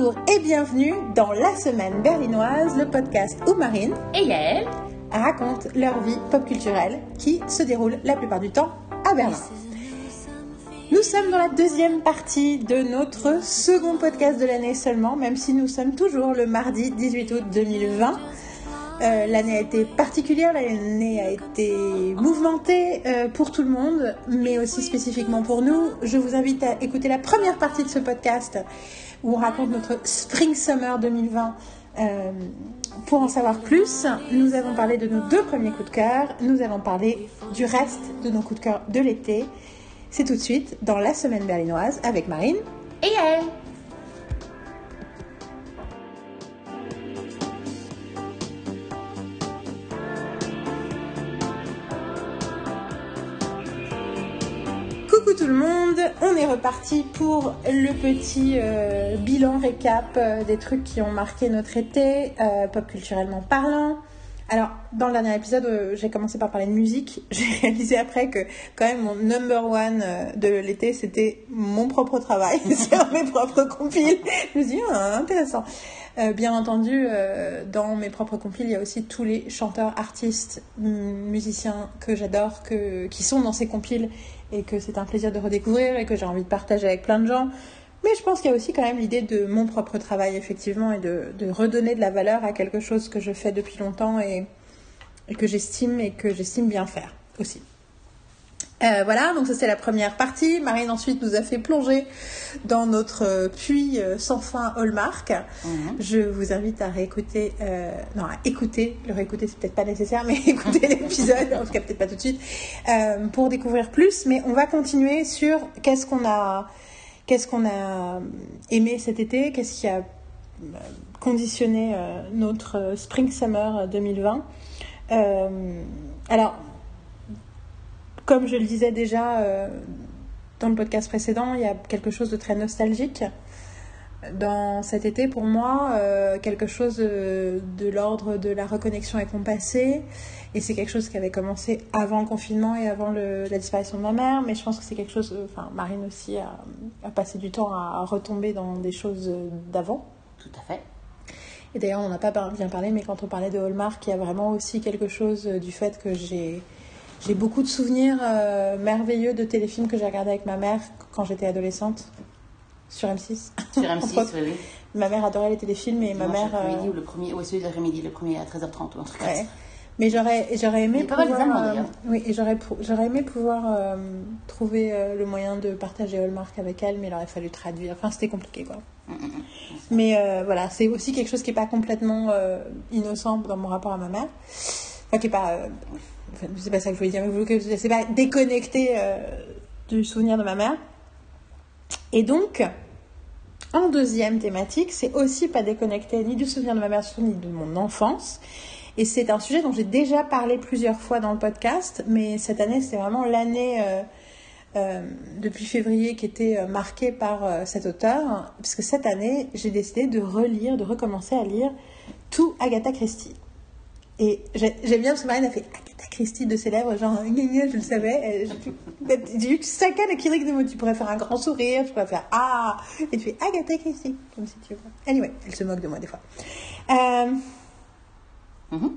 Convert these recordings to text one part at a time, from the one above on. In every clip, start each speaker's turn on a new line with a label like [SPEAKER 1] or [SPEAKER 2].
[SPEAKER 1] Bonjour et bienvenue dans La Semaine Berlinoise, le podcast où Marine
[SPEAKER 2] et Yael
[SPEAKER 1] racontent leur vie pop culturelle qui se déroule la plupart du temps à Berlin. Nous sommes dans la deuxième partie de notre second podcast de l'année seulement, même si nous sommes toujours le mardi 18 août 2020. Euh, l'année a été particulière, l'année a été mouvementée euh, pour tout le monde, mais aussi spécifiquement pour nous. Je vous invite à écouter la première partie de ce podcast où on raconte notre Spring Summer 2020. Euh, pour en savoir plus, nous avons parlé de nos deux premiers coups de cœur, nous allons parler du reste de nos coups de cœur de l'été. C'est tout de suite dans la semaine berlinoise avec Marine
[SPEAKER 2] et elle.
[SPEAKER 1] Coucou tout le monde, on est reparti pour le petit euh, bilan récap euh, des trucs qui ont marqué notre été, euh, pop culturellement parlant. Alors, dans le dernier épisode, j'ai commencé par parler de musique. J'ai réalisé après que quand même mon number one de l'été, c'était mon propre travail sur mes propres compiles. Je me suis dit, ah, intéressant. bien entendu, dans mes propres compiles, il y a aussi tous les chanteurs, artistes, musiciens que j'adore, qui sont dans ces compiles et que c'est un plaisir de redécouvrir et que j'ai envie de partager avec plein de gens. Mais je pense qu'il y a aussi quand même l'idée de mon propre travail, effectivement, et de, redonner de la valeur à quelque chose que je fais depuis longtemps et que j'estime et que j'estime bien faire aussi. Euh, voilà, donc ça c'est la première partie. Marine ensuite nous a fait plonger dans notre puits euh, sans fin Hallmark. Mhm. Je vous invite à réécouter, euh, non à écouter, le réécouter c'est peut-être pas nécessaire, mais écouter l'épisode, en tout cas peut-être pas tout de suite, euh, pour découvrir plus. Mais on va continuer sur qu'est-ce qu'on a, qu'est-ce qu'on a aimé cet été, qu'est-ce qui a conditionné notre Spring Summer 2020. alors comme je le disais déjà euh, dans le podcast précédent, il y a quelque chose de très nostalgique dans cet été pour moi, euh, quelque chose de, l'ordre de la reconnexion avec mon passé. Et c'est quelque chose qui avait commencé avant le confinement et avant la disparition de ma mère, mais je pense que c'est quelque chose, enfin Marine aussi a, a, passé du temps à retomber dans des choses d'avant.
[SPEAKER 2] Tout à fait.
[SPEAKER 1] Et d'ailleurs, on n'a pas bien parlé, mais quand on parlait de Hallmark, il y a vraiment aussi quelque chose du fait que j'ai j'ai beaucoup de souvenirs euh, merveilleux de téléfilms que j'ai regardés avec ma mère quand j'étais adolescente sur
[SPEAKER 2] M6. Sur M6, oui, oui.
[SPEAKER 1] Ma mère adorait les téléfilms et ma mère.
[SPEAKER 2] Euh, ou le premier, oui, celui de l'après-midi, le premier à 13h30 ou un truc ouais.
[SPEAKER 1] Mais j'aurais, j'aurais aimé
[SPEAKER 2] pouvoir.
[SPEAKER 1] Euh, oui, et j'aurais, j'aurais aimé pouvoir trouver le moyen de partager Hallmark avec elle, mais il aurait fallu traduire. Enfin, c'était compliqué, quoi. Mm, mm, mm. Mais voilà, c'est aussi quelque chose qui n'est pas complètement innocent dans mon rapport à ma mère. Enfin, qui n'est pas Enfin, c'est pas ça que je dire, mais que c'est pas déconnecté euh, du souvenir de ma mère. Et donc, en deuxième thématique, c'est aussi pas déconnecté ni du souvenir de ma mère, ni de mon enfance. Et c'est un sujet dont j'ai déjà parlé plusieurs fois dans le podcast, mais cette année, c'est vraiment l'année euh, euh, depuis février qui était marquée par cet auteur, puisque cette année, j'ai décidé de relire, de recommencer à lire tout Agatha Christie. Et j'aime bien parce que Marine a fait Agatha Christie de ses lèvres, genre, je le savais. J'ai eu saccades qui de moi. Tu pourrais faire un grand sourire, tu pourrais faire Ah Et tu fais Agatha Christie, comme si tu veux. Anyway, elle se moque de moi des fois. Euh... Mm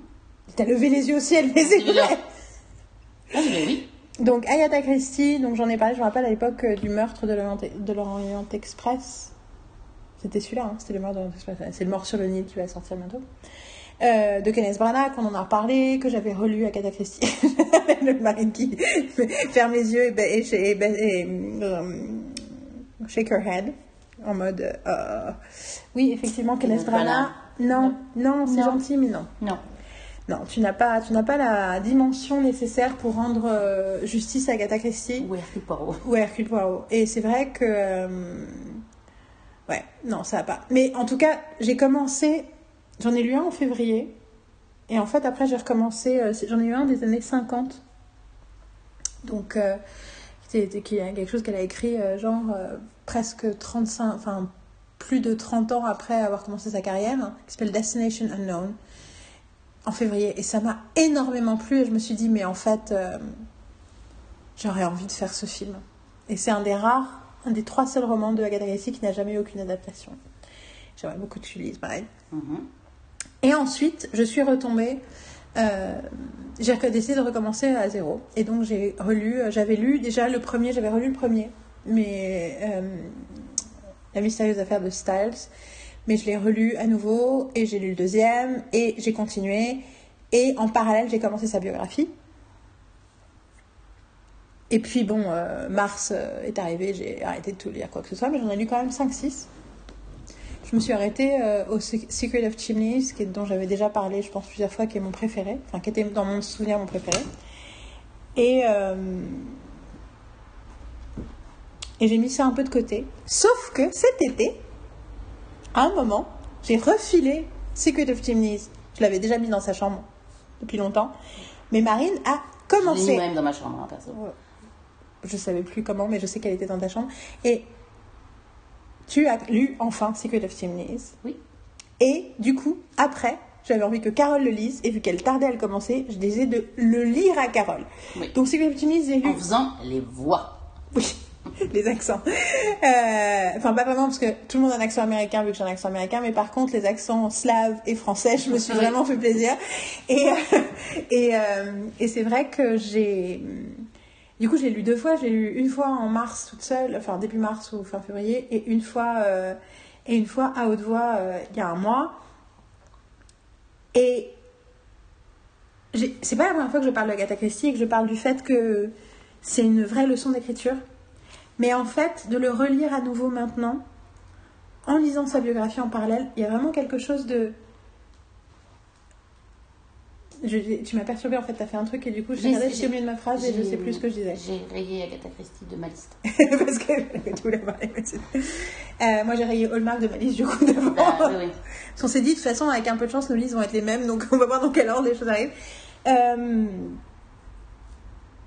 [SPEAKER 1] T'as levé les yeux au ciel, mais c'est vrai.
[SPEAKER 2] Ah, oui.
[SPEAKER 1] Donc, Agatha Christie, donc j'en ai parlé, je me rappelle à l'époque euh, du meurtre de l'Orient Express. C'était celui-là, hein, c'était le meurtre de l'Orient Express. C'est le mort sur le Nil qui va sortir bientôt. Euh, de Kenneth Branagh, on en a reparlé, que j'avais relu à Christie. le marine qui ferme les yeux et, et, et, euh, shake her head en mode euh, oui effectivement Kenneth Branagh. Non non, c'est gentil mais non.
[SPEAKER 2] Non.
[SPEAKER 1] Non tu n'as pas tu n'as pas la dimension nécessaire pour rendre justice à Agatha Christie.
[SPEAKER 2] Ou Hercule Poirot.
[SPEAKER 1] Ou Hercule Poirot. Et c'est vrai que ouais non ça va pas. Mais en tout cas j'ai commencé J'en ai lu un en février. Et en fait, après, j'ai recommencé. Euh, j'en ai eu un des années 50. Donc, euh, quelque chose qu'elle a écrit, euh, genre, euh, presque 35. Enfin, plus de 30 ans après avoir commencé sa carrière, hein, qui s'appelle Destination Unknown, en février. Et ça m'a énormément plu. Et je me suis dit, mais en fait, j'aurais envie de faire ce film. Et c'est un des rares, un des trois seuls romans de Agatha Christie qui n'a jamais eu aucune adaptation. J'aimerais beaucoup que tu lises, pareil.
[SPEAKER 2] Mhm.
[SPEAKER 1] Et ensuite, je suis retombée. euh, j'ai décidé de recommencer à zéro. Et donc, j'ai relu. J'avais lu déjà le premier, j'avais relu le premier, mais euh, La mystérieuse affaire de Styles. Mais je l'ai relu à nouveau et j'ai lu le deuxième et j'ai continué. Et en parallèle, j'ai commencé sa biographie. Et puis, bon, euh, mars est arrivé, j'ai arrêté de tout lire quoi que ce soit, mais j'en ai lu quand même 5-6. Je me suis arrêtée euh, au Se- Secret of Chimneys, qui est- dont j'avais déjà parlé, je pense, plusieurs fois, qui est mon préféré, enfin, qui était dans mon souvenir mon préféré. Et, euh, et j'ai mis ça un peu de côté. Sauf que cet été, à un moment, j'ai refilé Secret of Chimneys. Je l'avais déjà mis dans sa chambre depuis longtemps. Mais Marine a
[SPEAKER 2] Je l'ai mis
[SPEAKER 1] commencé.
[SPEAKER 2] même dans ma chambre, hein, perso.
[SPEAKER 1] Je savais plus comment, mais je sais qu'elle était dans ta chambre. Et tu as lu enfin Secret of Chimneys.
[SPEAKER 2] Oui.
[SPEAKER 1] Et du coup, après, j'avais envie que Carole le lise. Et vu qu'elle tardait à le commencer, je disais de le lire à Carole.
[SPEAKER 2] Oui.
[SPEAKER 1] Donc Secret of Chimneys, j'ai lu.
[SPEAKER 2] En faisant les voix.
[SPEAKER 1] Oui, les accents. Euh, Enfin, pas vraiment, parce que tout le monde a un accent américain, vu que j'ai un accent américain, mais par contre, les accents slaves et français, je me suis vraiment fait plaisir. Et, euh, et, euh, et c'est vrai que j'ai. Du coup, je l'ai lu deux fois. Je l'ai lu une fois en mars toute seule, enfin début mars ou fin février, et une fois, euh, et une fois à haute voix euh, il y a un mois. Et c'est pas la première fois que je parle de Agatha Christie et que je parle du fait que c'est une vraie leçon d'écriture. Mais en fait, de le relire à nouveau maintenant, en lisant sa biographie en parallèle, il y a vraiment quelque chose de. Je- tu m'as perturbé en fait, t'as fait un truc et du coup, j'ai
[SPEAKER 2] J'ai-
[SPEAKER 1] regardé
[SPEAKER 2] j'ai-
[SPEAKER 1] jusqu'au milieu de ma phrase et je sais plus ce que je disais.
[SPEAKER 2] J'ai rayé Agatha Christie de ma liste.
[SPEAKER 1] Parce que tu voulais parler. mais c'est- Euh, moi, j'ai rayé Hallmark de ma liste du coup d'avant.
[SPEAKER 2] Bah, oui.
[SPEAKER 1] Parce qu'on s'est dit, de toute façon, avec un peu de chance, nos listes vont être les mêmes, donc on va voir dans quel ordre les choses arrivent. Euh,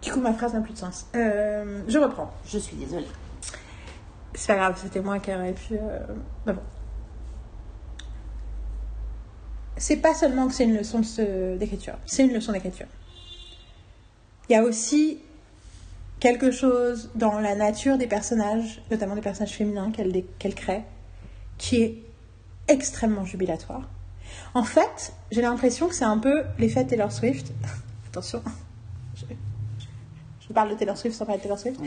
[SPEAKER 1] Du coup, ma phrase n'a plus de sens. Euh, Je reprends.
[SPEAKER 2] Je suis désolée.
[SPEAKER 1] C'est pas grave, c'était moi qui aurais pu. euh, mais bon. C'est pas seulement que c'est une leçon d'écriture, c'est une leçon d'écriture. Il y a aussi quelque chose dans la nature des personnages, notamment des personnages féminins qu'elle qu'elle crée, qui est extrêmement jubilatoire. En fait, j'ai l'impression que c'est un peu l'effet Taylor Swift. Attention, parle de Taylor Swift sans parler de Taylor Swift.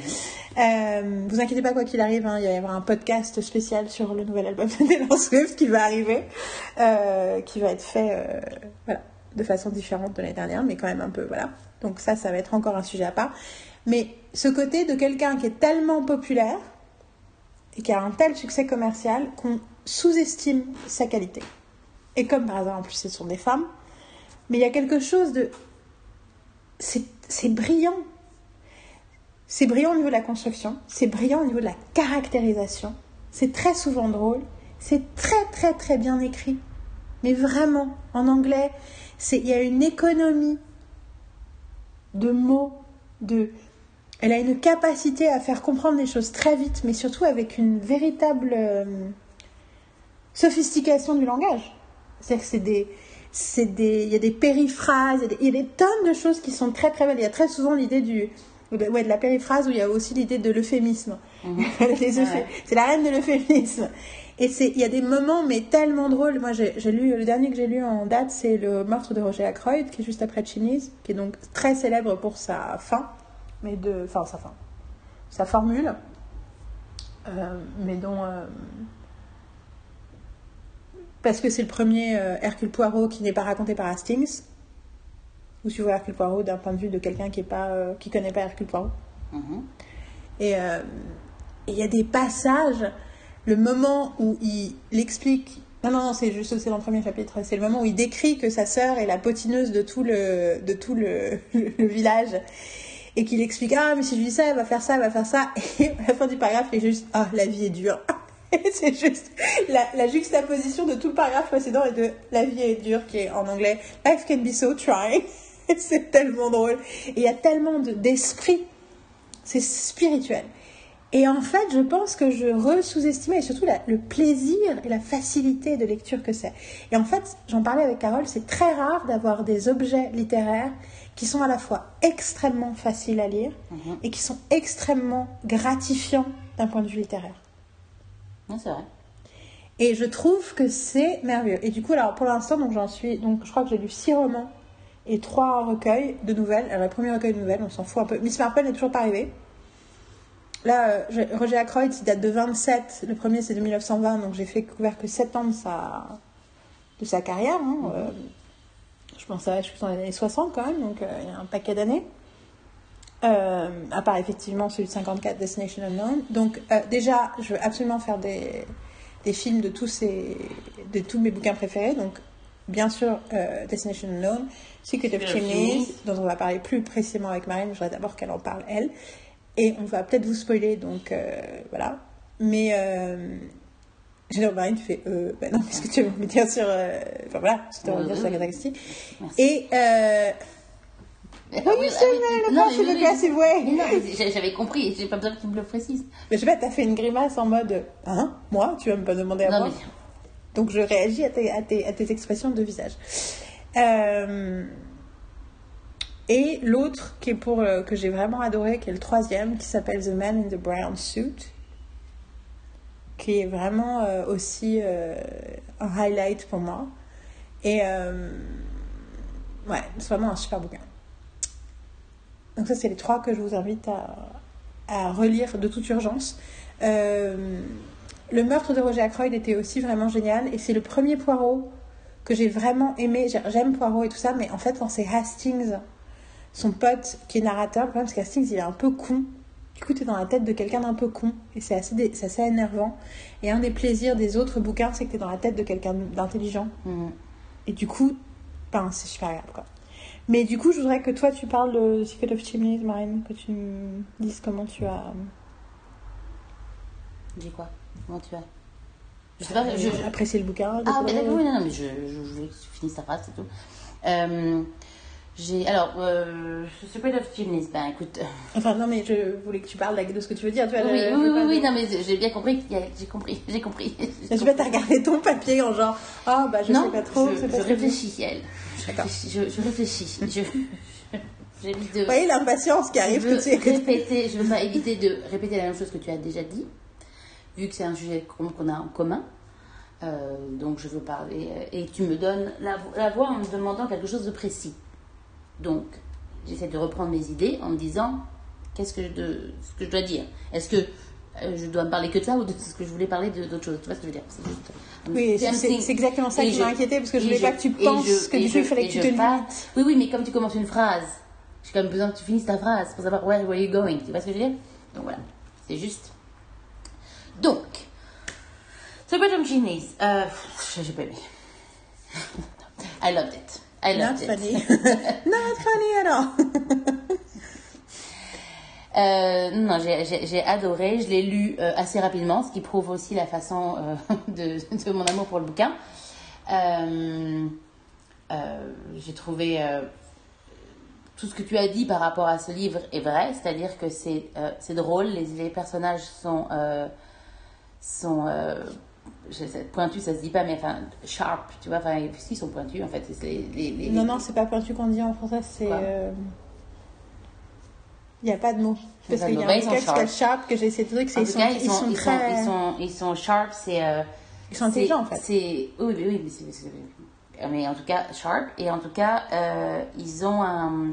[SPEAKER 1] Euh, vous inquiétez pas, quoi qu'il arrive, hein, il va y avoir un podcast spécial sur le nouvel album de Taylor Swift qui va arriver, euh, qui va être fait euh, voilà, de façon différente de l'année dernière, mais quand même un peu, voilà. Donc ça, ça va être encore un sujet à part. Mais ce côté de quelqu'un qui est tellement populaire et qui a un tel succès commercial qu'on sous-estime sa qualité. Et comme par hasard, en plus, ce sont des femmes, mais il y a quelque chose de... C'est brillant. C'est brillant au niveau de la construction, c'est brillant au niveau de la caractérisation, c'est très souvent drôle, c'est très très très bien écrit. Mais vraiment, en anglais, il y a une économie de mots, de elle a une capacité à faire comprendre les choses très vite, mais surtout avec une véritable euh, sophistication du langage. C'est-à-dire que c'est des, c'est des, il y a des périphrases, il y a des, tonnes de choses qui sont très très belles. Il y a très souvent l'idée du, ouais, de la périphrase où il y a aussi l'idée de l'euphémisme.
[SPEAKER 2] Ouais.
[SPEAKER 1] C'est la reine de l'euphémisme. Et c'est, il y a des moments mais tellement drôles. Moi, j'ai, lu le dernier que j'ai lu en date, c'est le meurtre de Roger Ackroyd, qui est juste après Chimneys, qui est donc très célèbre pour sa fin, mais de, enfin sa fin, sa formule, euh, mais dont euh, parce que c'est le premier euh, Hercule Poirot qui n'est pas raconté par Hastings. Ou vois Hercule Poirot d'un point de vue de quelqu'un qui est pas euh, qui connaît pas Hercule Poirot.
[SPEAKER 2] Mhm.
[SPEAKER 1] Et euh, et il y a des passages, le moment où il, il explique. Non, non, non, c'est juste c'est dans le premier chapitre. C'est le moment où il décrit que sa sœur est la potineuse de tout le, de tout le, le village. Et qu'il explique Ah, mais si je lui dis ça, elle va faire ça, elle va faire ça. Et à la fin du paragraphe, il est juste Ah, la vie est dure. C'est juste la, la juxtaposition de tout le paragraphe précédent et de La vie est dure, qui est en anglais Life can be so trying. C'est tellement drôle. Et il y a tellement de- d'esprit. C'est spirituel. Et en fait, je pense que je re-sous-estimais et surtout la- le plaisir et la facilité de lecture que c'est. Et en fait, j'en parlais avec Carole, c'est très rare d'avoir des objets littéraires qui sont à la fois extrêmement faciles à lire
[SPEAKER 2] Mhm.
[SPEAKER 1] et qui sont extrêmement gratifiants d'un point de vue littéraire.
[SPEAKER 2] Ouais, c'est vrai.
[SPEAKER 1] Et je trouve que c'est merveilleux. Et du coup, alors pour l'instant, donc j'en suis, donc je crois que j'ai lu six romans et trois recueils de nouvelles. Alors le premier recueil de nouvelles, on s'en fout un peu. Miss Marple n'est toujours pas arrivée. Là, euh, Roger Ackroyd, il date de 27. Le premier, c'est de 1920, donc j'ai fait couvert que 7 ans de sa, de sa carrière. hein. Euh, je pense à, je suis dans les années 60 quand même, donc euh, il y a un paquet d'années. Euh, à part effectivement celui de 54, Destination Unknown. Donc déjà, je veux absolument faire des, des films de tous, ces, de tous mes bouquins préférés. Donc bien sûr, euh, Destination Unknown, Secret of Chimneys, dont on va parler plus précisément avec Marine. Je voudrais d'abord qu'elle en parle elle. Et on va peut-être vous spoiler, donc euh, voilà. Mais euh, j'adore Marine, tu fais euh, bah non, qu'est-ce que tu veux me dire sur. euh, Enfin voilà, que tu veux me dire sur.
[SPEAKER 2] Merci.
[SPEAKER 1] Et. Euh,
[SPEAKER 2] Oui,
[SPEAKER 1] What you say, man? About in aggressive way.
[SPEAKER 2] Mais non, mais j'ai- j'avais compris, j'ai pas besoin que tu me le précises.
[SPEAKER 1] mais je sais pas, t'as fait une grimace en mode Hein Moi Tu vas me pas demander à
[SPEAKER 2] Non,
[SPEAKER 1] moi
[SPEAKER 2] mais
[SPEAKER 1] Donc je réagis à tes, à tes, expressions de visage. Euh, Et l'autre euh, que j'ai vraiment adoré, qui est le troisième, qui s'appelle The Man in the Brown Suit, qui est vraiment euh, aussi un highlight pour moi. Et ouais, c'est vraiment un super bouquin. Donc ça, c'est les trois que je vous invite à, à relire de toute urgence. Le meurtre de Roger Ackroyd était aussi vraiment génial et c'est le premier Poirot que j'ai vraiment aimé. J'ai- J'aime Poirot et tout ça, mais en fait, quand c'est Hastings, son pote qui est narrateur, le problème c'est qu'Hastings il est un peu con. Du coup, tu es dans la tête de quelqu'un d'un peu con et c'est assez, dé- assez énervant. Et un des plaisirs des autres bouquins, c'est que tu es dans la tête de quelqu'un d'intelligent.
[SPEAKER 2] Mhm.
[SPEAKER 1] Et du coup, ben, c'est super agréable quoi. Mais du coup, je voudrais que toi tu parles de Secret of Chimneys, Marine, que tu me dises comment tu as.
[SPEAKER 2] J'ai quoi? Comment tu vas Je sais pas, je,
[SPEAKER 1] apprécié le bouquin.
[SPEAKER 2] Ah, mais d'accord, oui, non, non, mais je, je, je voulais que tu finisses ta phrase, c'est tout. Euh, j'ai, alors, euh, Secret of Chimneys, ben écoute. euh,
[SPEAKER 1] Enfin, non, mais je voulais que tu parles de ce que tu veux dire. Tu vois,
[SPEAKER 2] oui, oui, oui, oui, non, mais j'ai bien compris, j'ai compris, j'ai compris.
[SPEAKER 1] Je sais pas, t'as regardé ton papier en genre, ah bah je
[SPEAKER 2] non,
[SPEAKER 1] sais pas trop.
[SPEAKER 2] je,
[SPEAKER 1] pas
[SPEAKER 2] je
[SPEAKER 1] ce
[SPEAKER 2] réfléchis, elle. Je
[SPEAKER 1] D'accord.
[SPEAKER 2] je, je réfléchis. Je, j'évite de.
[SPEAKER 1] Vous voyez l'impatience qui arrive
[SPEAKER 2] je
[SPEAKER 1] tout
[SPEAKER 2] veux
[SPEAKER 1] de suite.
[SPEAKER 2] répéter, je veux pas éviter de répéter la même chose que tu as déjà dit, vu que c'est un sujet qu'on a en commun. Euh, donc je veux parler euh, et tu me donnes la, vo- la voix en me demandant quelque chose de précis. Donc j'essaie de reprendre mes idées en me disant qu'est-ce que je, de, ce que je dois dire? Est-ce que euh, je dois me parler que de ça ou de ce que je voulais parler d'autre chose? Tu vois ce que je veux dire? Juste.
[SPEAKER 1] Oui, c'est- exactement ça
[SPEAKER 2] Et
[SPEAKER 1] qui m'a inquiété parce que je
[SPEAKER 2] et
[SPEAKER 1] voulais pas que tu penses
[SPEAKER 2] je-
[SPEAKER 1] que du coup il fallait que tu te limites.
[SPEAKER 2] Oui, oui, mais comme tu commences une phrase, j'ai quand même besoin que tu finisses ta phrase pour savoir where, where you going? Tu vois ce que je veux dire? Donc voilà, c'est juste. Donc, Secret of Genies. Pff, j'ai pas aimé. I loved it. I
[SPEAKER 1] Not
[SPEAKER 2] loved it.
[SPEAKER 1] funny. Not funny at all.
[SPEAKER 2] Euh, non, j'ai- adoré. Je l'ai lu euh, assez rapidement, ce qui prouve aussi la façon euh, de, de mon amour pour le bouquin. Euh, j'ai trouvé tout ce que tu as dit par rapport à ce livre est vrai, c'est-à-dire que c'est drôle, les, les personnages sont sont euh, pointus, ça se dit pas, mais enfin sharp, tu vois, enfin si, ils sont pointus en fait. c'est les, les, les-
[SPEAKER 1] Non, non, c'est pas pointu qu'on dit en français, c'est. Il n'y a pas de mot.
[SPEAKER 2] Il y a
[SPEAKER 1] Parce qu'il y a un
[SPEAKER 2] Bah, sont
[SPEAKER 1] texte
[SPEAKER 2] sharp.
[SPEAKER 1] sharp que j'ai essayé de truc, c'est
[SPEAKER 2] En
[SPEAKER 1] ils
[SPEAKER 2] tout
[SPEAKER 1] sont,
[SPEAKER 2] cas,
[SPEAKER 1] ils sont
[SPEAKER 2] ils
[SPEAKER 1] très.
[SPEAKER 2] ils sont, ils sont sharp, c'est euh,
[SPEAKER 1] Ils sont intelligents en
[SPEAKER 2] C'est-
[SPEAKER 1] fait.
[SPEAKER 2] C'est oui, oui, oui, mais, c'est- c'est- mais en tout cas sharp et en tout cas euh, ils ont un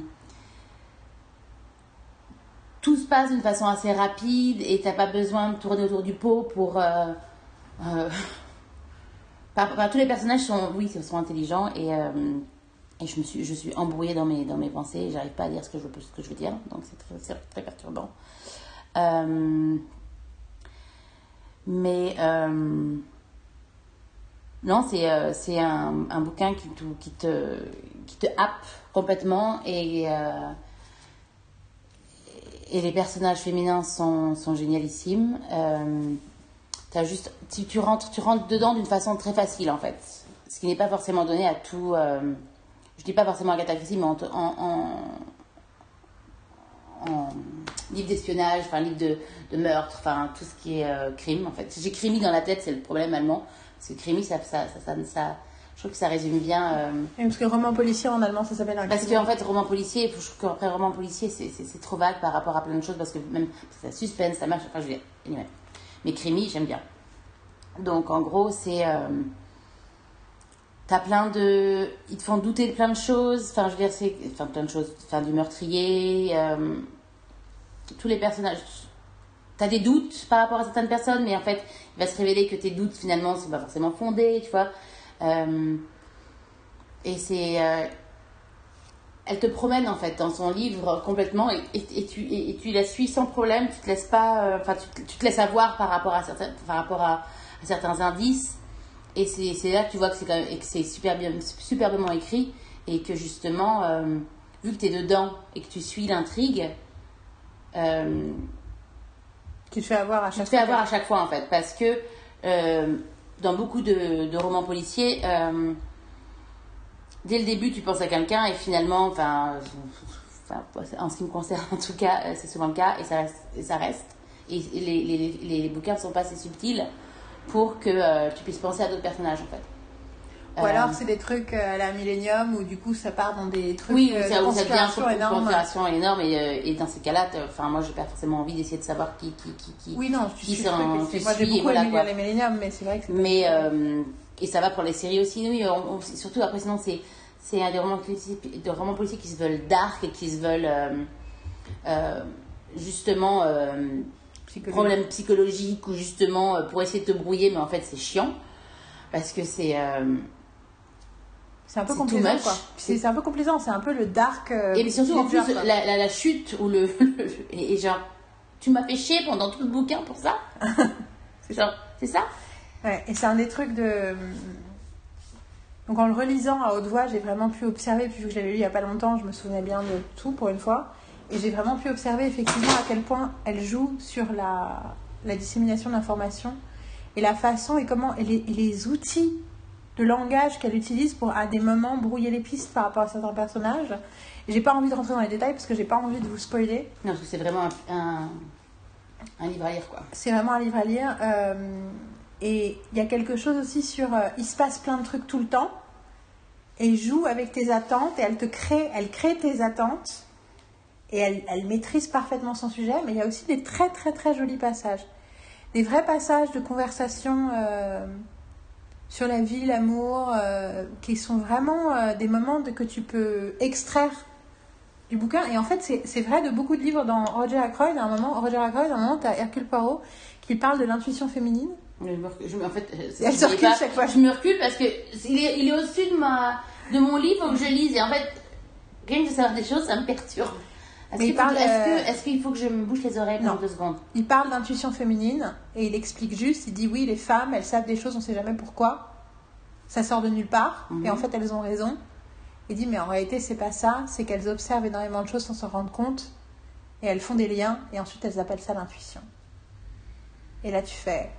[SPEAKER 2] tout se passe d'une façon assez rapide et t'as pas besoin de tourner autour du pot pour euh, euh, tous les personnages sont oui sont intelligents et euh, et je me suis je suis embrouillée dans mes dans mes pensées j'arrive pas à dire ce que je veux ce que je veux dire donc c'est très, très perturbant. Mais non, c'est c'est un, un bouquin qui te, qui te, qui te happe complètement et, et les personnages féminins sont, sont génialissimes. Euh, t'as juste, tu, tu, rentres, tu rentres dedans d'une façon très facile en fait, ce qui n'est pas forcément donné à tout. euh, je dis pas forcément Agatha Christie, mais en, en, en, en livre d'espionnage, enfin livre de, de meurtre, enfin tout ce qui est euh, crime en fait. J'ai crimi dans la tête, c'est le problème allemand. Parce que crimi, ça, ça, ça, ça, ça- je trouve que ça résume bien. euh,
[SPEAKER 1] parce que roman policier en allemand ça s'appelle un
[SPEAKER 2] parce qu'en fait, roman policier, je trouve qu'après roman policier, c'est- trop vague par rapport à plein de choses, parce que même ça suspense, ça marche, enfin je veux dire, anyway. Mais crimi, j'aime bien. Donc en gros, c'est. Euh, T'as plein de. Ils te font douter de plein de choses. Enfin, je veux dire, c'est. Enfin, plein de choses. Enfin, du meurtrier. Euh, tous les personnages. T'as des doutes par rapport à certaines personnes, mais en fait, il va se révéler que tes doutes, finalement, sont pas forcément fondés, tu vois. Euh, et c'est. Euh, elle te promène, en fait, dans son livre complètement, et, et, tu, et, tu la suis sans problème. Tu te laisses pas. Enfin, tu, tu, te laisses avoir par rapport à certains, par rapport à, à certains indices. Et c'est là que tu vois que c'est super bien, superbement écrit et que justement, euh, vu que tu es dedans et que tu suis l'intrigue, euh,
[SPEAKER 1] tu te fais avoir à chaque
[SPEAKER 2] tu te fais avoir à chaque fois en fait. Parce que euh, dans beaucoup de, romans policiers, euh, dès le début, tu penses à quelqu'un et finalement, enfin, en ce qui me concerne en tout cas, c'est souvent le cas et ça reste. Et, ça reste. et les, bouquins ne sont pas assez subtils pour que euh, tu puisses penser à d'autres personnages en fait.
[SPEAKER 1] Ou alors euh, c'est des trucs euh, à la Millennium où du coup ça part dans des trucs
[SPEAKER 2] oui, ça, où ça devient une conspiration énorme et, et dans ces cas-là, enfin moi j'ai pas forcément envie d'essayer de savoir qui qui qui qui
[SPEAKER 1] oui non qui sont moi j'ai beaucoup voilà, aimé les Millennium mais c'est vrai que
[SPEAKER 2] mais et ça va pour les séries aussi oui surtout après sinon c'est c'est des romans des romans policiers qui se veulent dark et qui se veulent justement problème psychologique ou justement euh, pour essayer de te brouiller, mais en fait c'est chiant. Parce que c'est.
[SPEAKER 1] C'est un peu complaisant, quoi. C'est un peu complaisant, c'est un peu le dark. Euh,
[SPEAKER 2] et surtout, en plus, la, la, chute ou le. et, genre, tu m'as fait chier pendant tout le bouquin pour ça C'est ça C'est ça
[SPEAKER 1] Ouais, et c'est un des trucs de. Donc en le relisant à haute voix, j'ai vraiment pu observer, puis vu que je l'avais lu il n'y a pas longtemps, je me souvenais bien de tout pour une fois. Et j'ai vraiment pu observer effectivement à quel point elle joue sur la, la dissémination d'informations et la façon et comment et les, les outils de langage qu'elle utilise pour à des moments brouiller les pistes par rapport à certains personnages. J'ai pas envie de rentrer dans les détails parce que j'ai pas envie de vous spoiler.
[SPEAKER 2] Non, parce que c'est vraiment un, un, livre à lire quoi.
[SPEAKER 1] C'est vraiment un livre à lire. Euh, et il y a quelque chose aussi sur. Euh, il se passe plein de trucs tout le temps. Et joue avec tes attentes et elle te crée, elle crée tes attentes et elle, maîtrise parfaitement son sujet, mais il y a aussi des très très très jolis passages. Des vrais passages de conversation euh, sur la vie, l'amour, euh, qui sont vraiment euh, des moments de, que tu peux extraire du bouquin. Et en fait, c'est vrai de beaucoup de livres dans Roger Ackroyd. À un moment, Roger Ackroyd, à un moment, tu as Hercule Poirot qui parle de l'intuition féminine.
[SPEAKER 2] Je, en fait,
[SPEAKER 1] elle se recule chaque fois.
[SPEAKER 2] Je me recule parce que il est, il est au-dessus de, ma, de mon livre que je lise. Et en fait, rien que de savoir des choses, ça me perturbe. Est-ce qu'il parle... est qu'il faut que je me bouche les oreilles pendant deux secondes
[SPEAKER 1] Il parle d'intuition féminine et il explique juste, il dit oui, les femmes, elles savent des choses, on ne sait jamais pourquoi. Ça sort de nulle part et en mhm. fait elles ont raison. Il dit mais en réalité c'est pas ça, c'est qu'elles observent énormément de choses sans s'en rendre compte et elles font des liens et ensuite elles appellent ça l'intuition. Et là tu fais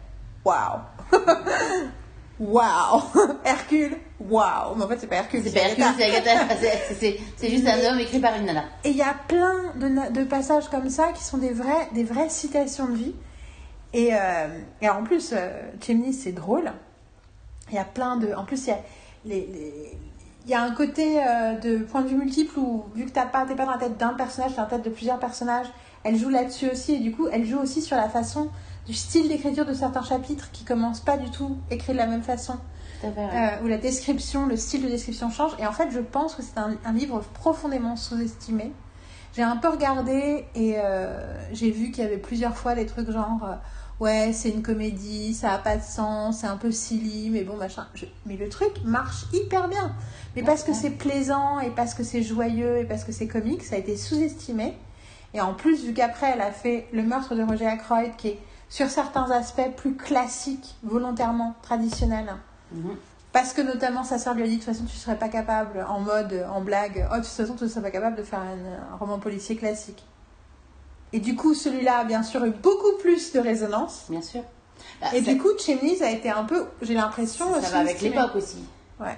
[SPEAKER 1] waouh waouh Hercule, waouh Mais en fait, c'est pas Hercule,
[SPEAKER 2] c'est pas Hercule, c'est Agatha. c'est juste un homme écrit par une nana.
[SPEAKER 1] Et il y a plein de, de, passages comme ça qui sont des, vraies citations de vie. Et, euh, et en plus, euh, Chimney, c'est drôle. Il y a plein de. En plus, il y a, les, il y a un côté euh, de point de vue multiple où, vu que tu n'es pas, pas dans la tête d'un personnage, tu es dans la tête de plusieurs personnages, elle joue là-dessus aussi. Et du coup, elle joue aussi sur la façon du style d'écriture de certains chapitres qui commencent pas du tout écrits de la même façon.
[SPEAKER 2] Euh,
[SPEAKER 1] où la description, le style de description change. Et en fait, je pense que c'est un, livre profondément sous-estimé. J'ai un peu regardé et euh, j'ai vu qu'il y avait plusieurs fois des trucs genre euh, ouais, c'est une comédie, ça a pas de sens, c'est un peu silly, mais bon, machin. Mais le truc marche hyper bien. Mais parce que c'est plaisant et parce que c'est joyeux et parce que c'est comique, ça a été sous-estimé. Et en plus, vu qu'après, elle a fait Le meurtre de Roger Ackroyd, qui est sur certains aspects plus classiques, volontairement, traditionnels. Mhm. Parce que notamment sa sœur lui a dit de toute façon tu ne serais pas capable, en mode, en blague, oh de toute façon tu ne serais pas capable de faire un, roman policier classique. Et du coup celui-là a bien sûr eu beaucoup plus de résonance.
[SPEAKER 2] Bien sûr.
[SPEAKER 1] Bah, et du coup Chimneys a été un peu, j'ai l'impression...
[SPEAKER 2] Ça, va avec l'époque aussi.
[SPEAKER 1] Ouais.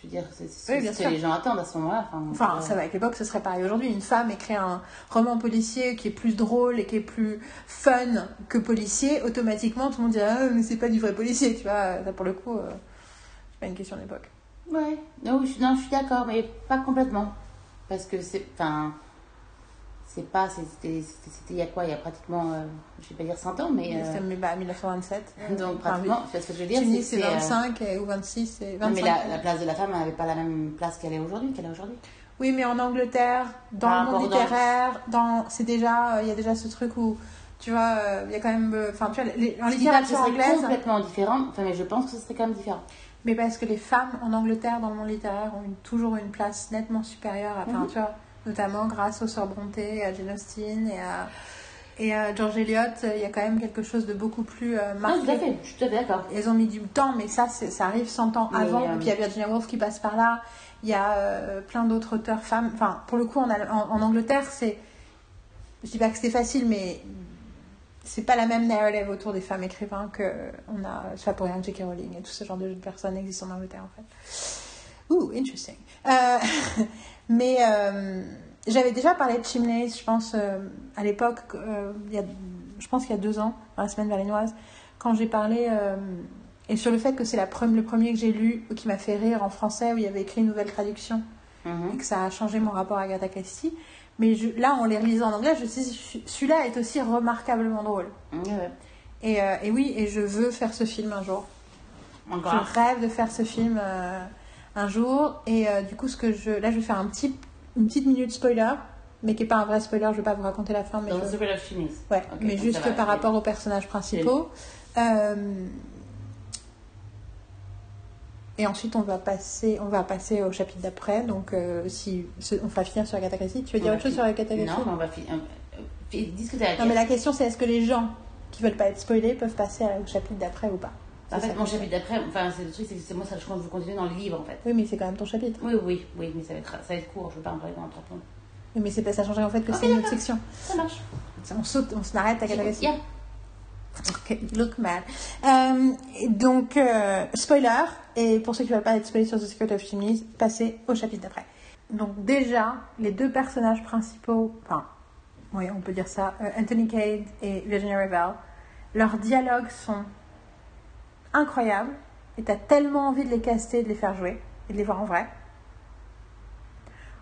[SPEAKER 2] Je veux dire, c'est ce que les gens attendent à ce moment-là.
[SPEAKER 1] Enfin, ça va avec l'époque, ce serait pareil aujourd'hui. Une femme écrit un roman policier qui est plus drôle et qui est plus fun que policier, automatiquement tout le monde dit Ah, mais c'est pas du vrai policier, tu vois. Ça, pour le coup, euh, c'est pas une question d'époque.
[SPEAKER 2] Ouais, non, je, non, je suis d'accord, mais pas complètement. Parce que c'est. Enfin. C'est pas, c'était c'était- c'était il y a quoi Il y a pratiquement, euh, je vais pas dire 100 ans, mais. euh,
[SPEAKER 1] C'est bah, 1927.
[SPEAKER 2] donc
[SPEAKER 1] Enfin,
[SPEAKER 2] pratiquement, tu vois ce que je veux dire
[SPEAKER 1] c'est
[SPEAKER 2] c'est, euh,
[SPEAKER 1] 25 et- ou 26 et
[SPEAKER 2] non,
[SPEAKER 1] 25.
[SPEAKER 2] mais la, la place de la femme n'avait pas la même place qu'elle est aujourd'hui, qu'elle a aujourd'hui.
[SPEAKER 1] Oui, mais en Angleterre, dans
[SPEAKER 2] Par
[SPEAKER 1] le monde littéraire, dans, c'est déjà, euh, il y a déjà ce truc où, tu vois, euh, il y a quand même, euh, enfin, tu vois, les- en littérature anglaise,
[SPEAKER 2] complètement différent, enfin, mais je pense que ce serait quand même différent.
[SPEAKER 1] mais parce que les femmes en Angleterre, dans le monde littéraire, ont une- toujours une place nettement supérieure, à, enfin,
[SPEAKER 2] Mhm.
[SPEAKER 1] tu vois, notamment grâce aux sœurs Brontë, à Jane Austen et à, et à George Eliot, euh, il y a quand même quelque chose de beaucoup plus euh,
[SPEAKER 2] Non,
[SPEAKER 1] marqué.
[SPEAKER 2] tout à fait, je suis tout à fait d'accord.
[SPEAKER 1] Elles ont mis du temps, mais ça, c'est- ça arrive 100 ans
[SPEAKER 2] Mais,
[SPEAKER 1] avant.
[SPEAKER 2] euh,
[SPEAKER 1] Et puis il y a Virginia Woolf qui passe par là. Il y a euh, plein d'autres auteurs femmes. Enfin, pour le coup, en, Al- en, en Angleterre, c'est. Je dis pas que c'était facile, mais c'est pas la même narrative autour des femmes écrivains que on a. C'est pas pour rien J.K. Rowling et tout ce genre de personnes existent en Angleterre, en fait. Ouh, interesting. Euh, mais euh, j'avais déjà parlé de Chimneys, je pense, euh, à l'époque, euh, je pense qu'il y a deux ans, dans la semaine berlinoise, quand j'ai parlé. et sur le fait que c'est la pre- le premier que j'ai lu qui m'a fait rire en français, où il y avait écrit une nouvelle traduction,
[SPEAKER 2] Mhm.
[SPEAKER 1] et que ça a changé mon rapport à Agatha Christie. Mais je- là, en les relisant en anglais, je me suis dit, celui-là est aussi remarquablement drôle. Et, euh, et oui, et je veux faire ce film un jour.
[SPEAKER 2] Encore.
[SPEAKER 1] Je rêve de faire ce film euh, un jour. Et euh, du coup, ce que je, là, je vais faire un petit, une petite minute spoiler, mais qui n'est pas un vrai spoiler. Je ne vais pas vous raconter la fin, mais,
[SPEAKER 2] Donc,
[SPEAKER 1] je-
[SPEAKER 2] of Chimneys.
[SPEAKER 1] ouais,
[SPEAKER 2] Ok,
[SPEAKER 1] mais juste par rapport aux personnages principaux. Euh, et ensuite, on va passer, on va passer au chapitre d'après. Donc, euh, si on va finir sur Agatha Christie. Tu veux
[SPEAKER 2] On
[SPEAKER 1] dire autre chose sur Agatha Christie?
[SPEAKER 2] Non, mais on va discuter avec
[SPEAKER 1] Non, mais la question, c'est est-ce que les gens qui veulent pas être spoilés peuvent passer au chapitre d'après ou pas?
[SPEAKER 2] En fait, mon chapitre d'après, enfin, c'est le truc, c'est que c'est moi, ça, je compte vous continuer dans le livre, en fait.
[SPEAKER 1] Oui, mais c'est quand même ton chapitre.
[SPEAKER 2] Oui, oui, oui, mais ça va être, ça va être court, je ne veux pas en parler pendant 30 minutes.
[SPEAKER 1] Oui, mais c'est pas ça changerait en fait que
[SPEAKER 2] Ok,
[SPEAKER 1] c'est une autre section.
[SPEAKER 2] Ça marche.
[SPEAKER 1] On saute, on s'arrête à Christie.
[SPEAKER 2] Yeah.
[SPEAKER 1] Ok, look mad. Euh, donc, euh, spoiler, et pour ceux qui ne veulent pas être spoilés sur The Secret of Chimneys, passez au chapitre d'après. Donc déjà, les deux personnages principaux, enfin, oui, on peut dire ça, euh, Anthony Cade et Virginia Revel, leurs dialogues sont incroyables, et t'as tellement envie de les caster, de les faire jouer, et de les voir en vrai.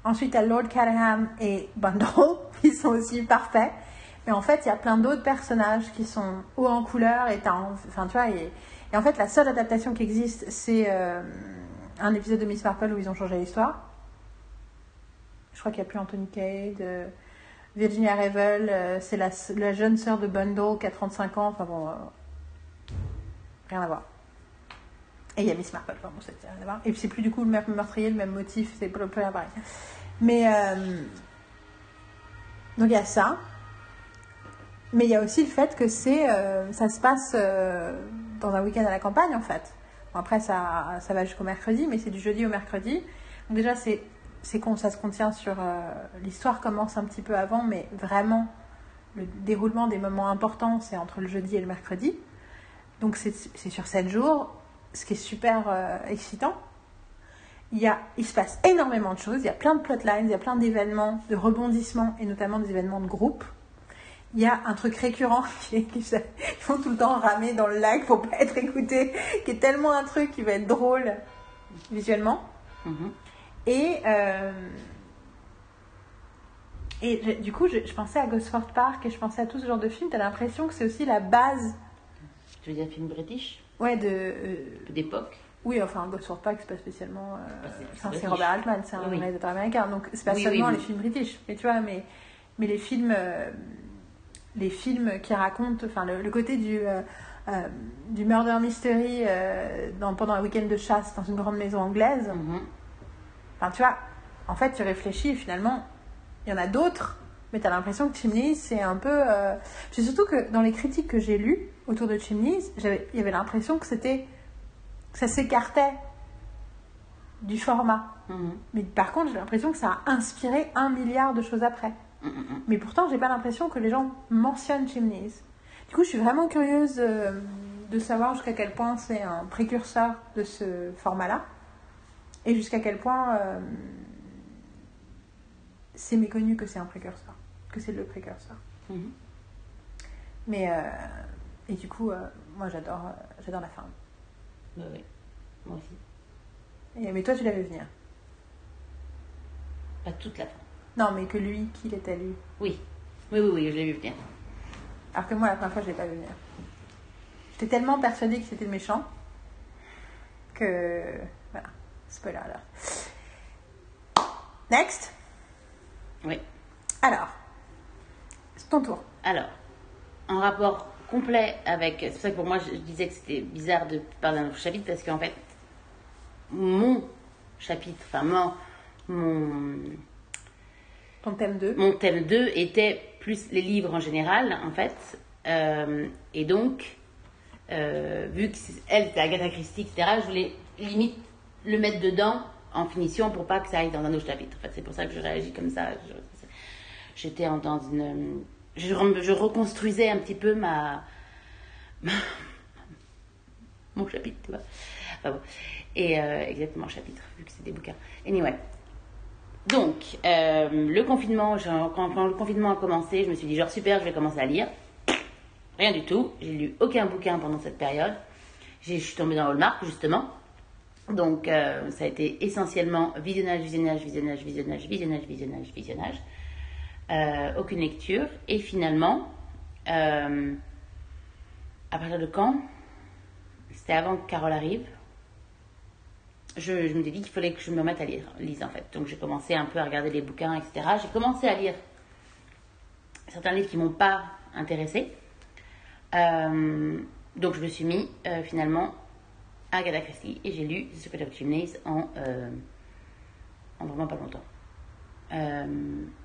[SPEAKER 1] Ensuite, t'as Lord Callahan et Bundle, qui sont aussi parfaits. Mais en fait, il y a plein d'autres personnages qui sont hauts en couleur et t'as enfin, tu vois, et, en fait, la seule adaptation qui existe, c'est euh, un épisode de Miss Marple où ils ont changé l'histoire. Je crois qu'il n'y a plus Anthony Cade. euh, Virginia Revel, euh, c'est la, jeune sœur de Bundle qui a 35 ans. Enfin bon, rien à voir. Et il y a Miss Marple, bon, c'est rien à voir. Et c'est plus du coup le même meurtrier, le même motif, c'est plus pareil. Mais euh, donc il y a ça. Mais il y a aussi le fait que c'est, euh, ça se passe euh, dans un week-end à la campagne en fait. Bon, après ça, ça va jusqu'au mercredi, mais c'est du jeudi au mercredi. Donc déjà c'est, c'est con, ça se contient sur l'histoire commence un petit peu avant, mais vraiment le déroulement des moments importants c'est entre le jeudi et le mercredi. Donc c'est, sur 7 jours, ce qui est super euh, excitant. Il, y a, il se passe énormément de choses, il y a plein de plotlines, il y a plein d'événements, de rebondissements et notamment des événements de groupe. Il y a un truc récurrent qui ils font tout le temps ramer dans le lac pour pas être écoutés, qui est tellement un truc qui va être drôle visuellement.
[SPEAKER 2] Mhm.
[SPEAKER 1] Et, euh, et je- du coup, je, je pensais à Gosford Park et je pensais à tout ce genre de film. T'as l'impression que c'est aussi la base
[SPEAKER 2] Tu veux dire film british
[SPEAKER 1] ouais, de. euh,
[SPEAKER 2] d'époque
[SPEAKER 1] oui, enfin, Gosford Park, c'est pas spécialement. euh,
[SPEAKER 2] c'est-
[SPEAKER 1] enfin,
[SPEAKER 2] c'est.
[SPEAKER 1] Robert Altman, c'est un
[SPEAKER 2] Oui,
[SPEAKER 1] réalisateur américain. Donc, c'est pas
[SPEAKER 2] Oui,
[SPEAKER 1] seulement
[SPEAKER 2] oui,
[SPEAKER 1] les films british. Mais tu vois, mais, mais les films. euh, les films qui racontent. Enfin, le, le côté du. euh, euh, du murder mystery euh, dans, pendant un week-end de chasse dans une grande maison anglaise.
[SPEAKER 2] Mhm.
[SPEAKER 1] Enfin, tu vois, en fait, tu réfléchis finalement, il y en a d'autres, mais tu as l'impression que Chimneys, c'est un peu. Euh... C'est surtout que dans les critiques que j'ai lues autour de Chimneys, j'avais- il y avait l'impression que c'était. que ça s'écartait du format.
[SPEAKER 2] Mhm.
[SPEAKER 1] Mais par contre, j'ai l'impression que ça a inspiré un milliard de choses après. Mais pourtant, j'ai pas l'impression que les gens mentionnent Chimneys. Du coup, je suis vraiment curieuse euh, de savoir jusqu'à quel point c'est un précurseur de ce format-là et jusqu'à quel point euh, c'est méconnu que c'est un précurseur, que c'est le précurseur.
[SPEAKER 2] Mhm.
[SPEAKER 1] Mais euh, et du coup, euh, moi, j'adore, euh, j'adore la fin.
[SPEAKER 2] Bah oui, moi aussi.
[SPEAKER 1] Et- mais toi, tu l'avais venir.
[SPEAKER 2] Pas toute la fin.
[SPEAKER 1] Non, mais que lui, qui l'était lu.
[SPEAKER 2] Oui. Oui, oui, oui, je l'ai vu venir.
[SPEAKER 1] Alors que moi, la première fois, je l'ai pas vu venir. J'étais tellement persuadée que c'était le méchant que. Voilà. Spoiler alors. Next.
[SPEAKER 2] Oui.
[SPEAKER 1] Alors. Ton tour.
[SPEAKER 2] Alors, en rapport complet avec. C'est pour ça que pour moi, je, je disais que c'était bizarre de parler d'un chapitre parce qu'en fait, mon chapitre, enfin, mon, mon,
[SPEAKER 1] Ton thème 2.
[SPEAKER 2] mon thème 2 était plus les livres en général, en fait. Euh, et donc, euh, vu que c'est- elle, c'est Agatha Christie, etc., je voulais limite le mettre dedans en finition pour pas que ça aille dans un autre chapitre. En fait, c'est pour ça que je réagis comme ça. J'étais en- dans une. Je, reconstruisais un petit peu ma. mon chapitre, tu vois. Enfin bon. Et euh, exactement, chapitre, vu que c'est des bouquins. Anyway. Donc, euh, le confinement, quand, le confinement a commencé, je me suis dit, genre, super, je vais commencer à lire. Rien du tout. J'ai lu aucun bouquin pendant cette période. Je suis tombée dans Hallmark, justement. Donc, euh, ça a été essentiellement visionnage, visionnage, visionnage, visionnage, visionnage, visionnage, visionnage. Euh, aucune lecture. Et finalement, euh, à partir de quand? C'était avant que Carole arrive. Je, me suis qu'il fallait que je me remette à lire, lise en fait. Donc j'ai commencé un peu à regarder les bouquins, etc. J'ai commencé à lire certains livres qui m'ont pas intéressée. Euh, donc je me suis mis finalement à Agatha Christie et j'ai lu The Secret of Chimneys en, en vraiment pas longtemps. Euh,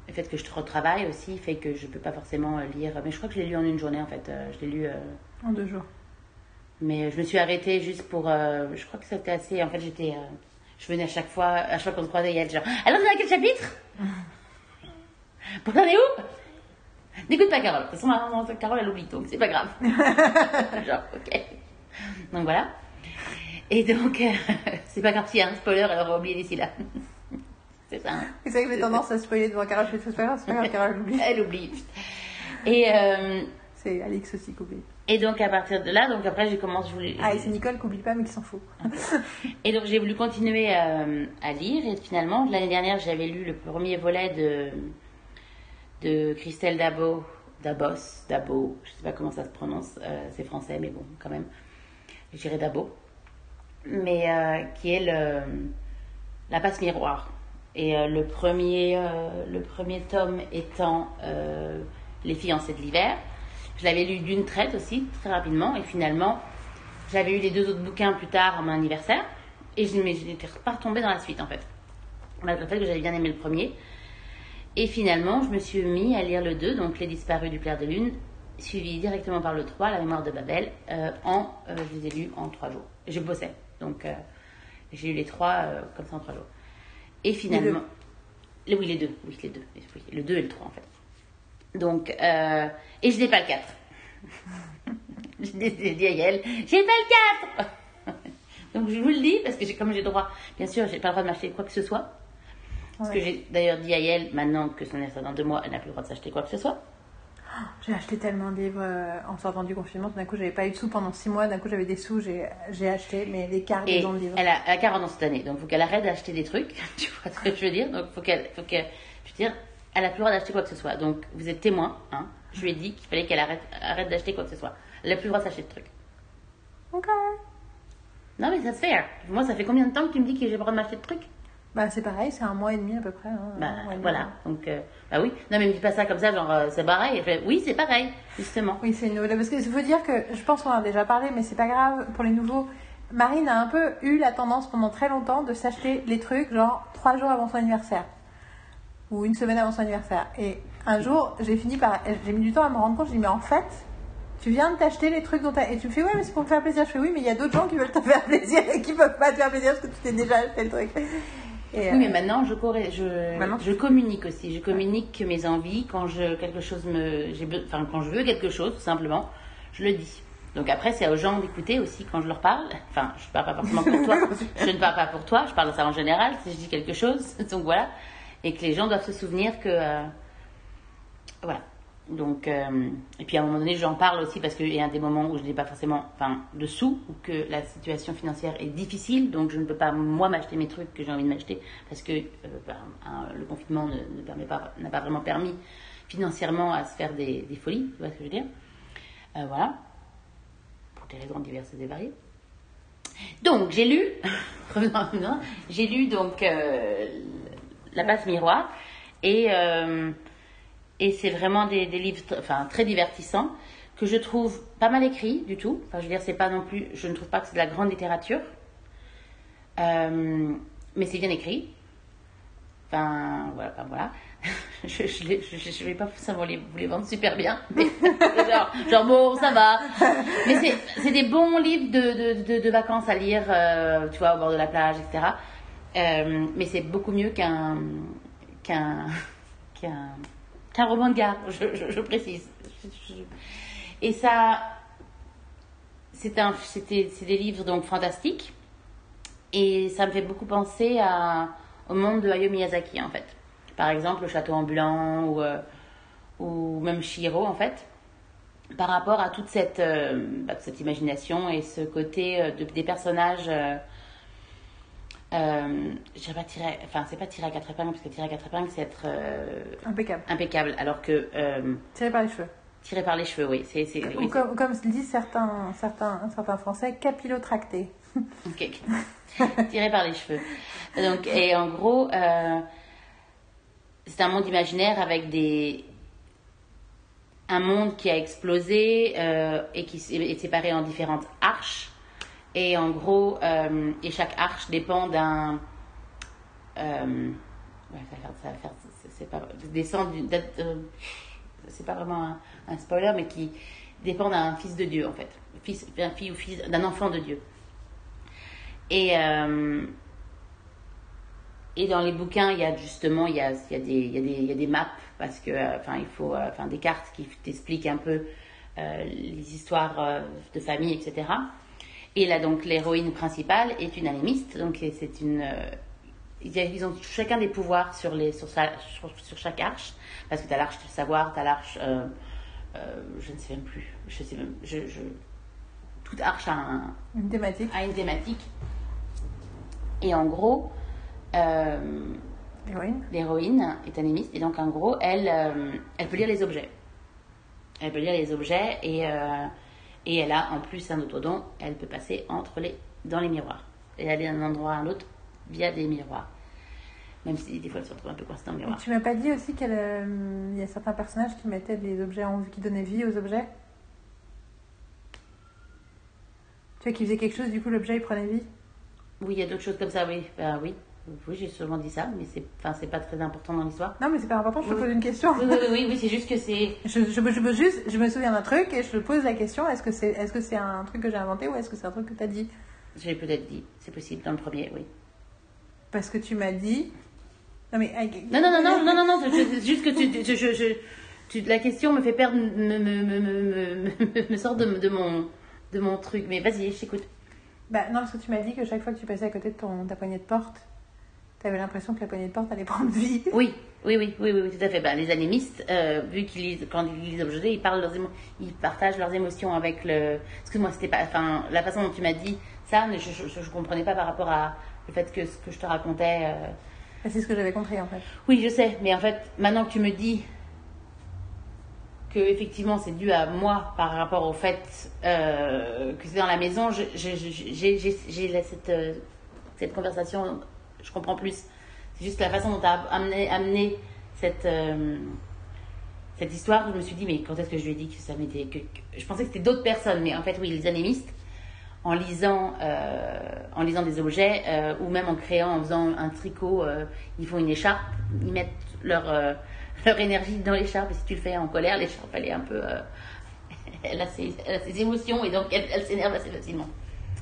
[SPEAKER 2] le fait que je retravaille aussi fait que je peux pas forcément euh, lire, mais je crois que je l'ai lu en une journée en fait. Euh, je l'ai lu, euh,
[SPEAKER 1] En deux jours.
[SPEAKER 2] mais je me suis arrêtée juste pour, euh, je crois que c'était assez. En fait, j'étais, je venais à chaque fois, à chaque fois qu'on se croisait, il y a genre, alors on est à quel chapitre? Pour est où? N'écoute pas Carole. De toute façon, Carole, elle oublie, donc c'est pas grave. Genre, ok. Donc voilà. Et donc, c'est pas grave s'il y a un spoiler, elle aura oublié d'ici là. C'est ça. hein.
[SPEAKER 1] C'est ça que j'ai tendance à spoiler devant Carole. Je fais c'est pas grave, c'est pas grave, Carole, j'oublie.
[SPEAKER 2] Elle oublie. Et, euh,
[SPEAKER 1] C'est Alix aussi qui oublie.
[SPEAKER 2] et donc, à partir de là, donc après, j'ai commencé. Je voulais,
[SPEAKER 1] Ah, et c'est Nicole qui oublie pas, mais qui s'en fout.
[SPEAKER 2] Et donc j'ai voulu continuer euh, à lire et finalement l'année dernière j'avais lu le premier volet de de Christelle Dabo, Dabos, Dabo, je sais pas comment ça se prononce, euh, c'est français mais bon quand même, je dirais Dabo, mais euh, qui est le la passe miroir. Et euh, le premier euh, le premier tome étant euh, Les fiancées de l'hiver. Je l'avais lu d'une traite aussi très rapidement et finalement j'avais eu les deux autres bouquins plus tard à mon anniversaire et je n'étais pas retombée dans la suite en fait. Malgré le fait que j'avais bien aimé le premier. Et finalement, je me suis mis à lire le 2, donc Les disparus du clair de lune, suivi directement par le 3, La mémoire de Babel, en, je les ai lus en 3 jours. Je bossais, donc j'ai lu les 3 comme ça en 3 jours. Et finalement. Les oui, les deux, oui, les deux. Oui, le 2 et le 3 en fait. Donc, euh, et je n'ai pas le 4. J'ai dit à Yael, j'ai pas le 4 Donc je vous le dis, parce que j'ai, comme j'ai droit, bien sûr, j'ai pas le droit de m'acheter quoi que ce soit. Parce
[SPEAKER 1] Ouais.
[SPEAKER 2] que j'ai d'ailleurs dit à Yael, maintenant que son anniversaire dans deux mois, elle n'a plus le droit de s'acheter quoi que ce soit.
[SPEAKER 1] J'ai acheté tellement de livres euh, en sortant du confinement. D'un coup, j'avais pas eu de sous pendant six mois. D'un coup, j'avais des sous. J'ai acheté, mais les cartes
[SPEAKER 2] Et
[SPEAKER 1] dans le livre.
[SPEAKER 2] elle a, elle a 40 ans cette année, donc faut qu'elle arrête d'acheter des trucs. Tu vois ce que je veux dire Donc faut qu'elle, faut qu'elle, je veux dire, elle a plus le droit d'acheter quoi que ce soit. Donc vous êtes témoin, hein Je lui ai dit qu'il fallait qu'elle arrête, arrête d'acheter quoi que ce soit. Elle a plus le droit de s'acheter de trucs.
[SPEAKER 1] Ok.
[SPEAKER 2] Non mais ça se fait. hein. Moi, ça fait combien de temps que tu me dis que j'ai le droit de m'acheter de trucs?
[SPEAKER 1] Bah, c'est pareil, c'est un mois et demi à peu près. hein,
[SPEAKER 2] Bah voilà. Donc euh, bah oui. Non mais me dis pas ça comme ça, genre euh, c'est pareil. Oui, c'est pareil, justement.
[SPEAKER 1] Oui, c'est une nouvelle. Parce qu'il faut dire que je pense qu'on en a déjà parlé, mais c'est pas grave pour les nouveaux. Marine a un peu eu la tendance pendant très longtemps de s'acheter les trucs genre trois jours avant son anniversaire ou une semaine avant son anniversaire. Et un jour, j'ai fini par, j'ai mis du temps à me rendre compte. Je dis mais en fait, tu viens de t'acheter les trucs dont t'as... et tu me fais ouais mais c'est pour me faire plaisir. Je fais oui mais il y a d'autres gens qui veulent te faire plaisir et qui peuvent pas te faire plaisir parce que tu t'es déjà acheté le truc. Et,
[SPEAKER 2] Oui, mais
[SPEAKER 1] euh,
[SPEAKER 2] maintenant je, je,
[SPEAKER 1] Maintenant,
[SPEAKER 2] je communique aussi. Je communique mes envies quand je quelque chose me, enfin quand je veux quelque chose, tout simplement, je le dis. Donc après, c'est aux gens d'écouter aussi quand je leur parle. Enfin, je parle pas forcément pour toi. Je ne parle pas pour toi. Je parle de ça en général si je dis quelque chose. Donc voilà, et que les gens doivent se souvenir que euh, voilà. Donc, euh, et puis à un moment donné, j'en parle aussi parce qu'il y a des moments où je n'ai pas forcément enfin, de sous, ou que la situation financière est difficile, donc je ne peux pas moi m'acheter mes trucs que j'ai envie de m'acheter parce que euh, ben, le confinement ne, pas, n'a pas vraiment permis financièrement à se faire des, des, folies, tu vois ce que je veux dire? Euh, Voilà, pour des raisons diverses et variées. Donc j'ai lu, j'ai lu donc La passe miroir et et c'est vraiment des, livres enfin, très divertissants que je trouve pas mal écrits du tout. Enfin, je veux dire, c'est pas non plus, je ne trouve pas que c'est de la grande littérature, euh, mais c'est bien écrit. Enfin, voilà, voilà. je ne vais pas forcément vous les vendre super bien. genre, bon, ça va. Mais c'est des bons livres de, de, de, vacances à lire, euh, tu vois, au bord de la plage, etc. Euh, mais c'est beaucoup mieux qu'un qu'un un roman de gare, je, précise. Et ça, c'est c'est des livres donc fantastiques. Et ça me fait beaucoup penser à, au monde de Hayao Miyazaki, en fait. Par exemple, le château ambulant ou, euh, ou même Shiro, en fait. Par rapport à toute cette, euh, bah, cette imagination et ce côté euh, de, des personnages euh, je pas tirer, enfin c'est pas tirer à quatre épingles parce que tirer à quatre épingles c'est être euh,
[SPEAKER 1] impeccable.
[SPEAKER 2] Impeccable, alors que
[SPEAKER 1] euh, tirer par les cheveux.
[SPEAKER 2] Tirer par les cheveux, oui. C'est,
[SPEAKER 1] Ou comme, comme disent certains, certains, certains Français, capillotracté.
[SPEAKER 2] Ok. tirer par les cheveux. Donc et en gros, euh, c'est un monde imaginaire avec des un monde qui a explosé et qui est séparé en différentes arches et en gros, euh, et chaque arche dépend d'un. Euh, ouais, ça va faire. C'est pas. Descend euh, c'est pas vraiment un, spoiler, mais qui dépend d'un fils de Dieu, en fait. Fils, un fille ou fils. d'un enfant de Dieu. Et. Et dans les bouquins, il y a justement il y a, y a, des, y y a des maps parce que enfin il faut enfin des cartes qui t'expliquent un peu les histoires de famille, etc. Et là, donc, l'héroïne principale est une animiste. Donc, c'est une. Euh, ils ont chacun des pouvoirs sur, les, sur, sur, chaque arche. Parce que tu as l'arche du savoir, tu as l'arche. Euh, euh, je ne sais même plus. Je sais même. Je, toute arche a, un,
[SPEAKER 1] une thématique.
[SPEAKER 2] a une thématique. Et en gros. L'héroïne est animiste. Et donc, en gros, elle, elle peut lire les objets. Elle peut lire les objets et et elle a en plus un autodon, elle peut passer entre les, dans les miroirs. Et aller d'un endroit à l'autre via des miroirs. Même si des fois elle se retrouve un peu coincée dans le miroir.
[SPEAKER 1] tu m'as pas dit aussi qu'il euh, y a certains personnages qui mettaient des objets en qui donnaient vie aux objets? Tu vois, qui faisaient quelque chose, du coup l'objet il prenait vie?
[SPEAKER 2] Oui, il y a d'autres choses comme ça, oui. Ben, oui. Oui, j'ai sûrement dit ça, mais c'est enfin, pas très important dans l'histoire.
[SPEAKER 1] Non, mais c'est pas important, je te pose une question.
[SPEAKER 2] Oui, oui, oui, c'est juste que c'est.
[SPEAKER 1] Je, je, je, juste, je me souviens d'un truc et je te pose la question est-ce que c'est est -ce c'est un truc que j'ai inventé ou est-ce que c'est un truc que tu as dit?
[SPEAKER 2] J'ai peut-être dit, c'est possible, dans le premier, oui.
[SPEAKER 1] Parce que tu m'as dit. Non, mais.
[SPEAKER 2] Non, non, non, non, non, non, non, c'est juste que tu, je, je, tu, la question me fait perdre, me, me, me, me, me sort de, de, mon, de mon truc. Mais vas-y, je t'écoute.
[SPEAKER 1] Bah, non, parce que tu m'as dit que chaque fois que tu passais à côté de ton, ta poignée de porte, tu avais l'impression que la poignée de porte allait prendre vie.
[SPEAKER 2] Oui, oui, oui, oui, oui, tout à fait. Ben, les animistes, euh, vu qu'ils lisent, quand ils lisent objets, ils, parlent leurs ils partagent leurs émotions avec le. Excuse-moi, c'était pas. Enfin, la façon dont tu m'as dit ça, je ne comprenais pas par rapport à le fait que ce que je te racontais. Euh,
[SPEAKER 1] ah, c'est ce que j'avais compris en fait.
[SPEAKER 2] Oui, je sais, mais en fait, maintenant que tu me dis que effectivement c'est dû à moi par rapport au fait euh, que c'est dans la maison, j'ai cette, cette conversation je comprends plus. C'est juste la façon dont tu as amené, amené cette, euh, cette histoire. Je me suis dit, mais quand est-ce que je lui ai dit que ça m'était. Que, je pensais que c'était d'autres personnes, mais en fait, oui, les animistes, en lisant, euh, en lisant des objets, euh, ou même en créant, en faisant un tricot, ils font une écharpe, ils mettent leur, leur énergie dans l'écharpe, et si tu le fais en colère, l'écharpe, elle est un peu. elle, a ses, émotions, et donc elle, elle s'énerve assez facilement.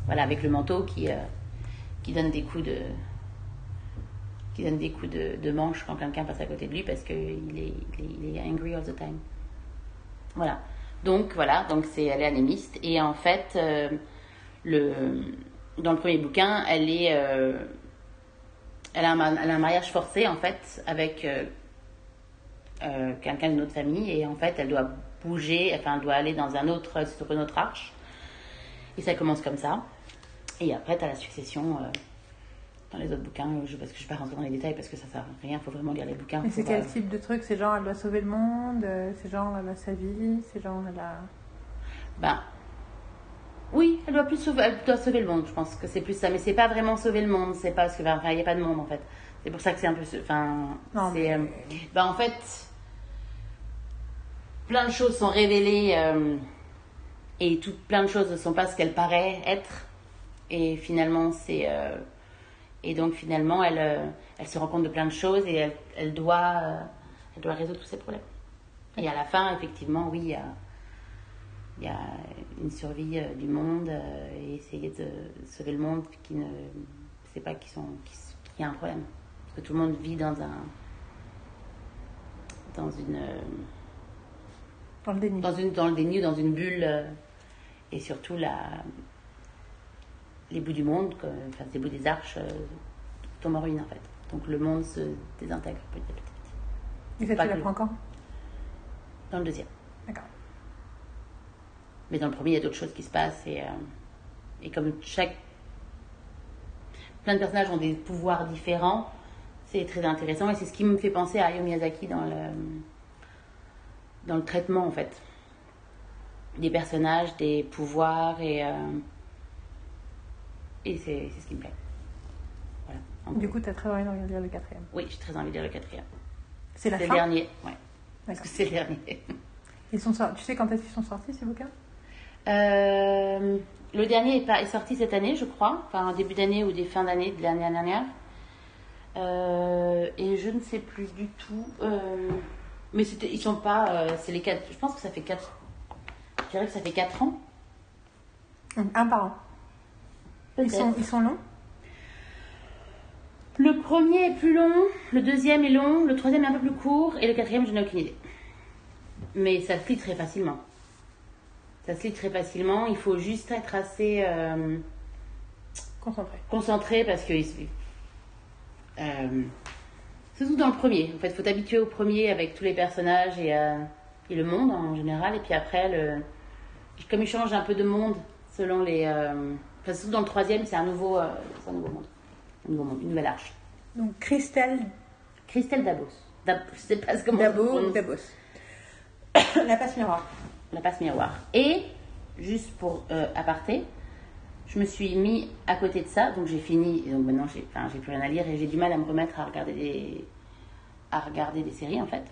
[SPEAKER 2] Voilà, avec le manteau qui, qui donne des coups de qui donne des coups de, manche quand quelqu'un passe à côté de lui parce qu'il est, angry all the time. Voilà. Donc voilà, donc c'est elle est anémiste et en fait euh, le dans le premier bouquin, elle est euh, elle, a un, mariage forcé en fait avec euh, quelqu'un d'une autre famille et en fait elle doit bouger, enfin elle doit aller dans un autre, sur une autre arche. Et ça commence comme ça. Et après, tu as la succession dans les autres bouquins, je, parce que je ne vais pas rentrer dans les détails parce que ça sert à rien, il faut vraiment lire les bouquins.
[SPEAKER 1] Et c'est quel
[SPEAKER 2] euh,
[SPEAKER 1] type de truc? C'est genre elle doit sauver le monde, euh, c'est genre elle a sa vie, c'est genre elle a.
[SPEAKER 2] Ben, oui, elle doit plus sauver, elle doit sauver le monde, je pense que c'est plus ça. Mais c'est pas vraiment sauver le monde, c'est pas parce que, enfin, il n'y a pas de monde en fait. C'est pour ça que c'est un peu, enfin,
[SPEAKER 1] Non, mais-
[SPEAKER 2] euh, ben, en fait, plein de choses sont révélées euh, et tout, plein de choses ne sont pas ce qu'elles paraissent être. Et finalement, c'est, et donc finalement, elle, euh, elle se rend compte de plein de choses et elle, elle doit, euh, elle doit résoudre tous ses problèmes. Et à la fin, effectivement, oui, il y a, il y a une survie euh, du monde et essayer de sauver le monde qui ne sait pas qu'il y a un problème. Parce que tout le monde vit dans un dans une
[SPEAKER 1] Dans le déni.
[SPEAKER 2] dans une dans le déni, dans une bulle et surtout la les bouts du monde, enfin les bouts des arches euh, tombent en ruine en fait. Donc le monde se désintègre petit à petit.
[SPEAKER 1] Et ça,
[SPEAKER 2] pas
[SPEAKER 1] tu l'apprends quand?
[SPEAKER 2] Dans le deuxième.
[SPEAKER 1] D'accord.
[SPEAKER 2] Mais dans le premier, il y a d'autres choses qui se passent. Et, euh, et comme chaque. Plein de personnages ont des pouvoirs différents, c'est très intéressant. Et c'est ce qui me fait penser à Hayao Miyazaki dans le, dans le traitement, en fait. Des personnages, des pouvoirs. Et, euh, et c'est ce qui me plaît. Voilà.
[SPEAKER 1] Du coup, t'as très envie de lire le quatrième.
[SPEAKER 2] Oui, j'ai très envie de lire le quatrième.
[SPEAKER 1] C'est la
[SPEAKER 2] C'est le
[SPEAKER 1] fin
[SPEAKER 2] dernier. Ouais. Parce que c'est le dernier.
[SPEAKER 1] Ils sont sortis. Tu sais quand est-ce qu'ils sont sortis ces bouquins?
[SPEAKER 2] Euh, le dernier est, pas, est sorti cette année, je crois, enfin début d'année ou des fins d'année de l'année dernière. Euh, et je ne sais plus du tout. euh, mais ils sont pas. c'est les quatre. Je pense que ça fait quatre. Je dirais que ça fait quatre ans.
[SPEAKER 1] Un par an. Ils sont, ils sont longs
[SPEAKER 2] Le premier est plus long, le deuxième est long, le troisième est un peu plus court et le quatrième, je n'ai aucune idée. Mais ça se lit très facilement. Ça se lit très facilement. Il faut juste être assez. euh,
[SPEAKER 1] Concentrés.
[SPEAKER 2] concentré parce que euh, surtout dans le premier en fait faut t'habituer au premier avec tous les personnages et, euh, et le monde en général et puis après le comme il change un peu de monde selon les euh, enfin, surtout dans le troisième c'est un nouveau euh, un nouveau monde un nouveau monde une nouvelle arche
[SPEAKER 1] Donc Christelle
[SPEAKER 2] Christelle Dabos Dab- je sais pas comment on
[SPEAKER 1] Dabo
[SPEAKER 2] prononce.
[SPEAKER 1] Dabos. la passe miroir.
[SPEAKER 2] la passe miroir. Et, juste pour euh, aparté, je me suis mis à côté de ça, donc j'ai fini, et donc maintenant j'ai enfin, plus rien à lire et j'ai du mal à me remettre à regarder des, à regarder des séries en fait.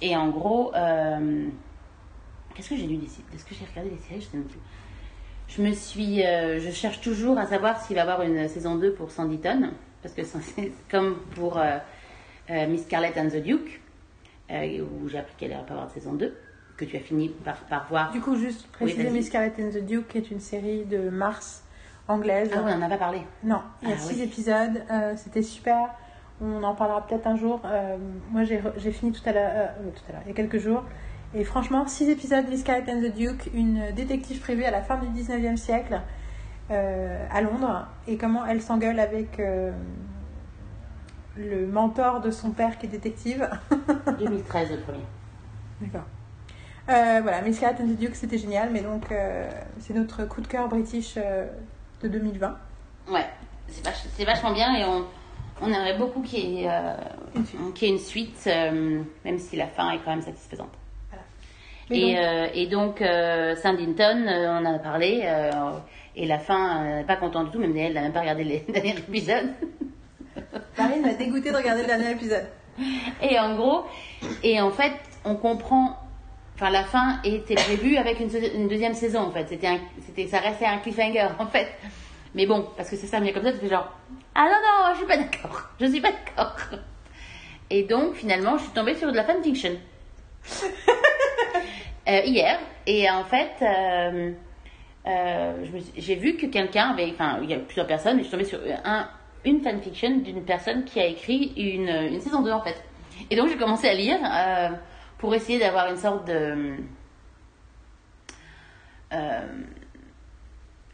[SPEAKER 2] Et en gros, euh, qu'est-ce que j'ai lu d'ici Est-ce que j'ai regardé des séries? Je sais même plus. Je me suis, euh, je cherche toujours à savoir s'il va y avoir une saison 2 pour Sanditon, parce que c'est comme pour euh, euh, Miss Scarlet and the Duke, où j'ai appris qu'elle allait pas avoir de saison 2, que tu as fini par, par voir.
[SPEAKER 1] Du coup, juste préciser. Miss Scarlet and the Duke est une série de Mars anglaise.
[SPEAKER 2] Ah oui, on n'en a pas parlé.
[SPEAKER 1] Non, il y a
[SPEAKER 2] Ah
[SPEAKER 1] six
[SPEAKER 2] oui.
[SPEAKER 1] épisodes. C'était super. On en parlera peut-être un jour. Moi, j'ai fini tout à l'heure, tout à l'heure, il y a quelques jours. Et franchement, six épisodes Miss Scarlet and the Duke, une détective privée à la fin du 19e siècle euh, à Londres, et comment elle s'engueule avec euh, le mentor de son père qui est détective.
[SPEAKER 2] 2013 le premier.
[SPEAKER 1] D'accord. Euh, voilà, Miss Scarlet and the Duke, c'était génial, mais donc c'est notre coup de cœur british de 2020.
[SPEAKER 2] Ouais, c'est vach- c'est vachement bien et on, on aimerait beaucoup qu'il y ait,
[SPEAKER 1] Une suite.
[SPEAKER 2] qu'il y ait une suite, même si la fin est quand même satisfaisante.
[SPEAKER 1] Mais
[SPEAKER 2] Et,
[SPEAKER 1] donc-
[SPEAKER 2] euh, et donc, euh, Sandington, euh, on en a parlé, euh, et la fin, pas contente du tout, même elle n'a même pas regardé les derniers épisodes.
[SPEAKER 1] Marine m'a dégoûté de regarder le dernier épisode.
[SPEAKER 2] Et en gros, et en fait, on comprend. Enfin, la fin était prévue avec une, deuxième saison, en fait. C'était, ça restait un cliffhanger, en fait. Mais bon, parce que ça, mais comme ça, tu fais genre, ah non, non, je suis pas d'accord. Je suis pas d'accord. Et donc, finalement, je suis tombée sur de la fanfiction. Euh, hier. Et en fait, euh, euh, j'ai vu que quelqu'un avait, enfin, il y a plusieurs personnes, et je suis tombée sur un, une fanfiction d'une personne qui a écrit une, une saison 2 en fait. Et donc j'ai commencé à lire pour essayer d'avoir une sorte de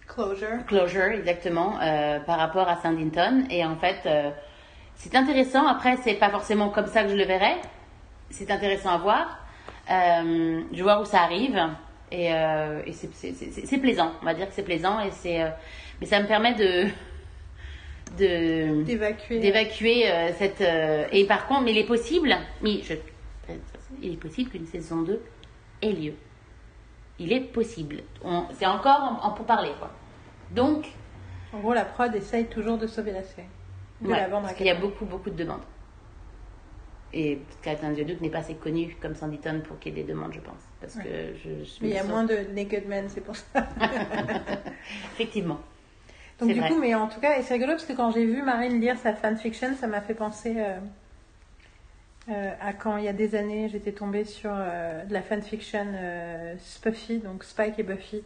[SPEAKER 1] Closure.
[SPEAKER 2] closure exactement par rapport à Sandington. Et en fait, c'est intéressant. Après, c'est pas forcément comme ça que je le verrais, c'est intéressant à voir. Euh, je vois où ça arrive et, euh, et c'est- plaisant. On va dire que c'est plaisant et c'est, euh, mais ça me permet de
[SPEAKER 1] D'évacuer.
[SPEAKER 2] d'évacuer euh, cette et par contre mais il est possible mais je il est possible qu'une saison 2 ait lieu il est possible c'est encore en, en pourparler quoi donc
[SPEAKER 1] En gros, la prod essaye toujours de sauver la série. De
[SPEAKER 2] ouais,
[SPEAKER 1] la vendre à
[SPEAKER 2] parce qu'il y a beaucoup beaucoup de demandes et the Duke n'est pas assez connu comme Sanditon pour qu'il y ait des demandes je pense parce que je, je
[SPEAKER 1] Mais il y a moins de naked men, c'est pour ça.
[SPEAKER 2] effectivement
[SPEAKER 1] Donc du
[SPEAKER 2] vrai.
[SPEAKER 1] coup, mais en tout cas, et c'est rigolo parce que quand j'ai vu Marine lire sa fanfiction, ça m'a fait penser euh, euh, à quand il y a des années, j'étais tombée sur euh, de la fanfiction Spuffy, donc Spike et Buffy.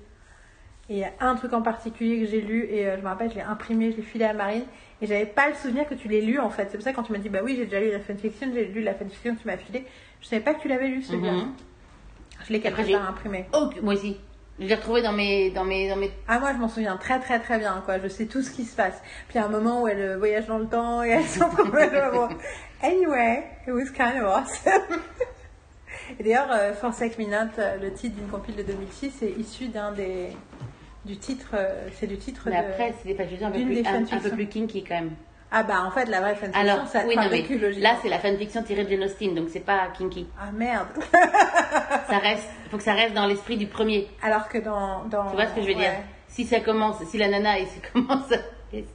[SPEAKER 1] Et il y a un truc en particulier que j'ai lu et euh, je me rappelle, je l'ai imprimé, je l'ai filé à Marine et j'avais pas le souvenir que tu l'aies lu en fait. C'est pour ça que quand tu m'as dit bah oui, j'ai déjà lu la fanfiction, j'ai lu la fanfiction que tu m'as filé, je savais pas que tu l'avais lu celui-là.
[SPEAKER 2] Mhm.
[SPEAKER 1] Je l'ai quelque part imprimé.
[SPEAKER 2] oh moi aussi je l'ai retrouvé dans mes dans mes dans mes
[SPEAKER 1] Ah moi je m'en souviens très très très bien quoi, je sais tout ce qui se passe. Puis il y a un moment où elle euh, voyage dans le temps et elle s'en bon. Anyway, it was kind of awesome. Et d'ailleurs, euh, Forsake Minute, euh, le titre d'une compile de 2006, est issu d'un des du titre, euh, c'est du titre
[SPEAKER 2] mais
[SPEAKER 1] de.
[SPEAKER 2] après c'est des fanfictions un peu plus un, un peu plus kinky quand même
[SPEAKER 1] Ah bah en fait la vraie fanfiction,
[SPEAKER 2] Alors,
[SPEAKER 1] ça
[SPEAKER 2] oui, non, mais là, c'est la fanfiction tirée de Jane Austen, donc c'est pas kinky.
[SPEAKER 1] Ah merde.
[SPEAKER 2] Ça reste, faut que ça reste dans l'esprit du premier.
[SPEAKER 1] Alors que dans dans.
[SPEAKER 2] Tu vois ce que je veux dire?
[SPEAKER 1] Ouais.
[SPEAKER 2] Si ça commence, si la nana, et ça commence,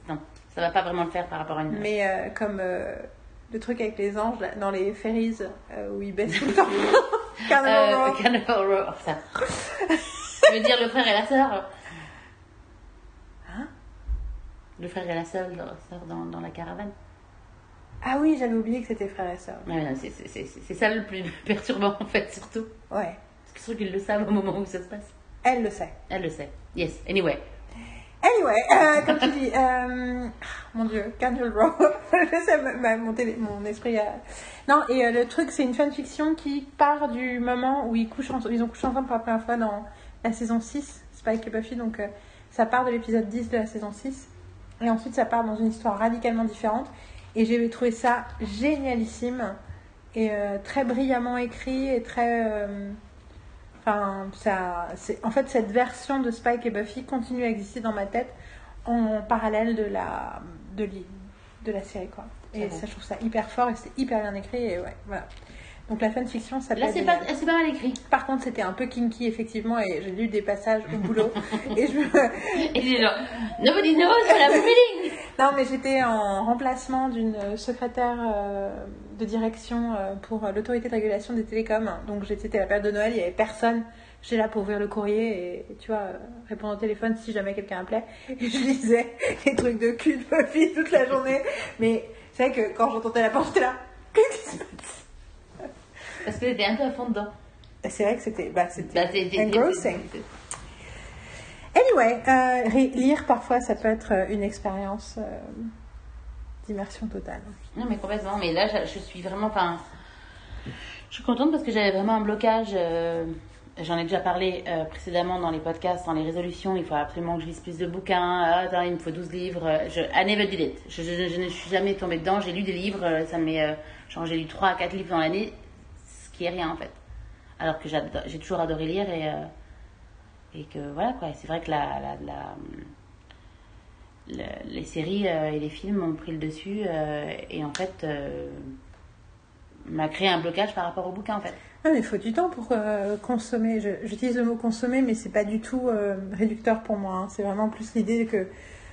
[SPEAKER 2] non, ça va pas vraiment le faire par rapport à une.
[SPEAKER 1] Mais euh, comme euh, le truc avec les anges là, dans les ferries euh, où ils baissent tout le temps. Carnival
[SPEAKER 2] Euh,
[SPEAKER 1] Row.
[SPEAKER 2] Carnival Row, ça. Je veux dire le frère et la sœur.
[SPEAKER 1] Hein
[SPEAKER 2] Le frère et la sœur, dans, dans la caravane.
[SPEAKER 1] Ah oui, j'avais oublié que c'était frère et sœur.
[SPEAKER 2] Ouais, c'est- c'est c'est- c'est ça le plus perturbant en fait, surtout.
[SPEAKER 1] Ouais,
[SPEAKER 2] Parce que je trouve qu'ils le savent au moment où ça se passe.
[SPEAKER 1] elle le sait.
[SPEAKER 2] Elle le sait. Yes, anyway.
[SPEAKER 1] Anyway, euh, comme tu dis, euh, mon dieu, Candle Row, ça m'a- m'a monté mon esprit à... Non, et euh, le truc, c'est une fanfiction qui part du moment où ils, couchent en- ils ont couché ensemble pour la première fois dans la saison 6, Spike et Buffy, donc ça part de l'épisode 10 de la saison 6, et ensuite ça part dans une histoire radicalement différente, et j'ai trouvé ça génialissime, et euh, très brillamment écrit, et très... euh, Enfin, ça, en fait, cette version de Spike et Buffy continue à exister dans ma tête en parallèle de la, de, de la série, quoi. Et
[SPEAKER 2] vrai.
[SPEAKER 1] ça, je trouve ça hyper fort et c'est hyper bien écrit, et ouais, voilà. Donc la fanfiction
[SPEAKER 2] Là,
[SPEAKER 1] s'appelle...
[SPEAKER 2] c'est pas, c'est pas mal écrit.
[SPEAKER 1] Par contre, c'était un peu kinky, effectivement, et j'ai lu des passages au boulot, et je me...
[SPEAKER 2] Et j'ai genre, nobody knows what I'm reading.
[SPEAKER 1] Non, mais j'étais en remplacement d'une secrétaire euh, de direction euh, pour l'autorité de régulation des télécoms. Donc j'étais la période de Noël, il n'y avait personne. J'étais là pour ouvrir le courrier et, tu vois, répondre au téléphone si jamais quelqu'un appelait. Et je lisais les trucs de cul de Buffy toute la journée. Mais c'est vrai que quand j'entendais la porte, j'étais là. Qu'est-ce qui se passe?
[SPEAKER 2] Parce que t'étais un peu à fond dedans.
[SPEAKER 1] Et C'est vrai que c'était bah, c'était
[SPEAKER 2] Bah,
[SPEAKER 1] engrossing. Anyway, euh, lire parfois ça peut être euh, une expérience euh, d'immersion totale.
[SPEAKER 2] Non, mais complètement. Mais là, je, je suis vraiment. Enfin, je suis contente parce que j'avais vraiment un blocage. euh, J'en ai déjà parlé précédemment dans les podcasts, dans les résolutions. Il faut absolument que je lise plus de bouquins. Ah, attends, il me faut 12 livres. Je, I never did it. Je, je- je ne suis jamais tombée dedans. J'ai lu des livres. Ça me met, genre, j'ai lu 3 à 4 livres dans l'année. Qui est rien, en fait. Alors que j'ai toujours adoré lire et, euh, et que voilà, quoi. C'est vrai que la, la, la- le- les séries euh, et les films ont pris le dessus euh, et en fait m'a créé un blocage par rapport au bouquin en fait.
[SPEAKER 1] Ah, mais il faut du temps pour consommer. J'utilise le mot consommer, mais c'est pas du tout réducteur pour moi. hein. C'est vraiment plus l'idée que,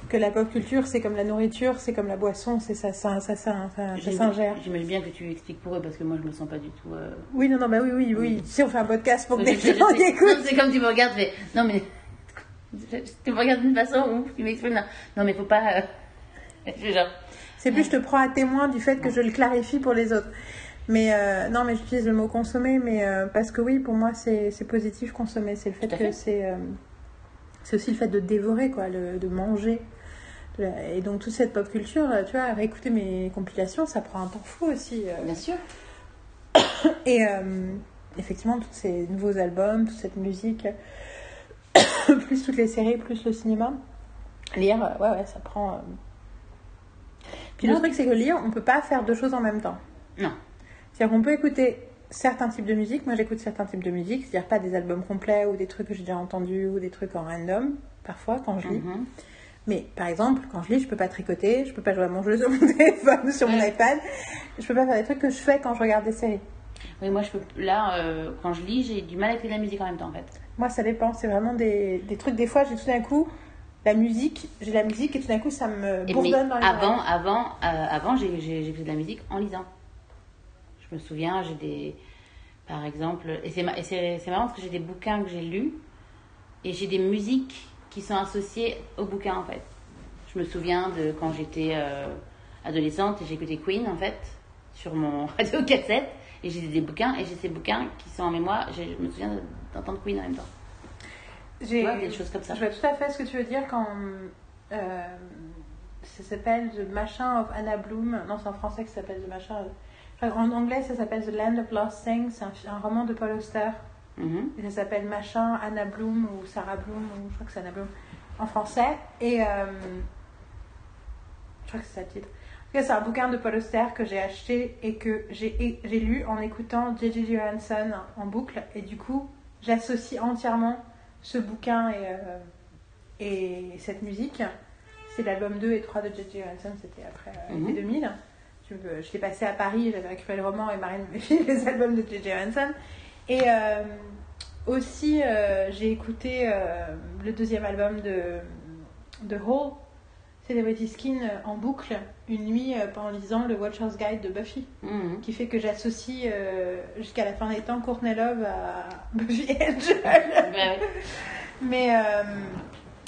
[SPEAKER 1] que la pop culture, c'est comme la nourriture, c'est comme la boisson, c'est ça, ça, ça, ça, ça, s'ingère.
[SPEAKER 2] J'imagine bien que tu expliques pour eux parce que moi je me sens pas du tout. euh,
[SPEAKER 1] Oui, non, non, bah oui, oui, oui. Si on fait un podcast pour que des gens écoutent.
[SPEAKER 2] c'est comme tu me regardes, tu fais non mais tu me regardes d'une façon où tu m'exprimes non, non mais faut pas. euh, genre
[SPEAKER 1] C'est plus je te prends à témoin du fait que je le clarifie pour les autres. Mais euh, non, mais j'utilise le mot consommer, mais euh, parce que oui, pour moi, c'est positif consommer. C'est le fait que c'est c'est aussi le fait de dévorer, quoi, le- de manger. Et donc toute cette pop culture, là, tu vois, réécouter mes compilations, ça prend un temps fou aussi. euh.
[SPEAKER 2] bien sûr.
[SPEAKER 1] Et euh, effectivement, tous ces nouveaux albums, toute cette musique, plus toutes les séries, plus le cinéma, lire, euh, ouais, ouais, ça prend. euh. Puis le
[SPEAKER 2] Non.
[SPEAKER 1] truc, c'est que lire, on peut pas faire deux choses en même temps.
[SPEAKER 2] Non.
[SPEAKER 1] C'est-à-dire qu'on peut écouter certains types de musique. Moi, j'écoute certains types de musique, c'est-à-dire pas des albums complets ou des trucs que j'ai déjà entendus ou des trucs en random, parfois, quand je lis.
[SPEAKER 2] Mhm.
[SPEAKER 1] Mais par exemple, quand je lis, je peux pas tricoter, je peux pas jouer à mon jeu sur mon téléphone ou sur mon iPad. Je peux pas faire des trucs que je fais quand je regarde des séries.
[SPEAKER 2] Oui, moi, je peux. Là, euh, quand je lis, j'ai du mal à écouter de la musique en même temps, en fait.
[SPEAKER 1] Moi, ça dépend. C'est vraiment des, des trucs. Des fois, j'ai tout d'un coup la musique, j'ai la musique et tout d'un coup, ça me bourdonne dans les
[SPEAKER 2] avant, avant, euh, avant, j'ai fait de la musique en lisant. Je me souviens, j'ai des, par exemple, et c'est marrant parce que j'ai des bouquins que j'ai lus et j'ai des musiques qui sont associées aux bouquins en fait. Je me souviens de quand j'étais euh, adolescente et j'écoutais Queen en fait sur mon radio cassette et j'ai des bouquins et j'ai ces bouquins qui sont en mémoire. Je me souviens d'entendre Queen en même temps.
[SPEAKER 1] J'ai-
[SPEAKER 2] des choses comme ça.
[SPEAKER 1] Je vois tout à fait ce que tu veux dire quand. euh, ça s'appelle The Machin of Anna Bloom. Non, c'est en français que ça s'appelle The Machin. Enfin, en anglais, ça s'appelle The Land of Lost Things. C'est un, un roman de Paul Auster.
[SPEAKER 2] Mhm.
[SPEAKER 1] Et ça s'appelle Machin, Anna Bloom ou Sarah Bloom, ou je crois que c'est Anna Bloom en français. Et euh, je crois que c'est ça le titre. En tout cas, c'est un bouquin de Paul Auster que j'ai acheté et que j'ai lu en écoutant J.J. Johansson en boucle. Et du coup, j'associe entièrement ce bouquin et, euh, et cette musique. C'est l'album 2 et 3 de J.J. Johansson, c'était après euh,
[SPEAKER 2] Mhm.
[SPEAKER 1] l'été 2000. Je, je l'ai passé à Paris, j'avais récupéré le roman et Marine me fait les albums de J.J. Johansson. Et euh, aussi, euh, j'ai écouté euh, le deuxième album de, de Hall, Celebrity Skin, en boucle, une nuit en lisant le Watcher's Guide de Buffy,
[SPEAKER 2] Mhm.
[SPEAKER 1] qui fait que j'associe jusqu'à la fin des temps Courtney Love à Buffy Angel.
[SPEAKER 2] Ouais, ouais.
[SPEAKER 1] Mais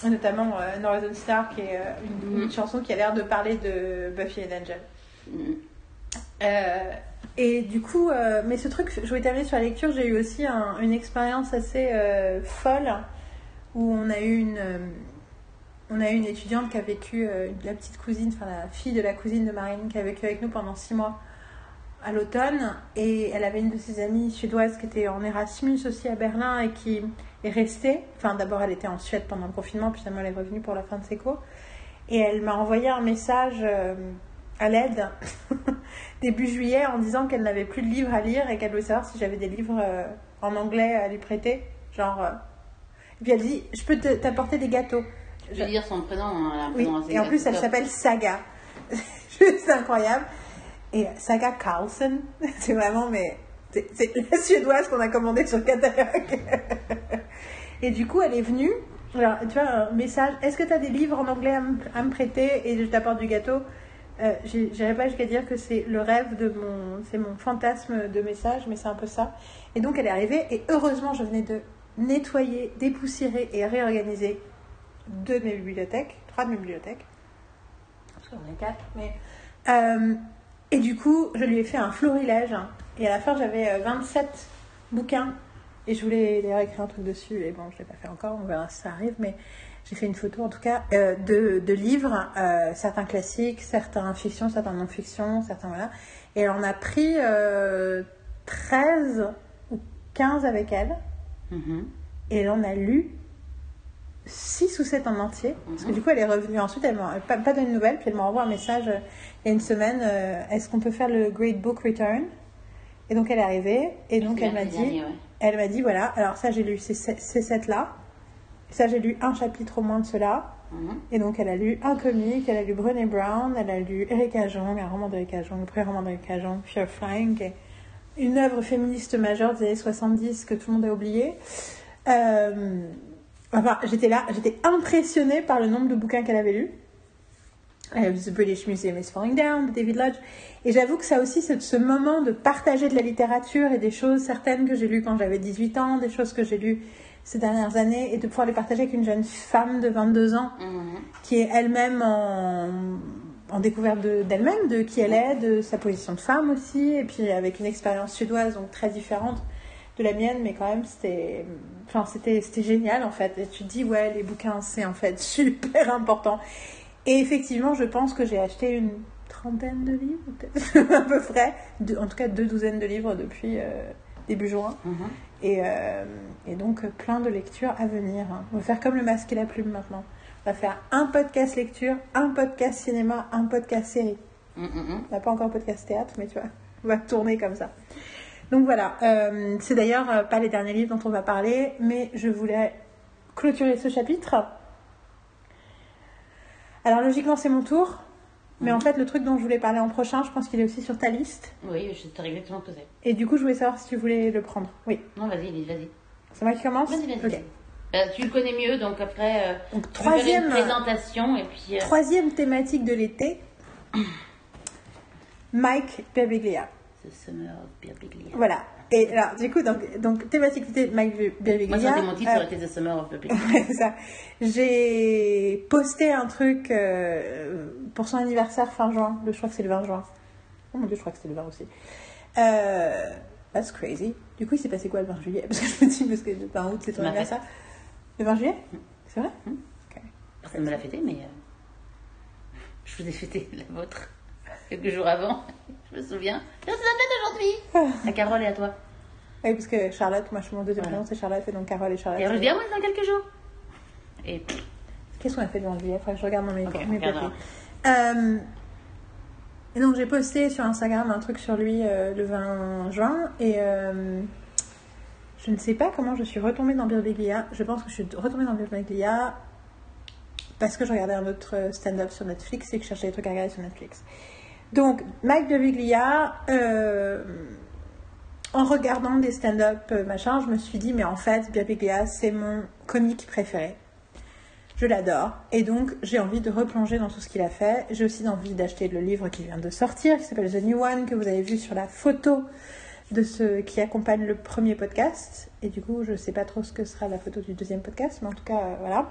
[SPEAKER 1] notamment Northern Star, qui est une, une
[SPEAKER 2] Mhm.
[SPEAKER 1] chanson qui a l'air de parler de Buffy et Angel. Euh, et du coup, euh, mais ce truc, je voulais terminer sur la lecture, j'ai eu aussi un- une expérience assez euh, folle où on a eu une, on a eu une étudiante qui a vécu, la petite cousine, enfin la fille de la cousine de Marine, qui a vécu avec nous pendant six mois à l'automne. Et elle avait une de ses amies suédoises qui était en Erasmus aussi à Berlin et qui est restée. Enfin, d'abord, elle était en Suède pendant le confinement, puis finalement, elle est revenue pour la fin de ses cours. Et elle m'a envoyé un message à l'aide début juillet en disant qu'elle n'avait plus de livres à lire et qu'elle voulait savoir si j'avais des livres euh, en anglais à lui prêter. Genre. euh, Et puis elle dit Je peux te- t'apporter des gâteaux.
[SPEAKER 2] Je veux dire son prénom. hein,
[SPEAKER 1] Oui, et en plus elle s'appelle Saga. Juste incroyable. Et Saga Carlsen, c'est vraiment, mais c'est c'est la suédoise qu'on a commandée sur catalogue. Et du coup, elle est venue. Alors, tu vois, un message Est-ce que tu as des livres en anglais à me prêter et je t'apporte du gâteau? Euh, J'irai pas jusqu'à dire que c'est le rêve de mon. C'est mon fantasme de message, mais c'est un peu ça. Et donc, elle est arrivée et heureusement, je venais de nettoyer, dépoussiérer et réorganiser deux de mes bibliothèques, trois de mes bibliothèques. Parce qu'on est quatre, mais. Euh, et du coup, je lui ai fait un florilège. hein. Et à la fin, j'avais euh, 27 bouquins. Et je voulais les écrire un truc dessus. Et bon, je l'ai pas fait encore, on verra si ça arrive. Mais j'ai fait une photo, en tout cas, euh, de, de livres, euh, certains classiques, certains fiction, certains non-fiction, certains voilà. Et elle en a pris euh, 13 ou 15 avec elle.
[SPEAKER 2] Mhm.
[SPEAKER 1] Et elle en a lu 6 ou 7 en entier. Parce que du coup, elle est revenue ensuite, elle m'a pas, pas donné de nouvelles, puis elle m'a envoyé un message euh, il y a une semaine est-ce qu'on peut faire le Great Book Return? Et donc, elle est arrivée, et donc elle m'a dit
[SPEAKER 2] dernier, ouais.
[SPEAKER 1] elle m'a dit voilà, alors ça, j'ai lu ces, ces 7-là. Ça, j'ai lu un chapitre au moins de cela.
[SPEAKER 2] Mhm.
[SPEAKER 1] Et donc, elle a lu un comique, elle a lu Brené Brown, elle a lu Erika Jong, un roman d'Erika Jong, le premier roman d'Erika Jong, Fear Flying, qui est une œuvre féministe majeure des années 70 que tout le monde a oublié. Euh, enfin, j'étais là, j'étais impressionnée par le nombre de bouquins qu'elle avait lus. Euh, The British Museum is Falling Down de David Lodge. Et j'avoue que ça aussi, c'est ce moment de partager de la littérature et des choses certaines que j'ai lues quand j'avais 18 ans, des choses que j'ai lues ces dernières années, et de pouvoir les partager avec une jeune femme de 22 ans
[SPEAKER 2] Mhm.
[SPEAKER 1] qui est elle-même en, en découverte de- d'elle-même, de, qui elle est, de sa position de femme aussi, et puis avec une expérience suédoise donc très différente de la mienne, mais quand même c'était, enfin c'était génial en fait. Et tu te dis ouais les bouquins c'est en fait super important. Et effectivement je pense que j'ai acheté une trentaine de livres peut-être à peu près, en tout cas deux douzaines de livres depuis euh, début juin.
[SPEAKER 2] Mhm.
[SPEAKER 1] Et, euh, et donc, plein de lectures à venir. On va faire comme le masque et la plume maintenant. On va faire un podcast lecture, un podcast cinéma, un podcast série.
[SPEAKER 2] Mhm, mhm.
[SPEAKER 1] On n'a pas encore podcast théâtre, mais tu vois, on va tourner comme ça. Donc voilà, euh, c'est d'ailleurs euh, pas les derniers livres dont on va parler, mais je voulais clôturer ce chapitre. Alors logiquement c'est mon tour, mais en fait le truc dont je voulais parler en prochain, je pense qu'il est aussi sur ta liste.
[SPEAKER 2] Oui, je sais exactement ce que c'est.
[SPEAKER 1] Et du coup je voulais savoir si tu voulais le prendre. Oui.
[SPEAKER 2] Non, vas-y, vas-y.
[SPEAKER 1] C'est moi qui commence
[SPEAKER 2] Vas-y, vas-y. Euh, tu le connais mieux, donc après, euh,
[SPEAKER 1] Donc
[SPEAKER 2] faire
[SPEAKER 1] troisième,
[SPEAKER 2] une présentation et puis. euh,
[SPEAKER 1] troisième thématique de l'été, Mike Birbiglia.
[SPEAKER 2] The Summer of Birbiglia.
[SPEAKER 1] Voilà. Et alors du coup, donc, donc thématique d'été, Mike Birbiglia.
[SPEAKER 2] Moi, été mon titre, ça aurait été The Summer of Birbiglia.
[SPEAKER 1] Ouais, c'est ça. J'ai posté un truc euh, pour son anniversaire fin juin. Le, je crois que c'est le 20 juin. Oh mon dieu, je crois que c'est le 20 aussi. Euh, that's crazy. Du coup, il s'est passé quoi le 20 juillet? Parce que je me dis, parce que le 20 août, c'est ton anniversaire. Le 20 juillet? C'est vrai?
[SPEAKER 2] Personne ne me l'a fêté, mais euh, je vous ai fêté la vôtre quelques jours avant. Je me souviens. C'est la fête aujourd'hui. À Carole et à toi.
[SPEAKER 1] Oui, parce que Charlotte, moi je suis mon deuxième prénom, c'est Charlotte, et donc Carole et Charlotte.
[SPEAKER 2] Et alors, je dis, ah ouais, dans quelques jours. Et
[SPEAKER 1] Qu'est-ce qu'on a fait le 20 juillet que je regarde dans mes,
[SPEAKER 2] Ok,
[SPEAKER 1] mes
[SPEAKER 2] on regardera.
[SPEAKER 1] papiers. Euh, et donc j'ai posté sur Instagram un truc sur lui euh, le 20 juin et euh, je ne sais pas comment je suis retombée dans Birbiglia. Je pense que je suis retombée dans Birbiglia parce que je regardais un autre stand-up sur Netflix et que je cherchais des trucs à regarder sur Netflix. Donc Mike Birbiglia, euh, en regardant des stand-up euh, machin, je me suis dit mais en fait Birbiglia c'est mon comique préféré. Je l'adore. Et donc, j'ai envie de replonger dans tout ce qu'il a fait. J'ai aussi envie d'acheter le livre qui vient de sortir, qui s'appelle The New One, que vous avez vu sur la photo de ce qui accompagne le premier podcast. Et du coup, je sais pas trop ce que sera la photo du deuxième podcast, mais en tout cas, euh, voilà.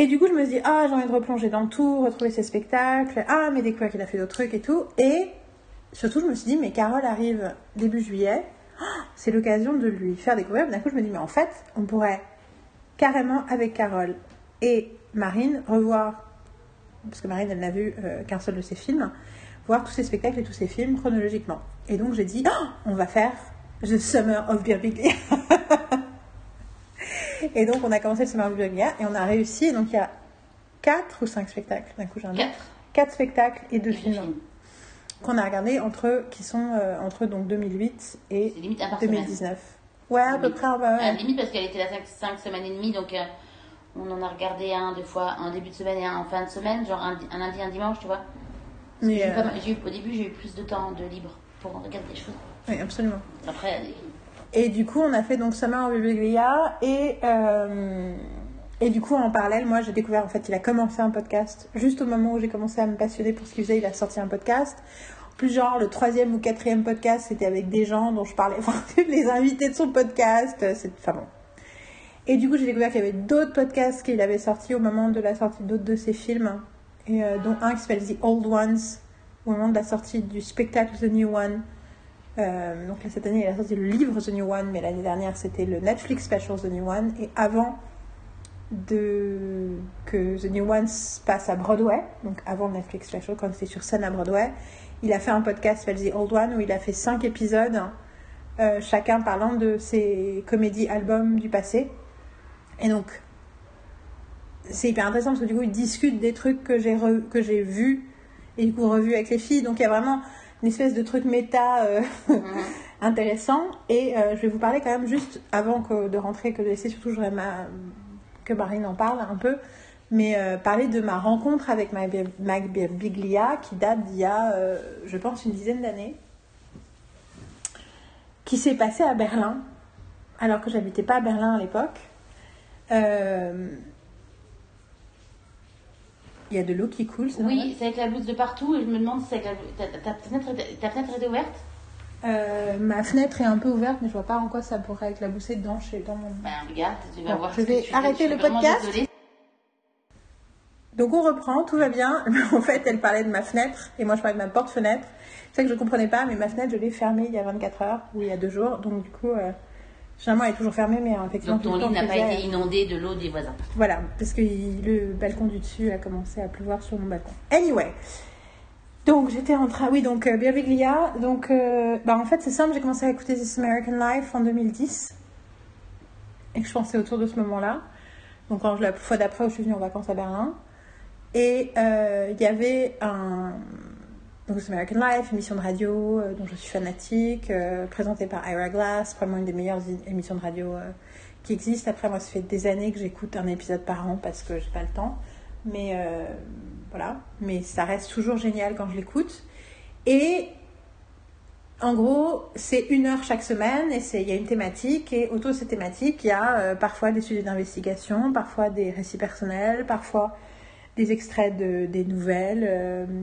[SPEAKER 1] Et du coup, je me dis, ah, j'ai envie de replonger dans tout, retrouver ses spectacles, ah, mais découvrir qu'il a fait d'autres trucs et tout. Et surtout, je me suis dit, mais Carole arrive début juillet, Ah, c'est l'occasion de lui faire découvrir. D'un coup, je me dis, mais en fait, on pourrait carrément avec Carole et Marine revoir, parce que Marine elle n'a vu euh, qu'un seul de ses films, voir tous ses spectacles et tous ses films chronologiquement. Et donc j'ai dit, Oh, on va faire The Summer of Birbiglia. et donc on a commencé le Summer Birbiglia et on a réussi. Et donc il y a quatre ou cinq spectacles. D'un coup j'ai un doute.
[SPEAKER 2] quatre.
[SPEAKER 1] Quatre spectacles et deux
[SPEAKER 2] Deux
[SPEAKER 1] films
[SPEAKER 2] films.
[SPEAKER 1] qu'on a regardés entre qui sont euh, entre donc 2008 et
[SPEAKER 2] C'est limite un par semaine.
[SPEAKER 1] 2019. Ouais, à peu près. ouais, ouais.
[SPEAKER 2] À la limite, parce qu'elle était là 5, semaines et demie, donc euh, on en a regardé un, deux fois, un début de semaine et un en fin de semaine, genre un, un lundi, un dimanche, tu vois.
[SPEAKER 1] Mais,
[SPEAKER 2] eu
[SPEAKER 1] euh,
[SPEAKER 2] j'ai eu- au début, j'ai eu plus de temps de libre pour regarder des choses.
[SPEAKER 1] Oui, absolument.
[SPEAKER 2] Après,
[SPEAKER 1] Et du coup, on a fait donc Summer of Birbiglia et euh, et du coup, en parallèle, moi, j'ai découvert en fait, il a commencé un podcast juste au moment où j'ai commencé à me passionner pour ce qu'il faisait. Il a sorti un podcast. Plus genre le troisième ou quatrième podcast, c'était avec des gens dont je parlais, enfin, les invités de son podcast. C'est enfin bon. Et du coup, j'ai découvert qu'il y avait d'autres podcasts qu'il avait sortis au moment de la sortie d'autres de ses films, et euh, dont un qui s'appelle The Old Ones, au moment de la sortie du spectacle The New One. Euh, donc cette année, il a sorti le livre The New One, mais l'année dernière, c'était le Netflix special The New One. Et avant de que The New One se passe à Broadway, donc avant le Netflix special, quand c'était sur scène à Broadway, il a fait un podcast s'appelle The Old One, où il a fait cinq épisodes, euh, chacun parlant de ses comédies albums du passé. Et donc, c'est hyper intéressant parce que du coup, il discute des trucs que j'ai que j'ai vus et du coup revus avec les filles. Donc, il y a vraiment une espèce de truc méta euh, intéressant. Et euh, je vais vous parler quand même juste avant que, de rentrer, que de laisser surtout, je ma- que Marine en parle un peu. Mais euh, parler de ma rencontre avec Mike Birbiglia qui date d'il y a, je pense, une dizaine d'années, qui s'est passée à Berlin, alors que j'habitais pas à Berlin à l'époque. Il y a de l'eau qui coule, c'est
[SPEAKER 2] oui, c'est avec la blouse de partout et je me demande si avec la ta, fenêtre, était- ta fenêtre était ouverte?
[SPEAKER 1] Euh, ma fenêtre est un peu ouverte, mais je vois pas en quoi ça pourrait éclabousser dedans chez dans mon.
[SPEAKER 2] Ben regarde, tu vas
[SPEAKER 1] Bon,
[SPEAKER 2] voir.
[SPEAKER 1] je vais
[SPEAKER 2] tu-
[SPEAKER 1] arrêter
[SPEAKER 2] je
[SPEAKER 1] le podcast. Donc on reprend, tout va bien. en fait, elle parlait de ma fenêtre et moi je parlais de ma porte-fenêtre. C'est ça que je comprenais pas, mais ma fenêtre je l'ai fermée il y a 24 heures ou il y a deux jours. Donc du coup, euh, généralement elle est toujours fermée, mais euh, effectivement
[SPEAKER 2] Donc ton lit n'a pas
[SPEAKER 1] faisait-
[SPEAKER 2] été inondé de l'eau des voisins.
[SPEAKER 1] Voilà, parce que le balcon du dessus a commencé à pleuvoir sur mon balcon. Anyway, donc j'étais en train, oui, donc euh, Birbiglia, donc euh, bah, en fait c'est simple, j'ai commencé à écouter This American Life en 2010 et que je pensais autour de ce moment-là. Donc quand je, la fois d'après où je suis venue en vacances à Berlin, et euh, il y avait un, donc American Life, émission de radio euh, dont je suis fanatique, euh, présentée par Ira Glass, probablement une des meilleures émissions de radio euh, qui existent. Après, moi, ça fait des années que j'écoute un épisode par an parce que j'ai pas le temps. Mais voilà, mais ça reste toujours génial quand je l'écoute. Et en gros, c'est une heure chaque semaine et il y a une thématique. Et autour de cette thématique, il y a parfois des sujets d'investigation, parfois des récits personnels, parfois des extraits de, des nouvelles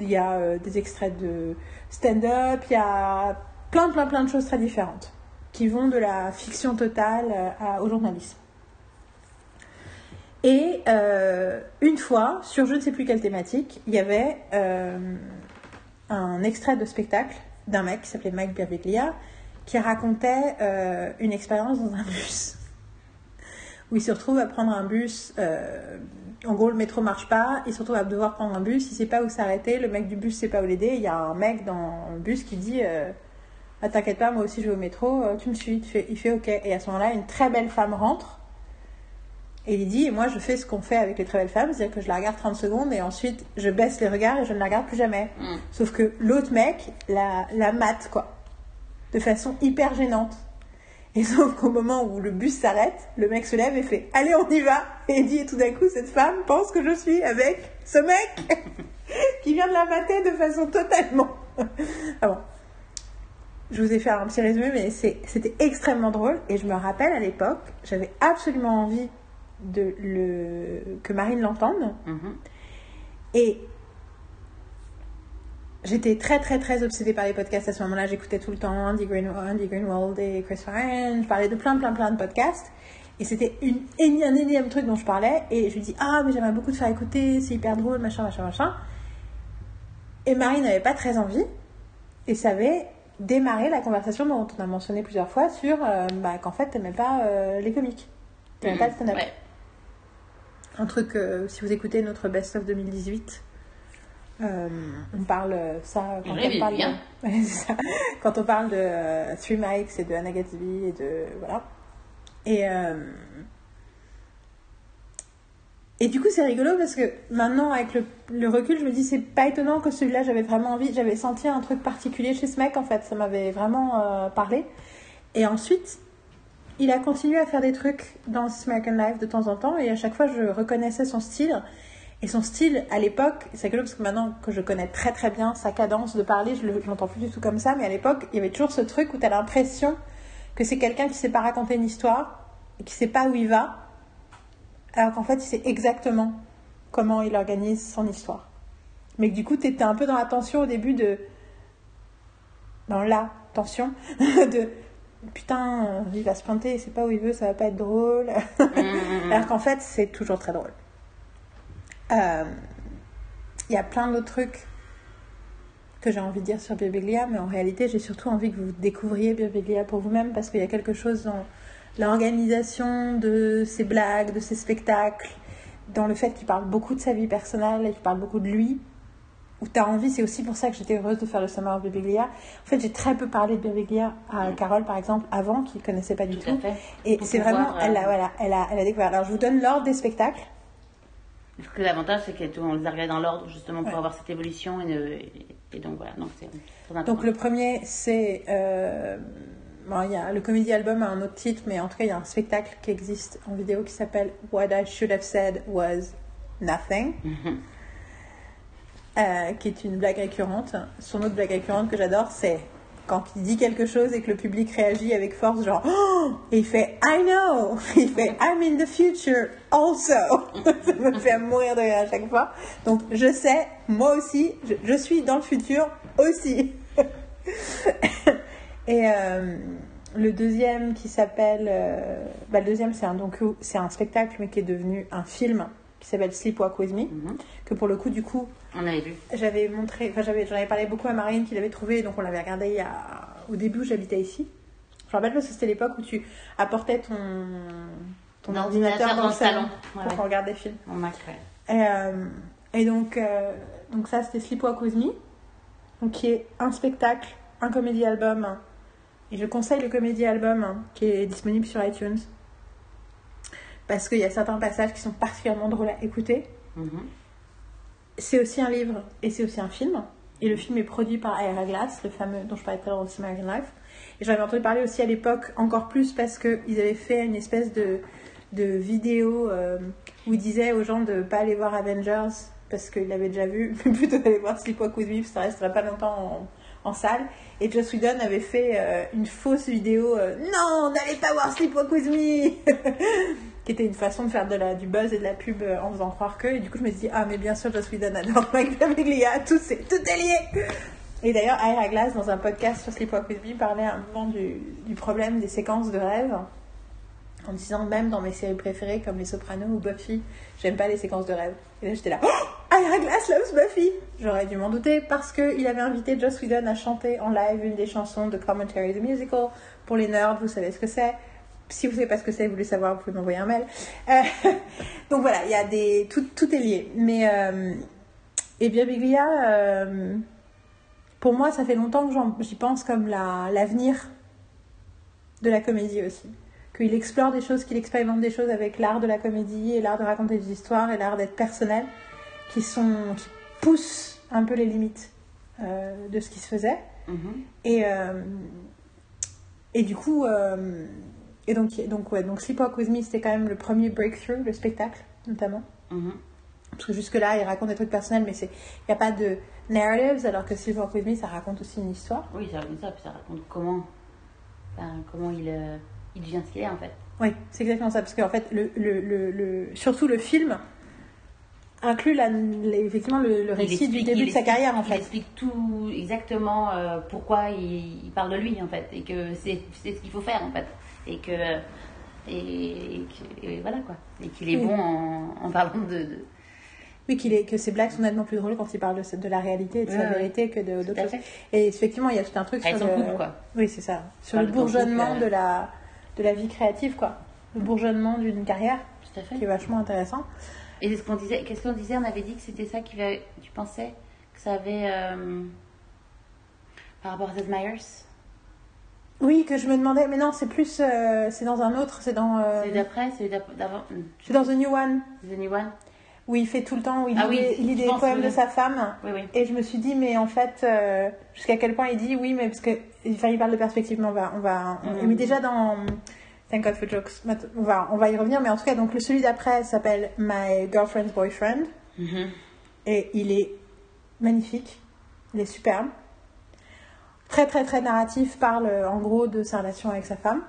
[SPEAKER 1] il y a euh, des extraits de stand-up, il y a plein, plein, plein de choses très différentes qui vont de la fiction totale euh, au journalisme. Et euh, une fois, sur je ne sais plus quelle thématique, il y avait un extrait de spectacle d'un mec qui s'appelait Mike Birbiglia qui racontait une expérience dans un bus où il se retrouve à prendre un bus en gros, le métro marche pas, il se retrouve à devoir prendre un bus, il sait pas où s'arrêter, le mec du bus sait pas où l'aider, il y a un mec dans le bus qui dit euh, ah, T'inquiète pas, moi aussi je vais au métro, euh, tu me suis, il fait, il fait ok. Et à ce moment-là, une très belle femme rentre et il dit Moi je fais ce qu'on fait avec les très belles femmes, c'est-à-dire que je la regarde 30 secondes et ensuite je baisse les regards et je ne la regarde plus jamais. Mm. Sauf que l'autre mec la, la mate, quoi, de façon hyper gênante. Et sauf qu'au moment où le bus s'arrête, le mec se lève et fait Allez, on y va Et dit Et tout d'un coup, cette femme pense que je suis avec ce mec qui vient de la mater de façon totalement. ah bon. Je vous ai fait un petit résumé, mais c'était extrêmement drôle. Et je me rappelle à l'époque, j'avais absolument envie de le, que Marine l'entende. Mm-hmm. Et j'étais très très très obsédée par les podcasts à ce moment-là. J'écoutais tout le temps Andy Greenwald, Andy Greenwald et Chris Ryan. Je parlais de plein plein plein de podcasts. Et c'était une, un énième truc dont je parlais. Et je lui dis Ah, mais j'aimerais beaucoup te faire écouter, c'est hyper drôle, machin, machin, machin. Et Marie n'avait pas très envie. Et ça avait démarré la conversation dont on a mentionné plusieurs fois sur euh, bah, qu'en fait, t'aimais pas euh, les comiques. T'aimais pas le stand-up. Un truc, euh, si vous écoutez notre Best of 2018, euh, on parle ça quand on parle de, ça. quand on parle de euh, Three Mikes et de Anna Gatsby et de voilà. Et euh, et du coup c'est rigolo parce que maintenant avec le, le recul je me dis c'est pas étonnant que celui-là j'avais vraiment envie j'avais senti un truc particulier chez ce mec en fait. Ça m'avait vraiment parlé. Et ensuite il a continué à faire des trucs dans American Life de temps en temps et à chaque fois je reconnaissais son style et son style, à l'époque, c'est rigolo parce que maintenant que je connais très très bien sa cadence de parler, je l'entends plus du tout comme ça, mais à l'époque, il y avait toujours ce truc où tu as l'impression que c'est quelqu'un qui sait pas raconter une histoire et qui sait pas où il va, alors qu'en fait, il sait exactement comment il organise son histoire. Mais que du coup, tu étais un peu dans la tension au début de. dans la tension de. Putain, il va se planter, il sait pas où il veut, ça va pas être drôle. Mmh, mmh, mmh. alors qu'en fait, c'est toujours très drôle. Euh, il y a plein d'autres trucs que j'ai envie de dire sur Birbiglia, mais en réalité, j'ai surtout envie que vous découvriez Birbiglia pour vous-même parce qu'il y a quelque chose dans l'organisation de ses blagues, de ses spectacles, dans le fait qu'il parle beaucoup de sa vie personnelle et qu'il parle beaucoup de lui, où tu as envie, c'est aussi pour ça que j'étais heureuse de faire le Summer of Birbiglia. En fait, j'ai très peu parlé de Birbiglia à Carole, par exemple, avant, qui ne connaissait pas du tout. Et c'est vraiment, elle, a, voilà, elle, a, elle a découvert. Alors, je vous donne l'ordre des spectacles.
[SPEAKER 2] L'avantage, c'est qu'on les a regardés dans l'ordre, justement, pour avoir cette évolution. Et, et, donc, voilà. Donc,
[SPEAKER 1] c'est Donc, le premier, c'est. Euh, bon, il y a, le comédie album a un autre titre, mais en tout cas, il y a un spectacle qui existe en vidéo qui s'appelle What I Should Have Said Was Nothing. Euh, qui est une blague récurrente. Son autre blague récurrente que j'adore, c'est quand il dit quelque chose et que le public réagit avec force, genre, oh! et il fait I know, il fait I'm in the future also. Ça me fait mourir de rire à chaque fois. Donc je sais, moi aussi, je, suis dans le futur aussi. et euh, le deuxième qui s'appelle, euh, bah, le deuxième c'est un c'est un spectacle mais qui est devenu un film qui s'appelle Sleepwalk With Me, mhm. que pour le coup, du coup,
[SPEAKER 2] on avait vu.
[SPEAKER 1] J'avais montré, enfin, j'avais, j'en avais parlé beaucoup à Marine qui l'avait trouvé, donc on l'avait regardé il y a, au début où j'habitais ici. Je me rappelle que c'était l'époque où tu apportais ton, ton ordinateur, dans, le salon, pour regarder des films.
[SPEAKER 2] On
[SPEAKER 1] et, euh, et donc, euh, donc ça, c'était Sleepwalk With Me, donc qui est un spectacle, un comédie album. Et je conseille le comédie album qui est disponible sur iTunes parce qu'il y a certains passages qui sont particulièrement drôles à écouter. Mhm. C'est aussi un livre et c'est aussi un film. Et le film est produit par Ira Glass, le fameux dont je parlais tout à l'heure dans American Life. Et j'en avais entendu parler aussi à l'époque, encore plus parce qu'ils avaient fait une espèce de, de vidéo euh, où ils disaient aux gens de ne pas aller voir Avengers parce qu'ils l'avaient déjà vu, mais plutôt d'aller voir Sleepwalk with Me, ça restera pas longtemps en, en salle. Et Joss Whedon avait fait euh, une fausse vidéo euh, Non, n'allez pas voir Sleepwalk with Me qui était une façon de faire de la, du buzz et de la pub euh, en faisant croire que. Et du coup, je me suis dit, ah, mais bien sûr, Joss Whedon adore Mike Birbiglia, tout, est, tout est lié. Et d'ailleurs, Ira Glass, dans un podcast sur Sleepwalk with Me, parlait à un moment du, du problème des séquences de rêve. En disant, même dans mes séries préférées comme Les Sopranos ou Buffy, j'aime pas les séquences de rêve. Et là, j'étais là, oh, Ira Glass loves Buffy? J'aurais dû m'en douter parce qu'il avait invité Joss Whedon à chanter en live une des chansons de Commentary the Musical. Pour les nerds, vous savez ce que c'est si vous savez pas ce que c'est, vous voulez savoir, vous pouvez m'envoyer un mail. Euh, donc voilà, il y a des tout, tout est lié. Mais euh, et bien Biglia, euh, pour moi, ça fait longtemps que j'y pense comme l'avenir de la comédie aussi. Qu'il explore des choses, qu'il expérimente des choses avec l'art de la comédie et l'art de raconter des histoires et l'art d'être personnel, qui sont qui poussent un peu les limites de ce qui se faisait. Mm-hmm. Et et du coup et donc, donc, ouais, donc Sleepwalk With Me, c'était quand même le premier breakthrough, le spectacle, notamment. Mhm. Parce que jusque-là, il raconte des trucs personnels, mais il n'y a pas de narratives, alors que Sleepwalk With Me, ça raconte aussi une histoire.
[SPEAKER 2] Oui, ça raconte ça, puis ça raconte comment, comment il, euh, il devient ce qu'il est, en fait.
[SPEAKER 1] Oui, c'est exactement ça, parce qu'en fait, le, le, le, surtout le film inclut la, effectivement le, récit du début de sa carrière, en fait.
[SPEAKER 2] Il explique tout exactement euh, pourquoi il, il, parle de lui, en fait, et que c'est ce qu'il faut faire, en fait et que et, voilà quoi. Et qu'il est bon en, parlant de,
[SPEAKER 1] oui qu'il est que ses blagues sont nettement plus drôles quand il parle de, de la réalité et de sa vérité que d'autres choses. et effectivement il y a tout un truc
[SPEAKER 2] sur le quoi.
[SPEAKER 1] oui c'est ça. Sur le bourgeonnement euh. de la de la vie créative quoi. Le bourgeonnement d'une carrière tout à fait. qui est vachement intéressant.
[SPEAKER 2] Et ce qu'on disait qu'est-ce qu'on disait on avait dit que c'était ça qui tu pensais que ça avait euh, par rapport à Seth Meyers?
[SPEAKER 1] Oui, que je me demandais, mais non, c'est plus, euh, c'est dans un autre, c'est dans.
[SPEAKER 2] Euh, c'est d'après, c'est d'avant.
[SPEAKER 1] C'est dans The New One.
[SPEAKER 2] The New One.
[SPEAKER 1] Où il fait tout le temps, où il ah lit, il lit des poèmes de sa femme.
[SPEAKER 2] Oui, oui.
[SPEAKER 1] Et je me suis dit, mais en fait, euh, jusqu'à quel point il dit, oui, mais parce que, enfin, il parle de perspective, mais on va, on va, mm. mais déjà dans Thank God for Jokes, on va, on va y revenir, mais en tout cas, donc le celui d'après s'appelle My Girlfriend's Boyfriend, mm-hmm. et il est magnifique, il est superbe très très très narratif, parle en gros de sa relation avec sa femme,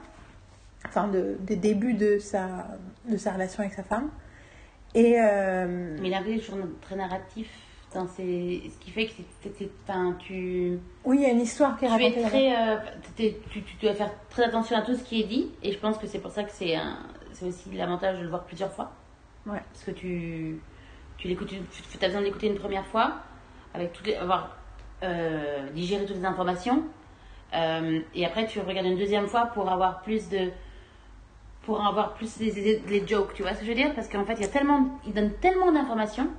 [SPEAKER 1] enfin de, des débuts de sa, de sa relation avec sa femme. Et, euh,
[SPEAKER 2] Mais il avait toujours très narratif. Dans. Ce qui fait que c'est, tu.
[SPEAKER 1] Oui, il y a une histoire qui est racontée.
[SPEAKER 2] Très, euh, tu, tu, dois faire très attention à tout ce qui est dit, et je pense que c'est pour ça que c'est, un... c'est aussi l'avantage de le voir plusieurs fois.
[SPEAKER 1] Ouais.
[SPEAKER 2] Parce que tu, tu l'écoutes, tu as besoin de l'écouter une première fois, avec toutes les, avoir euh, digérer toutes les informations. Euh, et après, tu regardes une deuxième fois pour avoir plus de. pour avoir plus les, les, jokes, tu vois ce que je veux dire? Parce qu'en fait, il, y a tellement, il donne tellement d'informations.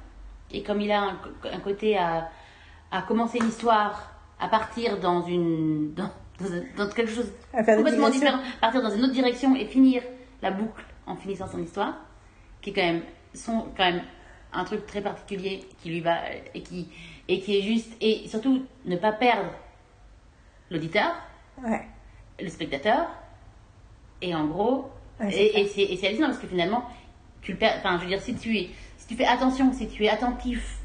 [SPEAKER 2] Et comme il a un, côté à, à commencer l'histoire à partir dans une. Dans, dans, quelque chose complètement différent, partir dans une autre direction et finir la boucle en finissant son histoire, qui est quand même, sont quand même un truc très particulier qui lui va et qui et qui est juste et surtout ne pas perdre l'auditeur, le spectateur et en gros et, et c'est hallucinant parce que finalement tu le perds. Enfin, je veux dire si tu es si tu fais attention, si tu es attentif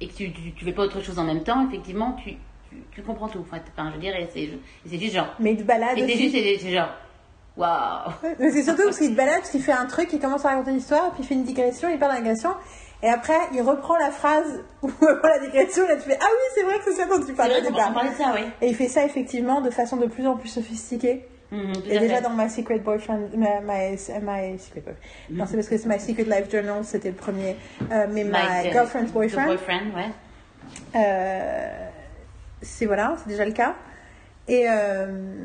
[SPEAKER 2] et que tu, tu, fais pas autre chose en même temps, effectivement tu tu, comprends tout. Enfin, je veux dire, c'est juste genre.
[SPEAKER 1] Mais il te balade.
[SPEAKER 2] C'est juste, c'est genre. Waouh!
[SPEAKER 1] C'est surtout parce qu'il te balade, parce qu'il fait un truc, il commence à raconter une histoire, puis il fait une digression, il parle digression, et après, il reprend la phrase ou la digression, et tu fais Ah oui, c'est vrai que c'est ça dont tu parlais.
[SPEAKER 2] ça, oui.
[SPEAKER 1] Et il fait ça effectivement de façon de plus en plus sophistiquée. Mhm, et déjà dans My Secret Boyfriend, my, Secret Boyfriend. Non, c'est parce que c'est My Secret Life Journal, c'était le premier. Euh, mais My, Girlfriend's Boyfriend.
[SPEAKER 2] boyfriend, ouais.
[SPEAKER 1] Euh, c'est voilà, c'est déjà le cas. Et. Euh,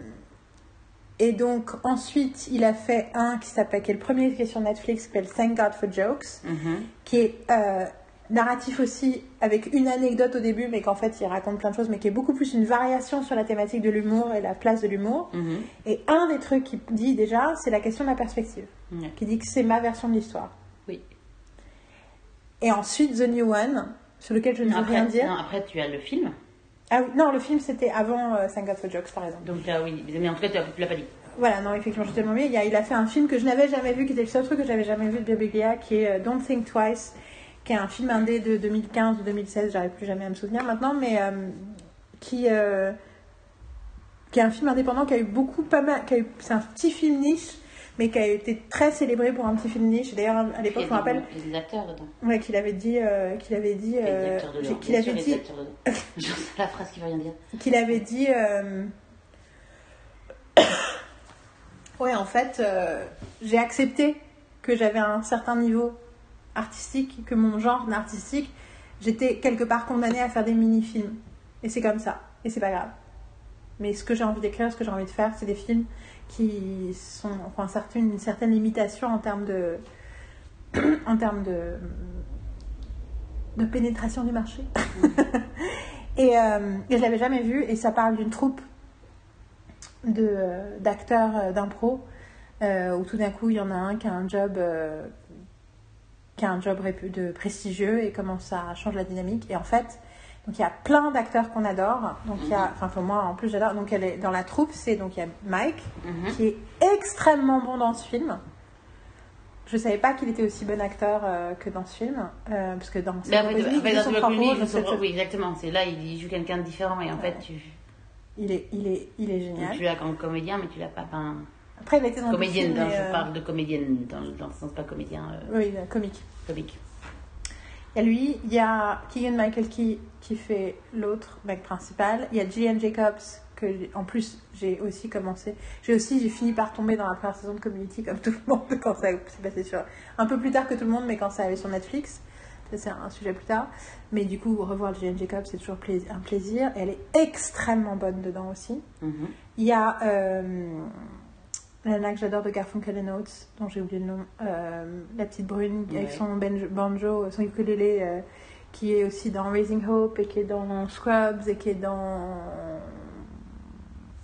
[SPEAKER 1] et donc ensuite, il a fait un qui s'appelle, qui est le premier qui est sur Netflix, qui s'appelle Thank God for Jokes, mm-hmm. qui est euh, narratif aussi, avec une anecdote au début, mais qu'en fait il raconte plein de choses, mais qui est beaucoup plus une variation sur la thématique de l'humour et la place de l'humour. Mm-hmm. Et un des trucs qu'il dit déjà, c'est la question de la perspective, qui dit que c'est ma version de l'histoire.
[SPEAKER 2] Oui.
[SPEAKER 1] Et ensuite The New One, sur lequel je ne veux rien dire.
[SPEAKER 2] non, après, tu as le film.
[SPEAKER 1] Ah oui, non, le film c'était avant euh, for Jokes par exemple.
[SPEAKER 2] Donc là, oui, mais en tout cas, tu l'as- tu l'as pas dit.
[SPEAKER 1] Voilà, non, effectivement, je suis tellement. Il, a- il a fait un film que je n'avais jamais vu, qui était le seul truc que j'avais jamais vu de Birbiglia, qui est euh, Don't Think Twice, qui est un film indé de 2015 ou 2016, j'arrive plus jamais à me souvenir maintenant, mais euh, qui, euh, qui est un film indépendant qui a eu beaucoup, pas mal, c'est un petit film niche, mais qui a été très célébré pour un petit film niche. D'ailleurs, à l'époque, je me
[SPEAKER 2] a
[SPEAKER 1] rappelle
[SPEAKER 2] il y a des acteurs dedans.
[SPEAKER 1] ouais, qu'il avait dit, euh, qu'il avait dit, euh, qu'il avait dit,
[SPEAKER 2] acteurs dedans. Je sais la phrase qui veut rien dire.
[SPEAKER 1] qu'il avait dit euh, ouais en fait euh, j'ai accepté que j'avais un certain niveau artistique que mon genre artistique j'étais quelque part condamnée à faire des mini-films et c'est comme ça et c'est pas grave mais ce que j'ai envie d'écrire ce que j'ai envie de faire c'est des films qui sont enfin certaines, une certaine limitation en termes de en termes de de pénétration du marché. Et, euh, et je l'avais jamais vu et ça parle d'une troupe de d'acteurs euh, d'impro euh, où tout d'un coup il y en a un qui a un job euh, qui a un job de prestigieux et comment ça change la dynamique. Et en fait donc il y a plein d'acteurs qu'on adore donc il y a enfin pour moi en plus j'adore donc elle est dans la troupe c'est donc il y a Mike
[SPEAKER 2] Mhm.
[SPEAKER 1] qui est extrêmement bon dans ce film je savais pas qu'il était aussi bon acteur euh, que dans ce film euh, parce que dans Wars,
[SPEAKER 2] après,
[SPEAKER 1] il
[SPEAKER 2] dans
[SPEAKER 1] c'est-
[SPEAKER 2] Oui, exactement. C'est là, il joue quelqu'un de différent et en fait, tu,
[SPEAKER 1] il est il est il est génial
[SPEAKER 2] tu l'as comme comédien, mais tu l'as pas. Enfin,
[SPEAKER 1] après il été dans
[SPEAKER 2] comédienne, dans-
[SPEAKER 1] mais,
[SPEAKER 2] je
[SPEAKER 1] euh,
[SPEAKER 2] parle de comédienne dans, le- dans le sens pas comédien euh,
[SPEAKER 1] oui euh, comique
[SPEAKER 2] comique.
[SPEAKER 1] A lui, il y a Keegan Michael Key qui fait l'autre mec principal. Il y a Gillian Jacobs que en plus j'ai aussi commencé. J'ai aussi j'ai fini par tomber dans la première saison de Community comme tout le monde quand ça s'est passé sur un peu plus tard que tout le monde, mais quand ça allait sur Netflix. C'est un sujet plus tard. Mais du coup, revoir Gillian Jacobs, c'est toujours un plaisir. Elle est extrêmement bonne dedans aussi.
[SPEAKER 2] Mhm.
[SPEAKER 1] Il y a euh, la nana que j'adore de Garfunkel and Oates, dont j'ai oublié le nom, euh, la petite brune avec son banjo, son ukulélé, euh, qui est aussi dans Raising Hope et qui est dans Scrubs et qui est dans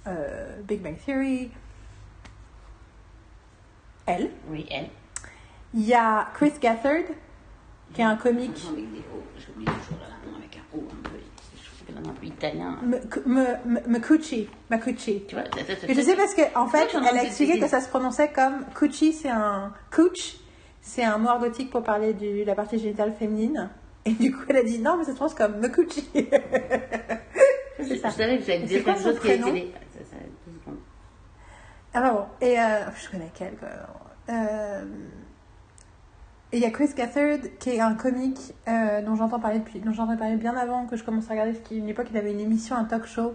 [SPEAKER 1] euh, Big Bang Theory. Elle.
[SPEAKER 2] Oui, elle.
[SPEAKER 1] Il y a Chris Gathard, qui est un comique.
[SPEAKER 2] Avec des O, j'oublie toujours là, non, avec un O un peu, je trouve que là, un peu italien.
[SPEAKER 1] Macucci. Macucci.
[SPEAKER 2] Tu vois,
[SPEAKER 1] je sais parce qu'en en fait, elle a expliqué que ça se prononçait comme Coochie, c'est un couch, c'est un mot argotique pour parler de la partie génitale féminine. Et du coup, elle a dit non, mais ça se prononce comme.
[SPEAKER 2] Je,
[SPEAKER 1] c'est ça.
[SPEAKER 2] je savais que j'allais dire quelque chose qui secondes.
[SPEAKER 1] ah bon. Et euh, je connais quel. Euh, et il y a Chris Gathard qui est un comique euh, dont j'entends parler depuis, dont j'entends parler bien avant que je commence à regarder. Parce qu'à une époque, il avait une émission, un talk show,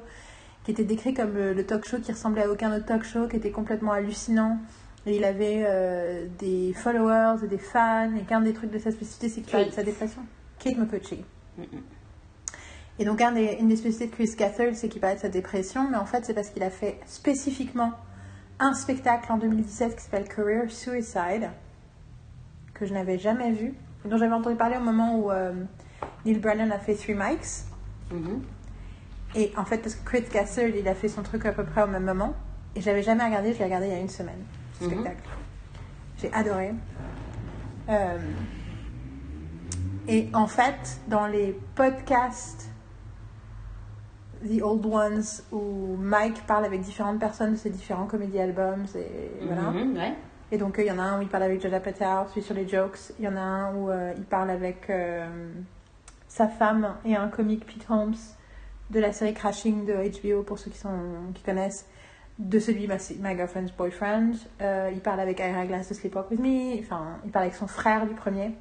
[SPEAKER 1] qui était décrit comme le, le talk show qui ressemblait à aucun autre talk show, qui était complètement hallucinant. Et il avait euh, des followers et des fans. Et qu'un des trucs de sa spécificité, c'est qu'il parlait de sa dépression. Kate McCutcheon.
[SPEAKER 2] Mhm.
[SPEAKER 1] Et donc, un des- une des spécificités de Chris Gathard, c'est qu'il parlait de sa dépression, mais en fait, c'est parce qu'il a fait spécifiquement un spectacle en 2017 qui s'appelle Career Suicide, que je n'avais jamais vu, dont j'avais entendu parler au moment où euh, Neil Brennan a fait Three Mics.
[SPEAKER 2] Mhm.
[SPEAKER 1] Et en fait, parce que Chris Gathard, il a fait son truc à peu près au même moment, et j'avais jamais regardé, je l'ai regardé il y a une semaine, ce
[SPEAKER 2] Mhm.
[SPEAKER 1] spectacle. J'ai adoré. Euh, et en fait, dans les podcasts The Old Ones, où Mike parle avec différentes personnes de ses différents comédie albums, et voilà.
[SPEAKER 2] Mhm, ouais.
[SPEAKER 1] Et donc, euh, il y en a un où il parle avec Jada Patel, celui sur les jokes. Il y en a un où euh, il parle avec euh, sa femme et un comique, Pete Holmes, de la série Crashing de HBO, pour ceux qui, sont, qui connaissent, de celui My, My Girlfriend's Boyfriend. Il parle avec Ira Glass de Sleepwalk With Me. Enfin, il parle avec son frère du premier.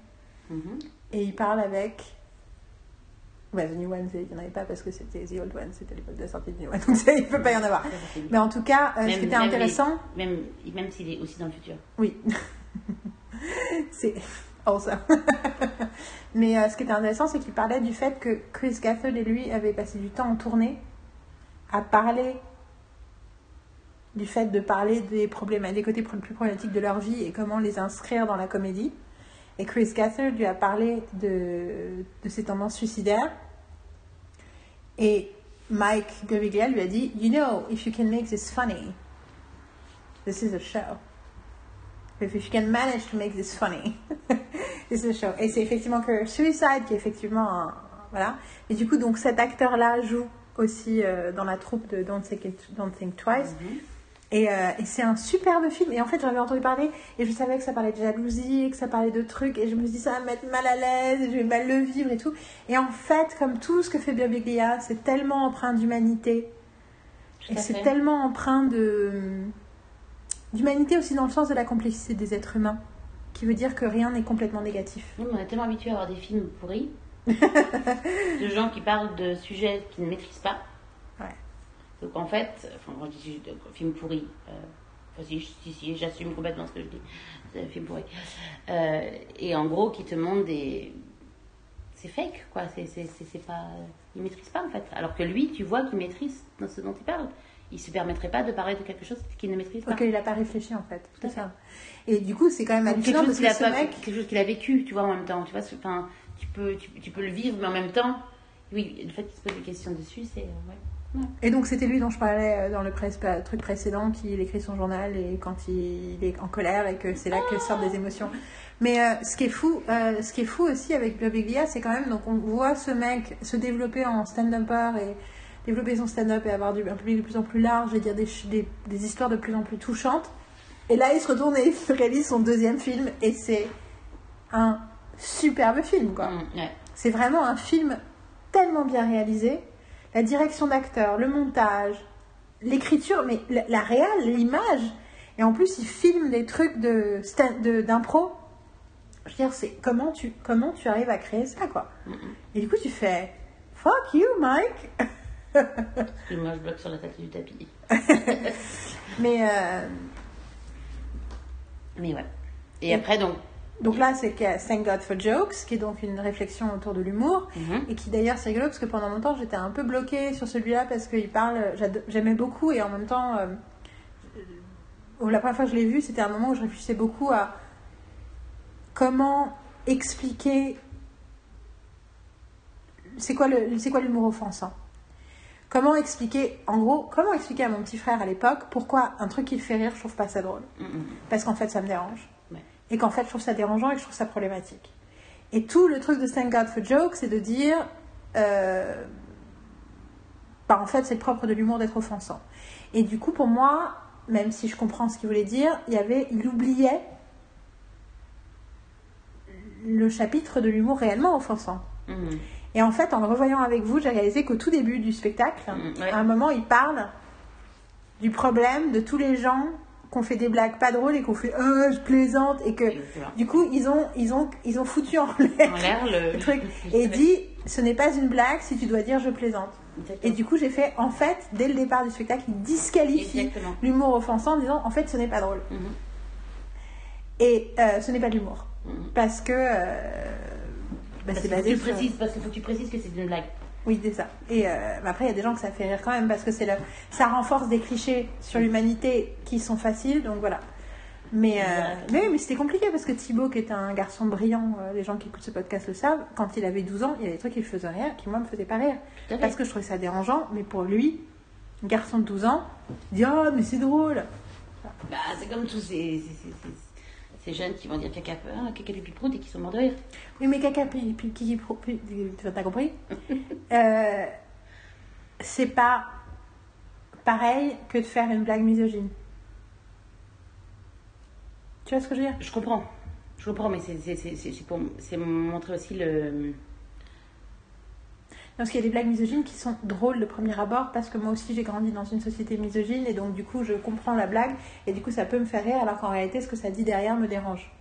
[SPEAKER 2] Mhm.
[SPEAKER 1] Et il parle avec. Ouais, The New One, il n'y en avait pas parce que c'était The Old One, c'était l'époque de la sortie de New One, donc ça, il ne peut pas y en avoir. Mais en tout cas, euh, ce qui était
[SPEAKER 2] même
[SPEAKER 1] intéressant.
[SPEAKER 2] Même, même s'il est aussi dans le futur.
[SPEAKER 1] Oui. c'est awesome. Mais euh, ce qui était intéressant, c'est qu'il parlait du fait que Chris Gathel et lui avaient passé du temps en tournée à parler du fait de parler des problèmes, des côtés plus problématiques de leur vie et comment les inscrire dans la comédie. Et Chris Gathel lui a parlé de, de ses tendances suicidaires. Et Mike Birbiglia lui a dit, You know, if you can make this funny, this is a show. If you can manage to make this funny, Et c'est chaud. Et c'est effectivement que Suicide qui est effectivement voilà. Et du coup, donc cet acteur-là joue aussi euh, dans la troupe de Don't Think, Don't Think Twice.
[SPEAKER 2] Mhm.
[SPEAKER 1] Et, euh, et c'est un superbe film. Et en fait, j'en avais entendu parler et je savais que ça parlait de jalousie, que ça parlait de trucs. Et je me suis dit, ça va me mettre mal à l'aise, et je vais mal le vivre et tout. Et en fait, comme tout ce que fait Birbiglia, c'est tellement empreint d'humanité. Et c'est tellement empreint de d'humanité aussi dans le sens de la complexité des êtres humains, qui veut dire que rien n'est complètement négatif.
[SPEAKER 2] Mais on est tellement habitué à avoir des films pourris, de gens qui parlent de sujets qu'ils ne maîtrisent pas. Donc en fait, enfin, quand je dis film pourri, euh, enfin, si, si, si, j'assume complètement ce que je dis, c'est un film pourri. Euh, et en gros, qui te montrent des. C'est fake, quoi. C'est, c'est, c'est, pas. Il maîtrise pas, en fait. Alors que lui, tu vois qu'il maîtrise dans ce dont il parle. Il se permettrait pas de parler de quelque chose qu'il ne maîtrise pas.
[SPEAKER 1] Ok, il n'a pas réfléchi en fait.
[SPEAKER 2] Tout à
[SPEAKER 1] ça. Et du coup, c'est quand même hallucinant
[SPEAKER 2] chose
[SPEAKER 1] parce
[SPEAKER 2] qu'il
[SPEAKER 1] que ce
[SPEAKER 2] pas-
[SPEAKER 1] mec.
[SPEAKER 2] quelque chose qu'il a vécu, tu vois, en même temps. Tu vois, enfin, tu peux, tu, tu peux le vivre, mais en même temps, oui, le fait qu'il se pose des questions dessus, c'est euh, ouais.
[SPEAKER 1] Et donc, c'était lui dont je parlais euh, dans le presse- truc précédent, qui écrit son journal et quand il est en colère et que c'est là que sortent des émotions. Mais euh, ce qui est fou, euh, ce qui est fou aussi avec Birbiglia, c'est quand même donc on voit ce mec se développer en stand-upper et développer son stand-up et avoir du, un public de plus en plus large et dire des, des, des histoires de plus en plus touchantes. Et là, il se retourne et il réalise son deuxième film et c'est un superbe film, quoi.
[SPEAKER 2] Mm, ouais.
[SPEAKER 1] C'est vraiment un film tellement bien réalisé. La direction d'acteur, le montage, l'écriture, mais la, la réal, l'image. Et en plus, il filme des trucs de d'impro. Je veux dire, c'est comment tu, comment tu arrives à créer ça, quoi.
[SPEAKER 2] Mm.
[SPEAKER 1] Et du coup, tu fais Fuck you, Mike
[SPEAKER 2] Excuse-moi, je bloque sur la tête du tapis.
[SPEAKER 1] Mais euh,
[SPEAKER 2] Mais ouais. Et après, donc.
[SPEAKER 1] Donc là, c'est Thank God for Jokes, qui est donc une réflexion autour de l'humour.
[SPEAKER 2] mhm.
[SPEAKER 1] Et qui d'ailleurs c'est rigolo parce que pendant longtemps j'étais un peu bloquée sur celui-là parce qu'il parle, j'aimais beaucoup et en même temps, euh, euh, la première fois que je l'ai vu c'était un moment où je réfléchissais beaucoup à comment expliquer c'est quoi le c'est quoi l'humour offensant comment expliquer en gros comment expliquer à mon petit frère à l'époque pourquoi un truc qui le fait rire je trouve pas ça drôle
[SPEAKER 2] mm.
[SPEAKER 1] parce qu'en fait ça me dérange. Et qu'en fait je trouve ça dérangeant et que je trouve ça problématique. Et tout le truc de Thank God for Jokes, c'est de dire, euh, bah, en fait c'est le propre de l'humour d'être offensant. Et du coup pour moi, même si je comprends ce qu'il voulait dire, il y avait, il oubliait le chapitre de l'humour réellement offensant.
[SPEAKER 2] Mm,
[SPEAKER 1] Et en fait, en le revoyant avec vous, j'ai réalisé qu'au tout début du spectacle,
[SPEAKER 2] Mm, ouais.
[SPEAKER 1] à un moment, il parle du problème de tous les gens qui ont fait des blagues pas drôles et qui ont fait oh, je plaisante et que
[SPEAKER 2] Exactement.
[SPEAKER 1] du coup ils ont ils ont ils ont foutu en l'air
[SPEAKER 2] le,
[SPEAKER 1] le truc et dit ce n'est pas une blague si tu dois dire je plaisante. Et du coup j'ai fait en fait dès le départ du spectacle il disqualifie
[SPEAKER 2] Exactement.
[SPEAKER 1] l'humour offensant en disant en fait ce n'est pas drôle
[SPEAKER 2] Mhm.
[SPEAKER 1] et euh, ce n'est pas de l'humour
[SPEAKER 2] Mhm.
[SPEAKER 1] parce que euh, bah,
[SPEAKER 2] Parce
[SPEAKER 1] c'est
[SPEAKER 2] que
[SPEAKER 1] basé
[SPEAKER 2] tu
[SPEAKER 1] sur
[SPEAKER 2] précises, parce qu'il faut que tu précises que c'est une blague.
[SPEAKER 1] Oui, c'est ça. Et euh, après, il y a des gens que ça fait rire quand même parce que c'est le... ça renforce des clichés sur l'humanité qui sont faciles, donc voilà. Mais, euh, mais, c'était compliqué parce que Thibaut, qui est un garçon brillant, euh, les gens qui écoutent ce podcast le savent, quand il avait 12 ans, il y a des trucs qui le faisaient rire, qui moi me faisaient pas rire. Parce que je trouvais ça dérangeant, mais pour lui, un garçon de 12 ans, il dit Oh, mais c'est drôle
[SPEAKER 2] Bah, c'est comme tous ces, ces, ces, ces- jeunes qui vont dire caca, ah, caca pipi prout et qui sont morts de rire.
[SPEAKER 1] Oui, mais caca, pi- pi- qui- qui- pi- t'as compris Euh, C'est pas pareil que de faire une blague misogyne. Tu vois ce que je veux dire?
[SPEAKER 2] Je comprends. Je comprends, mais c'est- pour montrer aussi le.
[SPEAKER 1] Parce qu'il y a des blagues misogynes qui sont drôles de premier abord parce que moi aussi j'ai grandi dans une société misogyne et donc du coup je comprends la blague et du coup ça peut me faire rire alors qu'en réalité ce que ça dit derrière me dérange.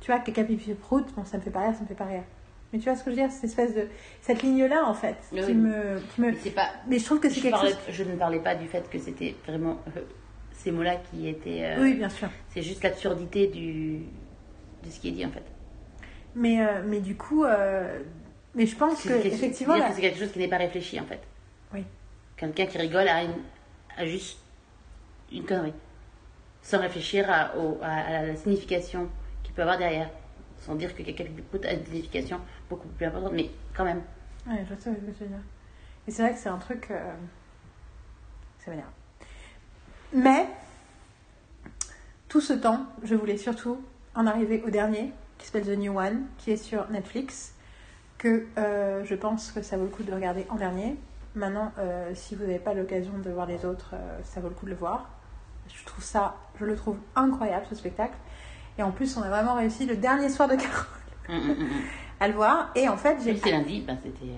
[SPEAKER 1] Tu vois, caca pipi prout, bon ça me fait pas rire, ça me fait pas rire. Mais tu vois ce que je veux dire Cette espèce de. Cette ligne-là en fait
[SPEAKER 2] Oui,
[SPEAKER 1] qui,
[SPEAKER 2] oui.
[SPEAKER 1] me, qui me.
[SPEAKER 2] Mais c'est pas.
[SPEAKER 1] Mais je trouve que c'est quelque
[SPEAKER 2] parlais-
[SPEAKER 1] chose.
[SPEAKER 2] je ne parlais pas du fait que c'était vraiment euh, ces mots-là qui étaient. euh,
[SPEAKER 1] Oui, bien sûr.
[SPEAKER 2] C'est juste l'absurdité du de ce qui est dit en fait.
[SPEAKER 1] Mais, euh, mais du coup, mais je pense que effectivement,
[SPEAKER 2] c'est quelque chose qui n'est pas réfléchi en fait.
[SPEAKER 1] Oui.
[SPEAKER 2] Quelqu'un qui rigole a, une- a juste une connerie, sans réfléchir à, au- à- à la signification qu'il peut avoir derrière, sans dire que quelqu'un qui écoute a une signification beaucoup plus importante, mais quand même.
[SPEAKER 1] Ouais, je sais ce que tu veux dire. Et c'est vrai que c'est un truc. euh, Ça m'énerve. Mais, tout ce temps, je voulais surtout en arriver au dernier, qui s'appelle The New One, qui est sur Netflix, que euh, je pense que ça vaut le coup de regarder en dernier. Maintenant, euh, si vous n'avez pas l'occasion de voir les autres, euh, ça vaut le coup de le voir. Je trouve ça, je le trouve incroyable ce spectacle. Et en plus, on a vraiment réussi le dernier soir de Carole
[SPEAKER 2] hum, hum, hum.
[SPEAKER 1] à le voir. Et en fait, j'ai
[SPEAKER 2] c'est lundi, ben, c'était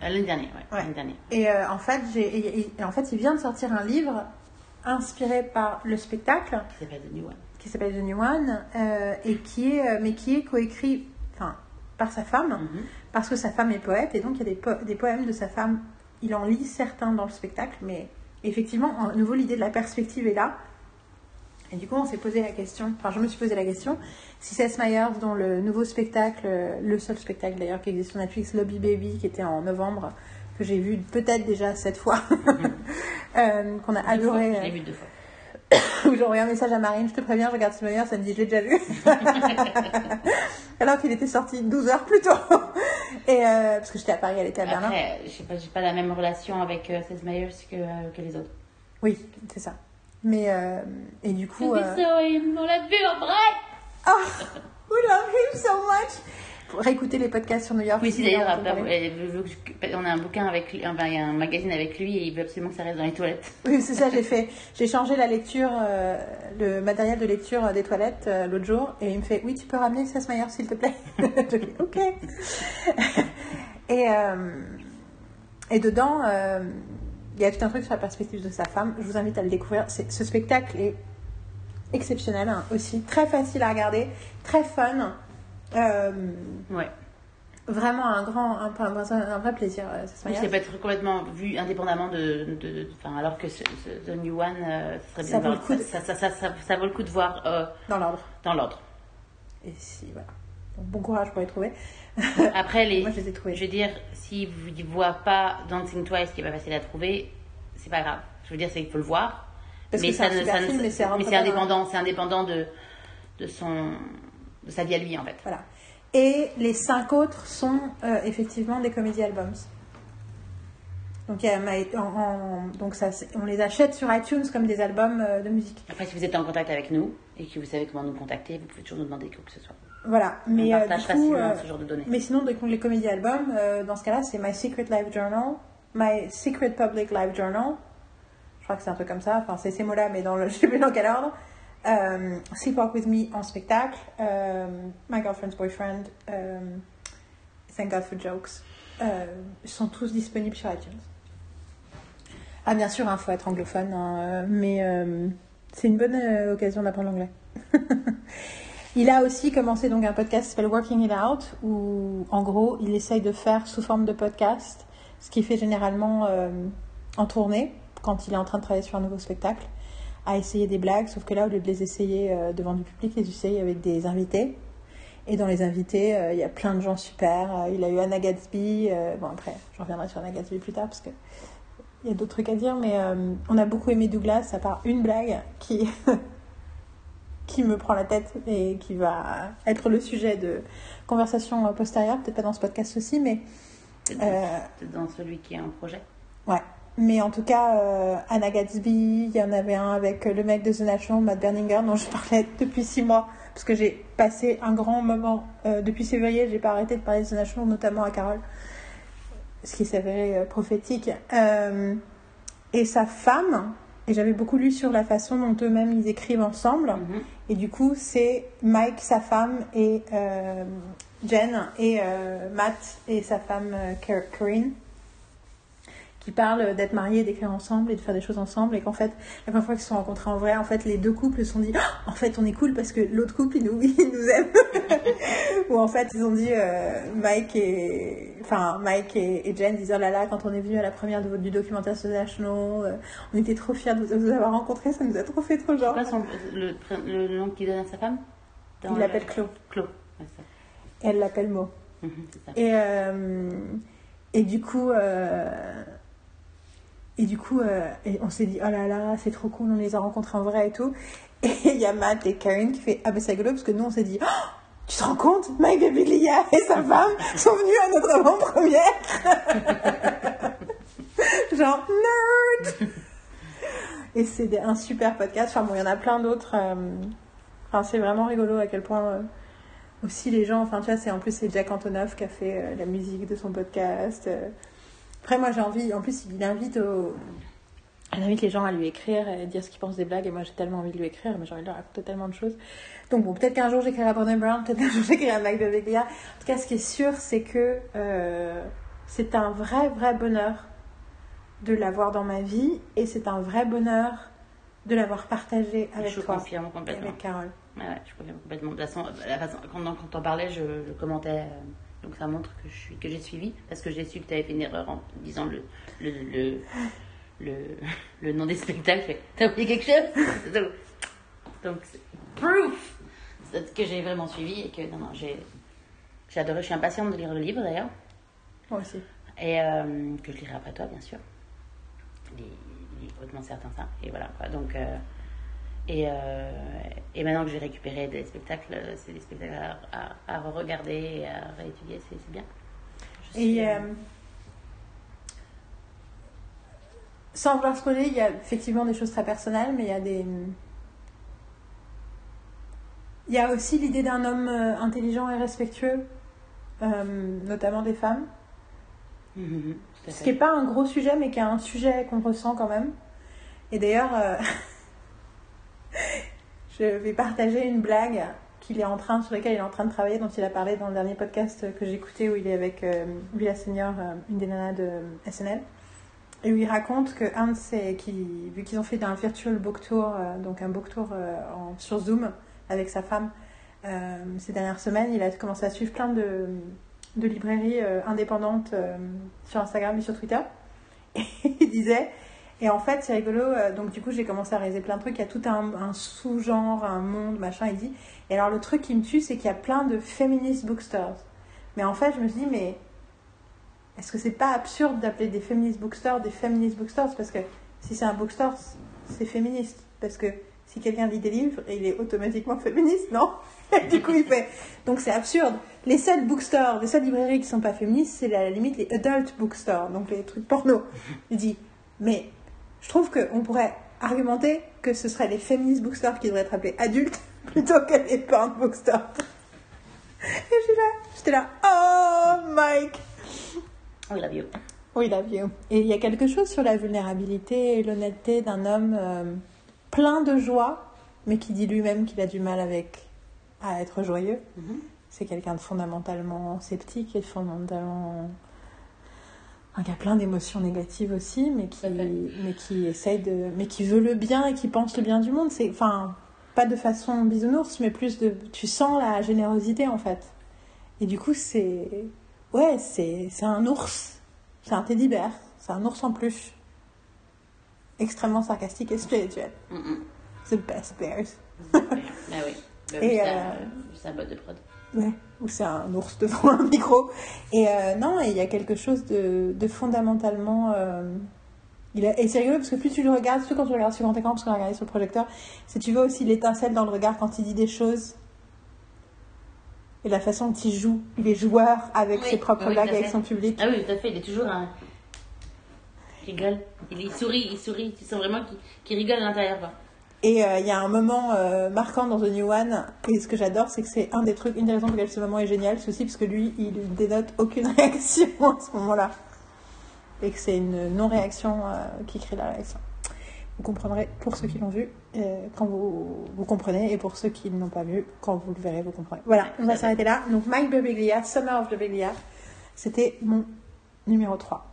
[SPEAKER 2] l'année dernière. Ouais,
[SPEAKER 1] Ouais.
[SPEAKER 2] dernière.
[SPEAKER 1] Et euh, en fait, j'ai et- et en fait, il vient de sortir un livre inspiré par le spectacle
[SPEAKER 2] Qui s'appelle The New One.
[SPEAKER 1] qui s'appelle The New One euh, et qui est mais qui est coécrit par sa femme
[SPEAKER 2] Mhm.
[SPEAKER 1] parce que sa femme est poète et donc il y a des, po- des poèmes de sa femme. Il en lit certains dans le spectacle, mais effectivement, à nouveau, l'idée de la perspective est là. Et du coup, on s'est posé la question, enfin, je me suis posé la question, si Seth Meyers, dont le nouveau spectacle, le seul spectacle d'ailleurs qui existe sur Netflix, Lobby Baby, qui était en novembre, que j'ai vu peut-être déjà cette fois, euh, qu'on a adoré.
[SPEAKER 2] fois, Je l'ai vu deux fois.
[SPEAKER 1] Où j'ai envoyé un message à Marine, je te préviens, je regarde Meyers, ça me dit, je l'ai déjà vu. Alors qu'il était sorti 12 heures plus tôt. Et euh, parce que j'étais à Paris, elle était à Berlin.
[SPEAKER 2] Après, je sais pas, j'ai pas la même relation avec euh, Seth Meyers que, euh, que les autres.
[SPEAKER 1] Oui, c'est ça. Mais, euh, et du coup.
[SPEAKER 2] On l'a vu en vrai
[SPEAKER 1] Oh, we love him so much! Réécouter les podcasts sur New York.
[SPEAKER 2] Oui, si d'ailleurs,
[SPEAKER 1] on
[SPEAKER 2] a un bouquin avec lui, enfin, il y a un magazine avec lui et il veut absolument que ça reste dans les toilettes.
[SPEAKER 1] Oui, c'est ça, j'ai fait. J'ai changé la lecture, euh, le matériel de lecture des toilettes euh, l'autre jour et il me fait Oui, tu peux ramener Seth Meyers s'il te plaît? Je dis Ok. et, euh, et dedans, il y a tout un truc sur la perspective de sa femme. Je vous invite à le découvrir. Ce spectacle est exceptionnel hein, aussi, très facile à regarder, très fun. Euh,
[SPEAKER 2] Ouais.
[SPEAKER 1] vraiment un grand, un, un- un vrai plaisir, euh,
[SPEAKER 2] Oui, ça peut être complètement vu indépendamment de. de, alors que ce, ce- The New One, euh, ça serait
[SPEAKER 1] Ça
[SPEAKER 2] bien
[SPEAKER 1] vaut
[SPEAKER 2] de
[SPEAKER 1] le
[SPEAKER 2] voir-
[SPEAKER 1] coup de-
[SPEAKER 2] ça, ça, ça, ça- ça vaut le coup de voir euh,
[SPEAKER 1] Dans l'ordre.
[SPEAKER 2] dans l'ordre.
[SPEAKER 1] Et si, voilà. Donc, bon courage pour les trouver.
[SPEAKER 2] Après, les,
[SPEAKER 1] Moi, je les ai trouvés.
[SPEAKER 2] je veux dire, si vous ne voyez pas Dancing Twice, qui est pas facile à trouver, c'est pas grave. Je veux dire, c'est qu'il faut le voir.
[SPEAKER 1] Parce que film, mais c'est un
[SPEAKER 2] mais c'est indépendant, c'est indépendant de, de son, de sa vie à lui en fait.
[SPEAKER 1] Voilà. Et les cinq autres sont euh, effectivement des comédie albums. Donc, en- en- donc ça, on les achète sur iTunes comme des albums euh, de musique.
[SPEAKER 2] Après, si vous êtes en contact avec nous et que vous savez comment nous contacter, vous pouvez toujours nous demander quoi que ce soit.
[SPEAKER 1] Voilà. Mais,
[SPEAKER 2] On
[SPEAKER 1] euh,
[SPEAKER 2] partage
[SPEAKER 1] du coup,
[SPEAKER 2] facilement ce genre de données.
[SPEAKER 1] mais sinon, donc, les comédie albums, euh, dans ce cas-là, c'est My Secret Life Journal, My Secret Public Life Journal. Je crois que c'est un truc comme ça. Enfin, c'est ces mots-là, mais dans le, je sais plus dans quel ordre. Euh, Sleepwalk with Me en spectacle. euh, My Girlfriend's Boyfriend. euh, Thank God for Jokes. Euh, sont tous disponibles sur iTunes. Ah, bien sûr, il faut être anglophone, hein, euh, mais c'est une bonne euh, occasion d'apprendre l'anglais. il a aussi commencé donc un podcast qui s'appelle Working It Out, où en gros, il essaye de faire sous forme de podcast, ce qu'il fait généralement euh, en tournée, quand il est en train de travailler sur un nouveau spectacle, à essayer des blagues, sauf que là, au lieu de les essayer euh, devant du public, les essaye avec des invités. Et dans les invités, euh, il y a plein de gens super. Euh, il a eu Anna Gatsby. bon, après, je reviendrai sur Anna Gatsby plus tard parce que il y a d'autres trucs à dire. Mais euh, on a beaucoup aimé Douglas, à part une blague qui, qui me prend la tête et qui va être le sujet de conversation postérieure. Peut-être pas dans ce podcast aussi, mais
[SPEAKER 2] dans,
[SPEAKER 1] euh,
[SPEAKER 2] c'est dans celui qui est en projet.
[SPEAKER 1] ouais. Mais en tout cas, euh, Anna Gatsby, il y en avait un avec le mec de The National, Matt Berninger, dont je parlais depuis six mois, parce que j'ai passé un grand moment. euh, depuis février, j'ai pas arrêté de parler de The National, notamment à Carole, ce qui s'avérait euh, prophétique. Euh, et sa femme, et j'avais beaucoup lu sur la façon dont eux-mêmes ils écrivent ensemble.
[SPEAKER 2] Mhm.
[SPEAKER 1] Et du coup, c'est Mike, sa femme, et euh, Jen, et euh, Matt et sa femme euh, Corinne, qui parlent d'être mariés, d'écrire ensemble et de faire des choses ensemble. Et qu'en fait, la première fois qu'ils se sont rencontrés en vrai, en fait, les deux couples se sont dit Ah, En fait, on est cool parce que l'autre couple, il nous, il nous aime. Ou en fait, ils ont dit euh, Mike et. Enfin, Mike et, et Jen disent Oh là là, quand on est venu à la première de, du documentaire sur The National, euh, on était trop fiers de vous, de vous avoir rencontré, ça nous a trop fait trop genre.
[SPEAKER 2] C'est quoi son, le, nom qu'il donne à sa femme Dans
[SPEAKER 1] Il
[SPEAKER 2] le-
[SPEAKER 1] l'appelle
[SPEAKER 2] ça.
[SPEAKER 1] Et elle l'appelle Mo.
[SPEAKER 2] Mhm.
[SPEAKER 1] Et, euh, et du coup, euh, et du coup euh, et on s'est dit, oh là là, c'est trop cool, on les a rencontrés en vrai et tout. Et il y a Matt et Karen qui fait, ah ben c'est rigolo parce que nous on s'est dit, Oh, tu te rends compte, Mike Birbiglia et sa femme sont venus à notre avant-première. Genre, nerd Et c'est un super podcast. Enfin bon, il y en a plein d'autres. euh, Enfin, c'est vraiment rigolo à quel point euh, aussi les gens, enfin tu vois, c'est en plus c'est Jack Antonoff qui a fait euh, la musique de son podcast. Après moi j'ai envie, en plus il invite au... Il invite les gens à lui écrire et dire ce qu'ils pensent des blagues et moi j'ai tellement envie de lui écrire mais j'ai envie de lui raconter tellement de choses. Donc bon, peut-être qu'un jour j'écrirai à Brandon Brown, peut-être qu'un jour j'écrirai à Mike Birbiglia. En tout cas ce qui est sûr c'est que euh, c'est un vrai vrai bonheur de l'avoir dans ma vie et c'est un vrai bonheur de l'avoir partagé avec
[SPEAKER 2] je
[SPEAKER 1] toi
[SPEAKER 2] confirme
[SPEAKER 1] et
[SPEAKER 2] complètement.
[SPEAKER 1] avec Carole.
[SPEAKER 2] Ouais, ouais, je confirme complètement. De toute façon, la façon- quand, quand t'en parlais, je, je commentais. euh, donc ça montre que je suis que j'ai suivi parce que j'ai su que tu avais fait une erreur en disant le le le, le, le nom des spectacles. T'as oublié quelque chose? Donc, proof que j'ai vraiment suivi et que non non j'ai j'ai adoré. Je suis impatiente de lire le livre d'ailleurs
[SPEAKER 1] Moi aussi.
[SPEAKER 2] et euh, que je lirai après toi bien sûr. Il est, complètement certain ça et voilà quoi. Donc euh, et, euh, et maintenant que j'ai récupéré des spectacles, c'est des spectacles à, à, à regarder et à réétudier, c'est bien. Je
[SPEAKER 1] Et
[SPEAKER 2] euh,
[SPEAKER 1] euh, sans vouloir spoiler, il y a effectivement des choses très personnelles, mais il y a des. Il y a aussi l'idée d'un homme euh, intelligent et respectueux, euh, notamment des femmes.
[SPEAKER 2] mhm, tout à
[SPEAKER 1] Ce qui n'est pas un gros sujet, mais qui est un sujet qu'on ressent quand même. Et d'ailleurs, euh, je vais partager une blague qu'il est en train, sur laquelle il est en train de travailler, dont il a parlé dans le dernier podcast que écouté, où il est avec euh, Villa Senior, euh, une des nanas de euh, SNL. Et où il raconte que un de ses, qui, vu qu'ils ont fait un virtual book tour, euh, donc un book tour sur Zoom avec sa femme ces dernières semaines, il a commencé à suivre plein de, de librairies indépendantes sur Instagram et sur Twitter. Et il disait, et en fait c'est rigolo, euh, donc du coup j'ai commencé à réaliser plein de trucs, il y a tout un, un sous-genre, un monde, machin, il dit. Et alors le truc qui me tue, c'est qu'il y a plein de feminist bookstores. Mais en fait je me suis dit, mais est-ce que c'est pas absurde d'appeler des feminist bookstores des feminist bookstores? Parce que si c'est un bookstore, c'est féministe. Parce que si quelqu'un lit des livres, il est automatiquement féministe, non? Du coup, il fait. Donc c'est absurde. Les seuls bookstores, les seules librairies qui sont pas féministes, c'est à la limite les adult bookstores, donc les trucs porno. Il dit, mais je trouve qu'on pourrait argumenter que ce seraient les feminist bookstores qui devraient être appelés adultes plutôt que les porn bookstores. Et j'étais là, j'étais là, oh Mike
[SPEAKER 2] I love you.
[SPEAKER 1] oui, la vie. Et il y a quelque chose sur la vulnérabilité et l'honnêteté d'un homme euh, plein de joie, mais qui dit lui-même qu'il a du mal avec à être joyeux.
[SPEAKER 2] Mhm.
[SPEAKER 1] C'est quelqu'un de fondamentalement sceptique et fondamentalement. Enfin, qui a plein d'émotions négatives aussi, mais qui, mais qui essaye de. mais qui veut le bien et qui pense le bien du monde. C'est. Enfin, pas de façon bisounours, mais plus de. Tu sens la générosité en fait. Et du coup, c'est. Ouais, c'est c'est un ours. C'est un teddy bear. C'est un ours en peluche. Extrêmement sarcastique et spirituel.
[SPEAKER 2] Mhm.
[SPEAKER 1] The best bears.
[SPEAKER 2] bah oui. Bah oui,
[SPEAKER 1] Et,
[SPEAKER 2] ça-
[SPEAKER 1] euh,
[SPEAKER 2] un botte de prod.
[SPEAKER 1] Ouais, ou c'est un ours devant un micro. Et euh, non, il y a quelque chose de, de fondamentalement. euh, il a- et c'est rigolo parce que plus tu le regardes, surtout quand tu le regardes sur grand écran, parce qu'on l'a regardé sur le projecteur, c'est tu vois aussi l'étincelle dans le regard quand il dit des choses. Et la façon dont il joue. Il est joueur avec
[SPEAKER 2] Oui,
[SPEAKER 1] ses propres
[SPEAKER 2] oui,
[SPEAKER 1] blagues, avec son public.
[SPEAKER 2] Ah oui, tout à fait. Il est toujours un. Il rigole. Il, il sourit, il sourit. Tu sens vraiment qu'il qu'il rigole à l'intérieur.
[SPEAKER 1] Et euh, il y a un moment euh, marquant dans The New One, et ce que j'adore, c'est que c'est un des trucs, une des raisons pour lesquelles ce moment est génial, c'est aussi parce que lui, il dénote aucune réaction à ce moment-là. Et que c'est une non-réaction euh, qui crée la réaction. Vous comprendrez pour ceux qui l'ont vu, quand vous, vous comprenez, et pour ceux qui ne l'ont pas vu, quand vous le verrez, vous comprendrez. Voilà, on va s'arrêter là. Donc Mike Birbiglia, Summer of Birbiglia, c'était mon numéro 3.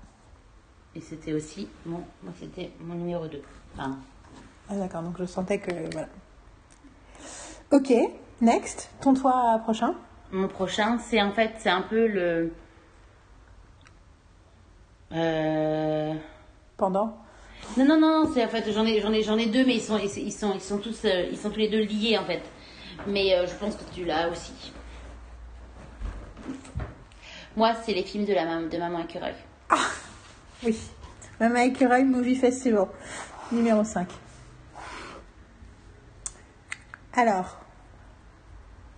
[SPEAKER 2] Et c'était aussi mon. Moi, c'était mon numéro 2. Enfin,
[SPEAKER 1] Ah d'accord, donc je sentais que... Voilà. Ok, next, ton toit prochain?
[SPEAKER 2] Mon prochain, c'est en fait, c'est un peu le. Euh...
[SPEAKER 1] Pendant?
[SPEAKER 2] Non, non, non, c'est en fait, j'en ai, j'en ai, j'en ai deux, mais ils sont, ils, ils sont, ils sont tous, euh, ils sont tous les deux liés en fait. Mais euh, je pense que tu l'as aussi. Moi, c'est les films de la mam- de maman écureuil.
[SPEAKER 1] Oui. Maman Écureuil Movie Festival, numéro 5. Alors,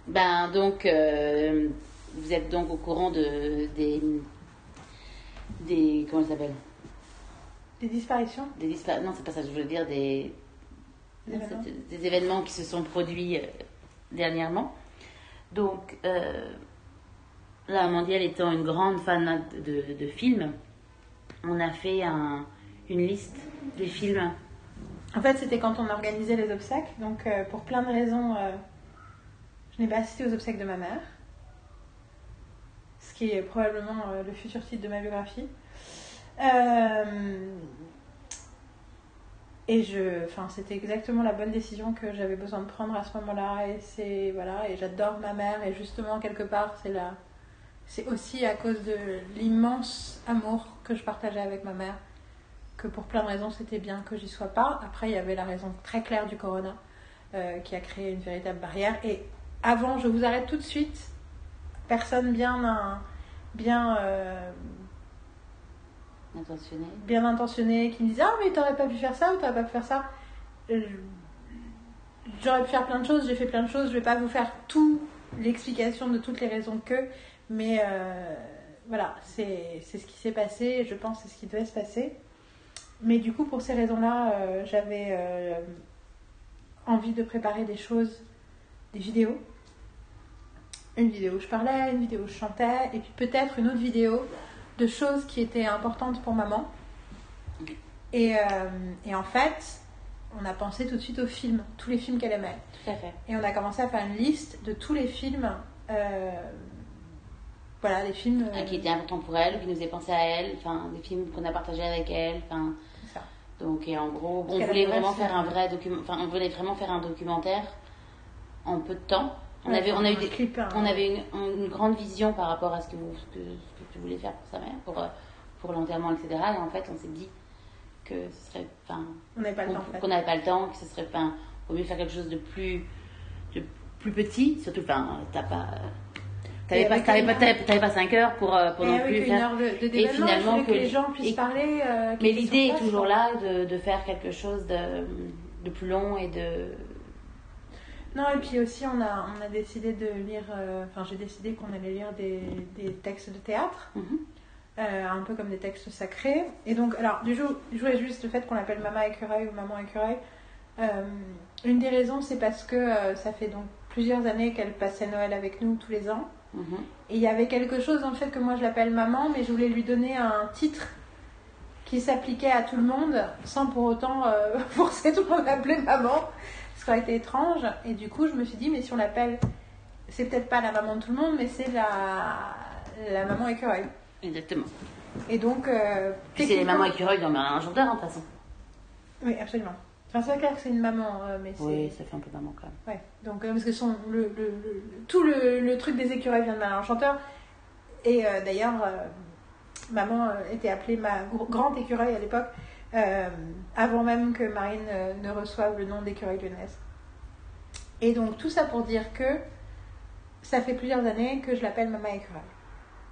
[SPEAKER 2] Ben donc, euh, vous êtes donc au courant de des des comment ça s'appelle?
[SPEAKER 1] Des disparitions?
[SPEAKER 2] Des dispa- Non, c'est pas ça. Je voulais dire des
[SPEAKER 1] Des événements?
[SPEAKER 2] des événements qui se sont produits euh, dernièrement. Donc, euh, là, Mandiel étant une grande fan de, de films, on a fait un, une liste des films.
[SPEAKER 1] En fait, c'était quand on organisait les obsèques. Donc, euh, pour plein de raisons, euh, je n'ai pas assisté aux obsèques de ma mère. Ce qui est probablement euh, le futur titre de ma biographie. et je, enfin, c'était exactement la bonne décision que j'avais besoin de prendre à ce moment-là. Et c'est voilà, et j'adore ma mère. Et justement, quelque part, c'est la, c'est aussi à cause de l'immense amour que je partageais avec ma mère que pour plein de raisons c'était bien que j'y sois pas. Après il y avait la raison très claire du corona euh, qui a créé une véritable barrière. Et avant, je vous arrête tout de suite. Personne bien bien euh,
[SPEAKER 2] intentionné.
[SPEAKER 1] bien intentionné qui me disait ah mais t'aurais pas pu faire ça ou t'aurais pas pu faire ça. Euh, j'aurais pu faire plein de choses, j'ai fait plein de choses. Je vais pas vous faire tout l'explication de toutes les raisons que, mais voilà, c'est ce qui s'est passé. Je pense c'est ce qui devait se passer. Mais du coup, pour ces raisons-là, euh, j'avais euh, envie de préparer des choses, des vidéos. Une vidéo où je parlais, une vidéo où je chantais, et puis peut-être une autre vidéo de choses qui étaient importantes pour maman. Et, euh, et, en fait, on a pensé tout de suite aux films, tous les films qu'elle aimait.
[SPEAKER 2] Tout à fait.
[SPEAKER 1] Et on a commencé à faire une liste de tous les films voilà, les films.
[SPEAKER 2] Qui étaient importants pour elle, qui nous faisaient penser à elle, enfin, des films qu'on a partagés avec elle, enfin, donc, et en gros, on voulait vraiment faire un vrai document, enfin, on voulait vraiment faire un documentaire en peu de temps. On avait, on a eu des, hein. on avait une, une, grande vision par rapport à ce que, vous, ce que, ce que tu voulais faire pour sa mère, pour, euh, pour l'enterrement, etc. Et en fait, on s'est dit que ce serait, enfin,
[SPEAKER 1] on n'avait pas le temps,
[SPEAKER 2] qu'on n'avait pas le temps, que ce serait, enfin, au mieux faire quelque chose de plus, de plus petit, surtout, enfin, t'as pas, T'avais pas, pas, pas 5 heures pour, euh, pour non plus
[SPEAKER 1] faire. et finalement, que, les gens puissent parler. Euh,
[SPEAKER 2] mais l'idée est toujours là de, de, faire quelque chose de, de, plus long et de.
[SPEAKER 1] Non, et puis aussi, on a, on a décidé de lire. Euh, enfin, j'ai décidé qu'on allait lire des, des, textes de théâtre. Mhm. un peu comme des textes sacrés. Et donc, alors, du jour, je voulais juste le fait qu'on l'appelle Maman Écureuil ou Maman Écureuil. une des raisons, c'est parce que ça fait donc plusieurs années qu'elle passait Noël avec nous tous les ans. Et il y avait quelque chose en fait que moi je l'appelle maman, mais je voulais lui donner un titre qui s'appliquait à tout le monde sans pour autant euh, forcer tout le monde à l'appeler maman, ce qui aurait été étrange. Et du coup, je me suis dit, mais si on l'appelle, c'est peut-être pas la maman de tout le monde, mais c'est la, la maman écureuil.
[SPEAKER 2] Exactement.
[SPEAKER 1] Et donc. Euh,
[SPEAKER 2] c'est les mamans écureuils dans un jour de toute façon.
[SPEAKER 1] Oui, absolument. Enfin, c'est clair que c'est une maman, euh, mais
[SPEAKER 2] Oui, ça fait un peu maman quand même.
[SPEAKER 1] Ouais, donc euh, parce que son, le, le, tout le, truc des écureuils vient de Malin Enchanteur. Et euh, d'ailleurs, maman était appelée ma grande écureuil à l'époque, avant même que Marine ne reçoive le nom d'écureuil lyonnaise. Et donc tout ça pour dire que ça fait plusieurs années que je l'appelle Maman écureuil.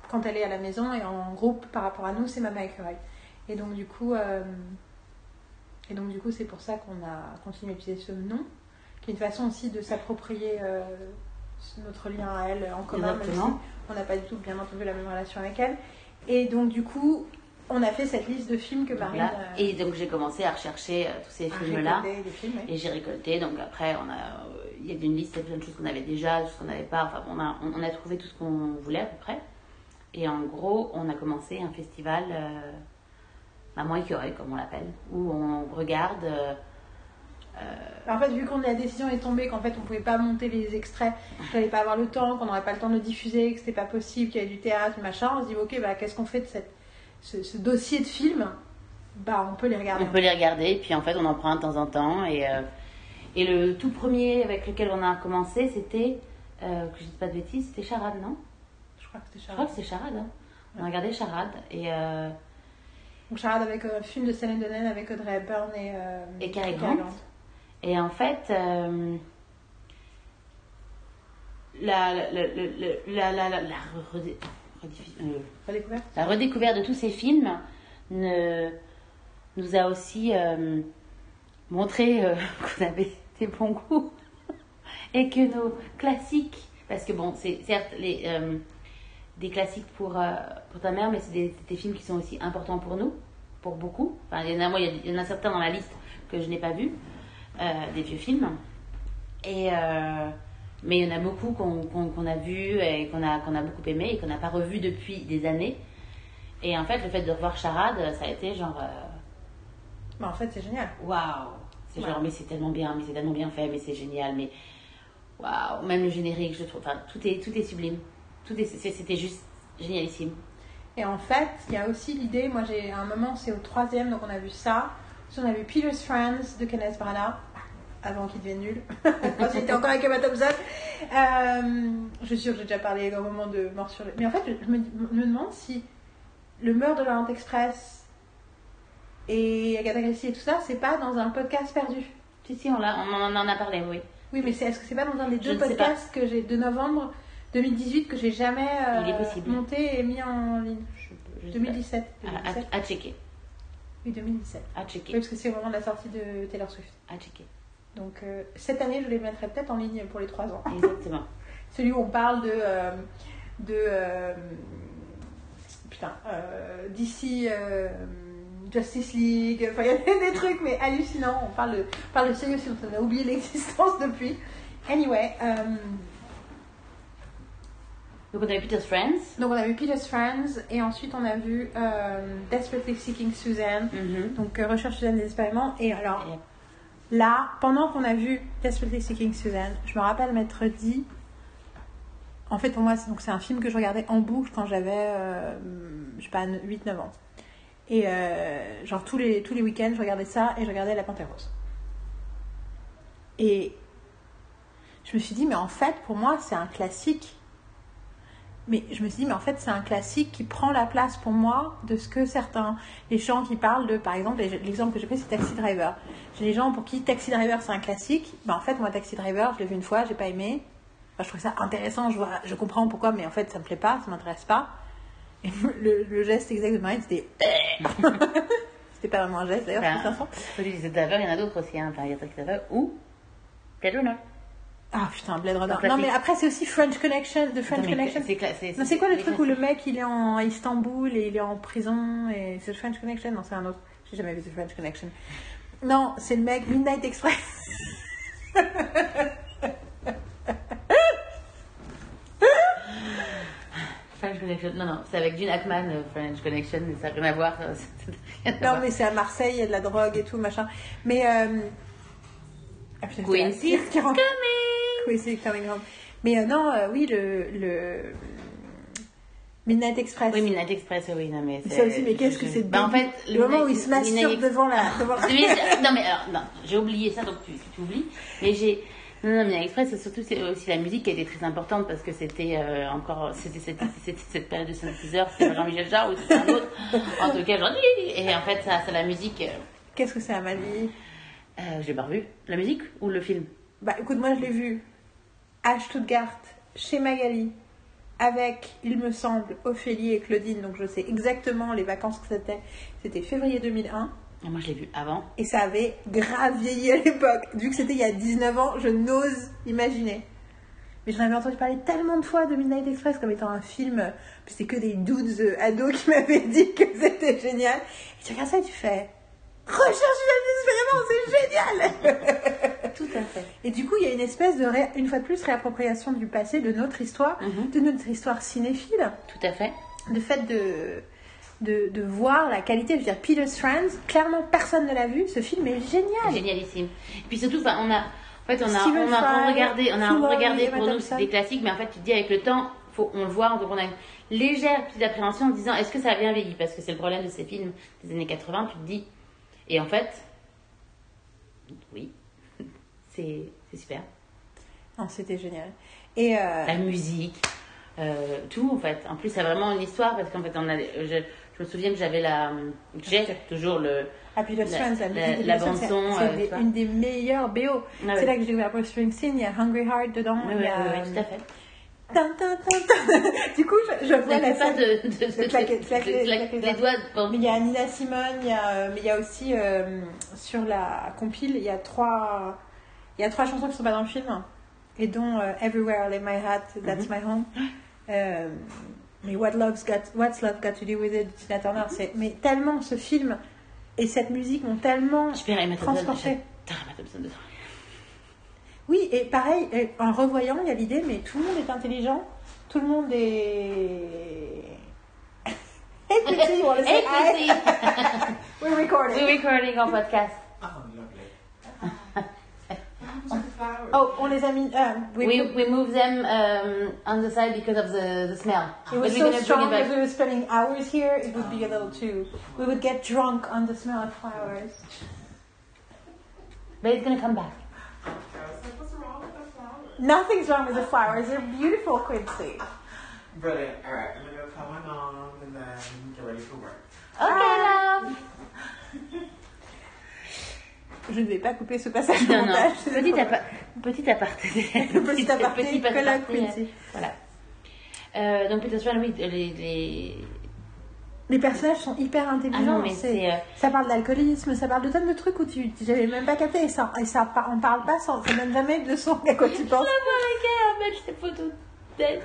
[SPEAKER 1] Quand elle est à la maison et en groupe par rapport à nous, c'est Maman écureuil. Et donc du coup et donc, du coup, c'est pour ça qu'on a continué à utiliser ce nom, qui est une façon aussi de s'approprier euh, notre lien à elle en commun, même si on n'a pas du tout, bien entendu, la même relation avec elle. Et donc, du coup, on a fait cette liste de films que Marine.
[SPEAKER 2] Euh, et donc, j'ai commencé à rechercher euh, tous ces films-là. Et j'ai récolté. Donc, après, on a, il y avait une liste, il y a plein de choses qu'on avait déjà, de choses qu'on n'avait pas. Enfin, on a, on a trouvé tout ce qu'on voulait à peu près. Et en gros, on a commencé un festival. Maman écureuil, comme on l'appelle, où on regarde. Euh,
[SPEAKER 1] euh, en fait, vu qu'on la décision est tombée, qu'en fait on pouvait pas monter les extraits, qu'il n'allait pas avoir le temps, qu'on n'aurait pas le temps de le diffuser, que c'était pas possible, qu'il y avait du théâtre, machin, on se dit ok, bah, qu'est-ce qu'on fait de cette, ce, dossier de film? Bah, on peut les regarder.
[SPEAKER 2] On peut les regarder, et puis en fait on en prend de temps en temps. Et, euh, et le tout premier avec lequel on a commencé, c'était, que je dis pas de bêtises, c'était Charade, non?
[SPEAKER 1] Je crois que c'était
[SPEAKER 2] Charade. Je crois que c'est Charade. Hein. On a regardé Charade, et
[SPEAKER 1] donc Charade avec un euh, film de Céline Dion avec Audrey Hepburn et, euh,
[SPEAKER 2] et Cary Grant. Et en fait, euh, la, la, la, la, la, la,
[SPEAKER 1] redécouverte.
[SPEAKER 2] la redécouverte de tous ces films ne, nous a aussi montré qu'on avait des bons goûts et que nos classiques, parce que bon, c'est certes les des classiques pour, euh, pour ta mère, mais c'est des, des, films qui sont aussi importants pour nous, pour beaucoup. Enfin, il y en a, moi, il y, en a certains dans la liste que je n'ai pas vus, euh, des vieux films. Et, euh, Mais il y en a beaucoup qu'on a vu et qu'on a, qu'on a beaucoup aimé et qu'on n'a pas revu depuis des années. Et en fait, le fait de revoir Charade, ça a été genre.
[SPEAKER 1] Mais en fait, c'est génial.
[SPEAKER 2] Waouh C'est genre, mais c'est tellement bien, mais c'est tellement bien fait, mais c'est génial, mais waouh Même le générique, je trouve, enfin, tout est, tout est sublime. C'était juste génialissime.
[SPEAKER 1] Et en fait, il y a aussi l'idée, moi j'ai à un moment, c'est au troisième, donc on a vu ça. On a vu Peter's Friends de Kenneth Branagh, avant qu'il devienne nul. Quand j'étais encore avec Emma Thompson. Euh, je suis sûre que j'ai déjà parlé au moment de Mort sur le... Mais en fait, je me, me demande si le meurtre de l'Orient Express et Agatha Christie et tout ça, c'est pas dans un podcast perdu.
[SPEAKER 2] Si, si, on, on en a parlé, oui.
[SPEAKER 1] Oui, mais est-ce que c'est pas dans un des deux podcasts que j'ai de novembre 2018 que j'ai jamais euh, monté et mis en ligne
[SPEAKER 2] Je- je sais
[SPEAKER 1] 2017.
[SPEAKER 2] pas. À,
[SPEAKER 1] 2017.
[SPEAKER 2] à- à checker.
[SPEAKER 1] Oui, 2017.
[SPEAKER 2] À
[SPEAKER 1] Oui,
[SPEAKER 2] checker.
[SPEAKER 1] parce que c'est vraiment la sortie de Taylor Swift.
[SPEAKER 2] À checker.
[SPEAKER 1] Donc euh, cette année, je les mettrai peut-être en ligne pour les 3 ans.
[SPEAKER 2] Exactement.
[SPEAKER 1] Celui où on parle de. euh, de putain, d'ici. Justice League, enfin il y a des trucs mais hallucinants. On parle de, on parle de séries aussi dont on a oublié l'existence depuis. Anyway,
[SPEAKER 2] Donc, on a vu Peter's Friends.
[SPEAKER 1] donc on a vu Peter's Friends et ensuite on a vu euh, Desperately Seeking Suzanne.
[SPEAKER 2] Mhm.
[SPEAKER 1] Donc euh, Recherche Suzanne désespérément. Et alors Là, pendant qu'on a vu Desperately Seeking Suzanne, je me rappelle m'être dit. En fait, pour moi, c'est- donc c'est un film que je regardais en boucle quand j'avais, euh, je sais pas, 8-9 ans. Et euh, genre tous les, tous les week-ends, je regardais ça et je regardais La Panthère Rose. Et je me suis dit, mais en fait, pour moi, c'est un classique. Mais je me suis dit, mais en fait, c'est un classique qui prend la place pour moi de ce que certains, les gens qui parlent de, par exemple, l'exemple que j'ai pris, c'est Taxi Driver. J'ai des gens pour qui Taxi Driver, c'est un classique. Ben, en fait, moi, Taxi Driver, je l'ai vu une fois, j'ai pas aimé. Enfin, je trouve ça intéressant, je, vois, je comprends pourquoi, mais en fait, ça me plaît pas, ça m'intéresse pas. Et le, le geste exact de Marine, c'était. c'était pas vraiment un geste d'ailleurs,
[SPEAKER 2] Enfin,
[SPEAKER 1] c'est un son.
[SPEAKER 2] Il y en a d'autres aussi. Hein. Il y a Taxi Driver ou Runner.
[SPEAKER 1] Ah putain, Blade Runner. Non, mais après, c'est aussi French Connection, The French Connection.
[SPEAKER 2] C'est
[SPEAKER 1] Non, c'est quoi le truc où le mec il est en Istanbul et il est en prison et c'est le French Connection? Non, c'est un autre. J'ai jamais vu The French Connection. Non, c'est le mec Midnight Express.
[SPEAKER 2] French Connection. Non, non, c'est avec Gene Hackman, euh, French Connection, mais ça n'a rien à voir. rien à
[SPEAKER 1] Non,
[SPEAKER 2] voir.
[SPEAKER 1] mais c'est à Marseille, il y a de la drogue et tout, machin. Mais. Euh... Ah, putain,
[SPEAKER 2] Quincy
[SPEAKER 1] Qui rentre-
[SPEAKER 2] coming.
[SPEAKER 1] Home. Mais euh, non, euh, oui, le, le. Midnight Express.
[SPEAKER 2] Oui, Midnight Express, oui, non, mais.
[SPEAKER 1] Ça aussi, mais qu'est-ce que c'est
[SPEAKER 2] Bah, en fait,
[SPEAKER 1] le moment où il se masturbe devant la. Devant.
[SPEAKER 2] Oui, c'est- non, mais alors, non, j'ai oublié ça, donc tu, tu oublies. Mais j'ai. Non, non, Midnight Express, c'est surtout c'est aussi la musique qui a été très importante parce que c'était euh, encore. C'était cette, c'était cette période de synthétiseur, c'était Jean-Michel Jarre ou c'était un autre. En tout cas, genre. Et en fait, ça, c'est la musique. euh,
[SPEAKER 1] Qu'est-ce que c'est à ma vie
[SPEAKER 2] euh, j'ai pas revu. La musique ou le film?
[SPEAKER 1] Bah écoute, moi je l'ai vu à Stuttgart, chez Magali, avec, il me semble, Ophélie et Claudine, donc je sais exactement les vacances que c'était. C'était février 2001,
[SPEAKER 2] Et Moi, je l'ai vu avant.
[SPEAKER 1] et ça avait grave vieilli à l'époque. Vu que c'était il y a 19 ans, je n'ose imaginer. Mais j'en avais entendu parler tellement de fois de Midnight Express comme étant un film, euh, c'était que des dudes euh, ados qui m'avaient dit que c'était génial. Et tu regardes ça et tu fais Recherche une désespérément, c'est génial
[SPEAKER 2] Tout à fait.
[SPEAKER 1] Et du coup, il y a une espèce de, ré- une fois de plus, réappropriation du passé, de notre histoire,
[SPEAKER 2] Mhm.
[SPEAKER 1] de notre histoire cinéphile,
[SPEAKER 2] Tout à fait.
[SPEAKER 1] le fait de, de, de voir la qualité. Je veux dire, Peter's Friends, clairement, personne ne l'a vu. Ce film est génial.
[SPEAKER 2] Génialissime. Et puis surtout, enfin, on a, en fait, on a,
[SPEAKER 1] Steven
[SPEAKER 2] on a regardé, on a regardé pour nous c'est des classiques, mais en fait, tu te dis avec le temps, faut, on le voit, donc on a une légère petite appréhension en se disant, est-ce que ça a bien vieilli? Parce que c'est le problème de ces films des années 80, tu te dis, et en fait, oui, c'est c'est super.
[SPEAKER 1] Non, c'était génial. Et euh,
[SPEAKER 2] La musique, euh, tout en fait. En plus, a vraiment une histoire parce qu'en fait, on a, je, je me souviens que j'avais la, j'ai toujours le,
[SPEAKER 1] Peter's
[SPEAKER 2] la-
[SPEAKER 1] Friends, la,
[SPEAKER 2] la-
[SPEAKER 1] musique de
[SPEAKER 2] la
[SPEAKER 1] Peter's Friends,
[SPEAKER 2] bande-son,
[SPEAKER 1] c'est
[SPEAKER 2] euh,
[SPEAKER 1] c'est une des meilleures BO.
[SPEAKER 2] Ah
[SPEAKER 1] c'est là que j'ai découvert Bruce Springsteen. Il y a Hungry Heart dedans.
[SPEAKER 2] Oui,
[SPEAKER 1] il
[SPEAKER 2] oui,
[SPEAKER 1] y a,
[SPEAKER 2] oui, oui, tout à fait.
[SPEAKER 1] Du coup, je, je vois la scène.
[SPEAKER 2] de, de, de,
[SPEAKER 1] de claquer-
[SPEAKER 2] de-
[SPEAKER 1] claquer-
[SPEAKER 2] de-
[SPEAKER 1] claquer
[SPEAKER 2] les doigts. Bon.
[SPEAKER 1] Mais il y a Nina Simone, il y a, euh, mais il y a aussi euh, sur la compile, il y a trois, il y a trois chansons qui sont pas dans le film, et dont euh, Everywhere I Lay My Hat, That's My Home. Euh, mais What Love's Got, What's Love Got to Do with It, de Tina Turner, c'est, mais tellement ce film et cette musique m'ont tellement
[SPEAKER 2] Thompson.
[SPEAKER 1] transporté.
[SPEAKER 2] Dedans.
[SPEAKER 1] Oui, et pareil, et en revoyant, il y a l'idée, mais tout le monde est intelligent, tout le monde est. hey, petit, you wanna say
[SPEAKER 2] Hey,
[SPEAKER 1] hi?
[SPEAKER 2] Chrissy!
[SPEAKER 1] We're recording.
[SPEAKER 2] We're recording our podcast.
[SPEAKER 3] Oh. What flowers?
[SPEAKER 1] Oh, on les a mis. euh, we,
[SPEAKER 2] We, we move them um, on the side because of the, the smell.
[SPEAKER 1] it was so strong that we were spending hours here, it would be a little too. We would get drunk on the smell of flowers.
[SPEAKER 2] But it's gonna come back.
[SPEAKER 1] Nothing's wrong with the flowers, they're beautiful, Quincy.
[SPEAKER 3] Brilliant. All right, I'm gonna go tell my mom and then get ready for work.
[SPEAKER 2] Ok,
[SPEAKER 1] Ah.
[SPEAKER 2] love!
[SPEAKER 1] Je ne vais pas couper ce passage au
[SPEAKER 2] Non, non.
[SPEAKER 1] montage.
[SPEAKER 2] Petit, apa- petit aparté.
[SPEAKER 1] Petit aparté,
[SPEAKER 2] petit
[SPEAKER 1] que la
[SPEAKER 2] aparté,
[SPEAKER 1] Quincy.
[SPEAKER 2] Voilà. Euh, donc, Peter Swan, oui, les, les...
[SPEAKER 1] Les personnages sont hyper intelligents.
[SPEAKER 2] Ah non, mais
[SPEAKER 1] c'est-
[SPEAKER 2] c'est... euh,
[SPEAKER 1] Ça parle d'alcoolisme, ça parle de tonnes de trucs où tu j'avais même pas capté et ça, et ça par- on parle pas sans, ça donne jamais de son à quoi tu penses.
[SPEAKER 2] à mettre les photos d'elle.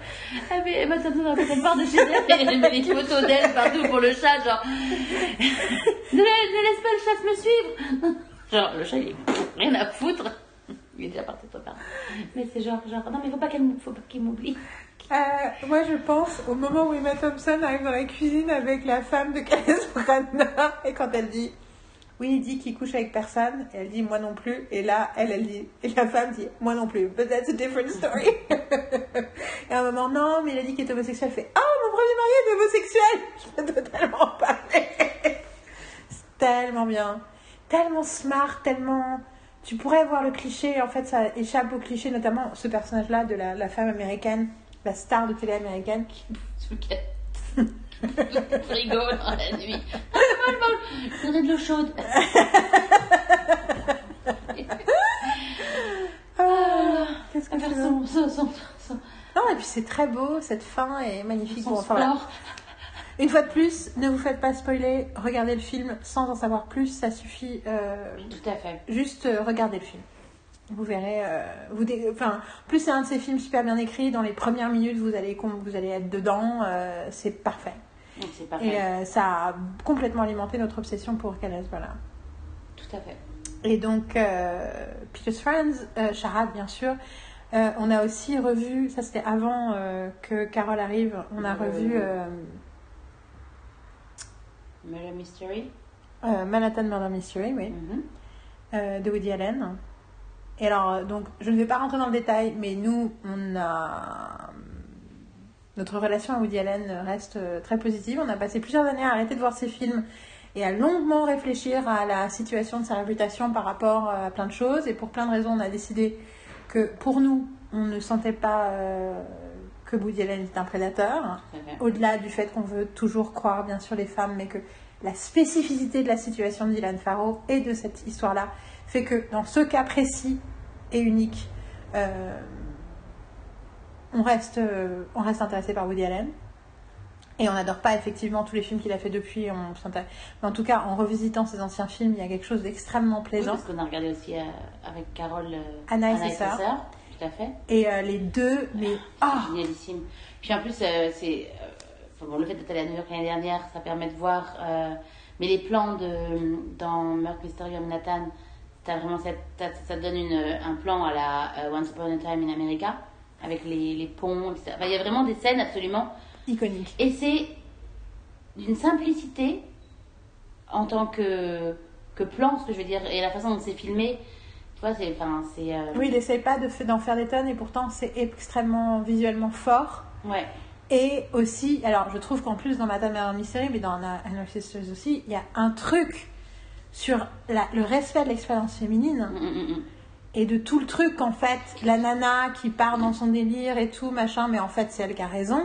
[SPEAKER 2] Elle met- Emma Thompson dans cette part de chez elle et elle met des photos d'elle partout pour le chat, genre. ne, la- ne laisse pas le chat me suivre Genre, le chat, il est rien à foutre. Il est déjà parti de ton père. Mais c'est genre, genre, non, mais faut pas qu'il m'oublie.
[SPEAKER 1] Euh, moi je pense au moment où Emma Thompson arrive dans la cuisine avec la femme de Kenneth Branagh et quand elle dit oui il dit qu'il couche avec personne et elle dit moi non plus et là elle elle dit et la femme dit moi non plus but that's a different story. Et à un moment non mais il a dit qu'il est homosexuel. Elle fait oh mon premier mari est homosexuel. Je peux totalement en parler c'est tellement bien. Tellement smart tellement tu pourrais voir le cliché en fait ça échappe au cliché notamment ce personnage là de la, la femme américaine la star de télé américaine qui
[SPEAKER 2] Sous le frigo dans la nuit. Ah, bon, bon, je voudrais de l'eau chaude.
[SPEAKER 1] Ah, qu'est-ce que c'est
[SPEAKER 2] son, son, son, son,
[SPEAKER 1] Non, et puis c'est très beau, cette fin est magnifique. Bon, enfin, voilà. Une fois de plus, ne vous faites pas spoiler, regardez le film sans en savoir plus, ça suffit. euh,
[SPEAKER 2] Tout à fait.
[SPEAKER 1] juste euh, regardez le film. Vous verrez, euh, vous dé- enfin, en plus c'est un de ces films super bien écrits. Dans les premières minutes, vous allez, vous allez être dedans, euh, c'est parfait. Et euh, ça a complètement alimenté notre obsession pour Calais, voilà.
[SPEAKER 2] Tout à fait.
[SPEAKER 1] Et donc, euh, Peter's Friends, Charade, bien sûr. On a aussi revu, ça c'était avant que Carole arrive, on a revu
[SPEAKER 2] Murder Mystery.
[SPEAKER 1] Manhattan Murder Mystery, oui,
[SPEAKER 2] Mhm.
[SPEAKER 1] euh, de Woody Allen. Et alors, euh, donc, je ne vais pas rentrer dans le détail, mais nous, on a. Notre relation à Woody Allen reste euh, très positive. On a passé plusieurs années à arrêter de voir ses films et à longuement réfléchir à la situation de sa réputation par rapport euh, à plein de choses. Et pour plein de raisons, on a décidé que pour nous, on ne sentait pas euh, que Woody Allen était un prédateur.
[SPEAKER 2] Fait.
[SPEAKER 1] Au-delà du fait qu'on veut toujours croire, bien sûr, les femmes, mais que la spécificité de la situation de Dylan Farrow et de cette histoire-là fait que dans ce cas précis et unique, euh, on, reste, euh, on reste intéressé par Woody Allen. Et on n'adore pas effectivement tous les films qu'il a fait depuis. On Mais en tout cas, en revisitant ses anciens films, il y a quelque chose d'extrêmement
[SPEAKER 2] Oui,
[SPEAKER 1] plaisant.
[SPEAKER 2] parce qu'on a regardé aussi euh, avec Carole
[SPEAKER 1] Anna et ses sœurs.
[SPEAKER 2] sœurs. Tout à fait.
[SPEAKER 1] Et les deux, mais ah,
[SPEAKER 2] Génialissime. Puis en plus, c'est. bon, le fait d'être allé à New York l'année dernière, ça permet de voir. mais les plans de, dans Meurtre Mystérieux à Manhattan, t'as vraiment cette, ça te donne une, un plan à la euh, Once Upon a Time in America, avec les, les ponts, etc. Enfin, il y a vraiment des scènes absolument.
[SPEAKER 1] iconique.
[SPEAKER 2] Et c'est d'une simplicité en tant que, que plan, ce que je veux dire, et la façon dont c'est filmé. Tu vois, c'est. Enfin, c'est. euh,
[SPEAKER 1] Oui, il n'essaye pas de d'en faire des tonnes et pourtant c'est extrêmement visuellement fort.
[SPEAKER 2] Ouais.
[SPEAKER 1] Et aussi, alors je trouve qu'en plus dans Madame Murder Mystery, mais dans Anna Sisters aussi, il y a un truc sur la- le respect de l'expérience féminine
[SPEAKER 2] Mm, mm, mm,
[SPEAKER 1] et de tout le truc qu'en fait, la nana qui part dans son délire et tout, machin, mais en fait c'est elle qui a raison.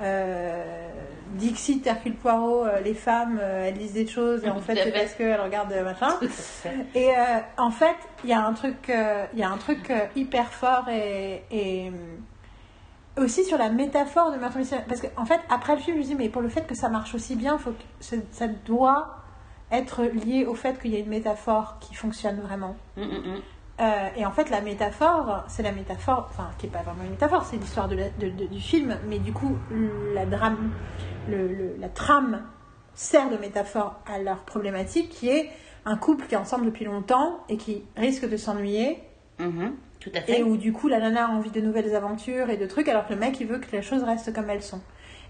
[SPEAKER 1] Euh, Dixit, Hercule Poirot, euh, les femmes, euh, elles disent des choses et en fait c'est parce qu'elles regardent euh, machin. Et en fait, il y a un truc, il y a un truc hyper fort et, et, aussi sur la métaphore de Meurtre. Parce qu'en fait, après le film, je me dis, mais pour le fait que ça marche aussi bien, faut que ça doit être lié au fait qu'il y a une métaphore qui fonctionne vraiment.
[SPEAKER 2] Mm, mm, mm.
[SPEAKER 1] Euh, et en fait, la métaphore, c'est la métaphore, enfin, qui n'est pas vraiment une métaphore, c'est l'histoire de de- de- du film, mais du coup, la, drame, le- le- la trame sert de métaphore à leur problématique, qui est un couple qui est ensemble depuis longtemps et qui risque de s'ennuyer.
[SPEAKER 2] Mhm. Tout à fait.
[SPEAKER 1] Et où du coup la nana a envie de nouvelles aventures et de trucs, alors que le mec il veut que les choses restent comme elles sont.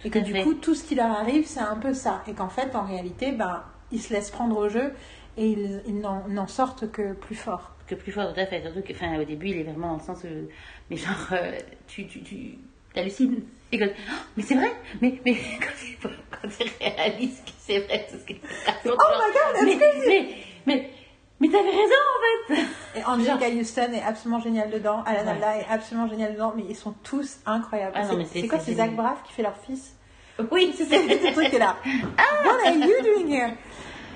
[SPEAKER 1] Et que du
[SPEAKER 2] fait.
[SPEAKER 1] coup tout ce qui leur arrive c'est un peu ça. Et qu'en fait en réalité, ben, ils se laissent prendre au jeu et ils, ils n'en sortent que plus fort.
[SPEAKER 2] que plus fort, tout à fait. Surtout que, enfin, au début, il est vraiment dans le sens où, mais genre, euh, tu, tu, tu hallucines. Et quand, oh, mais c'est vrai, mais, mais quand tu, quand tu réalises que c'est vrai, tout ce que tu racontes.
[SPEAKER 1] Oh my God,
[SPEAKER 2] mais, mais, mais, mais t'avais raison, en fait.
[SPEAKER 1] Et Angelica Houston est absolument géniale dedans, Alan
[SPEAKER 2] Ouais.
[SPEAKER 1] Est absolument génial dedans, mais ils sont tous incroyables.
[SPEAKER 2] Ah
[SPEAKER 1] C'est- quoi,
[SPEAKER 2] c'est
[SPEAKER 1] Zach. Braff qui fait leur fils?
[SPEAKER 2] Oui,
[SPEAKER 1] C'est ce truc qui est là. What are you doing here?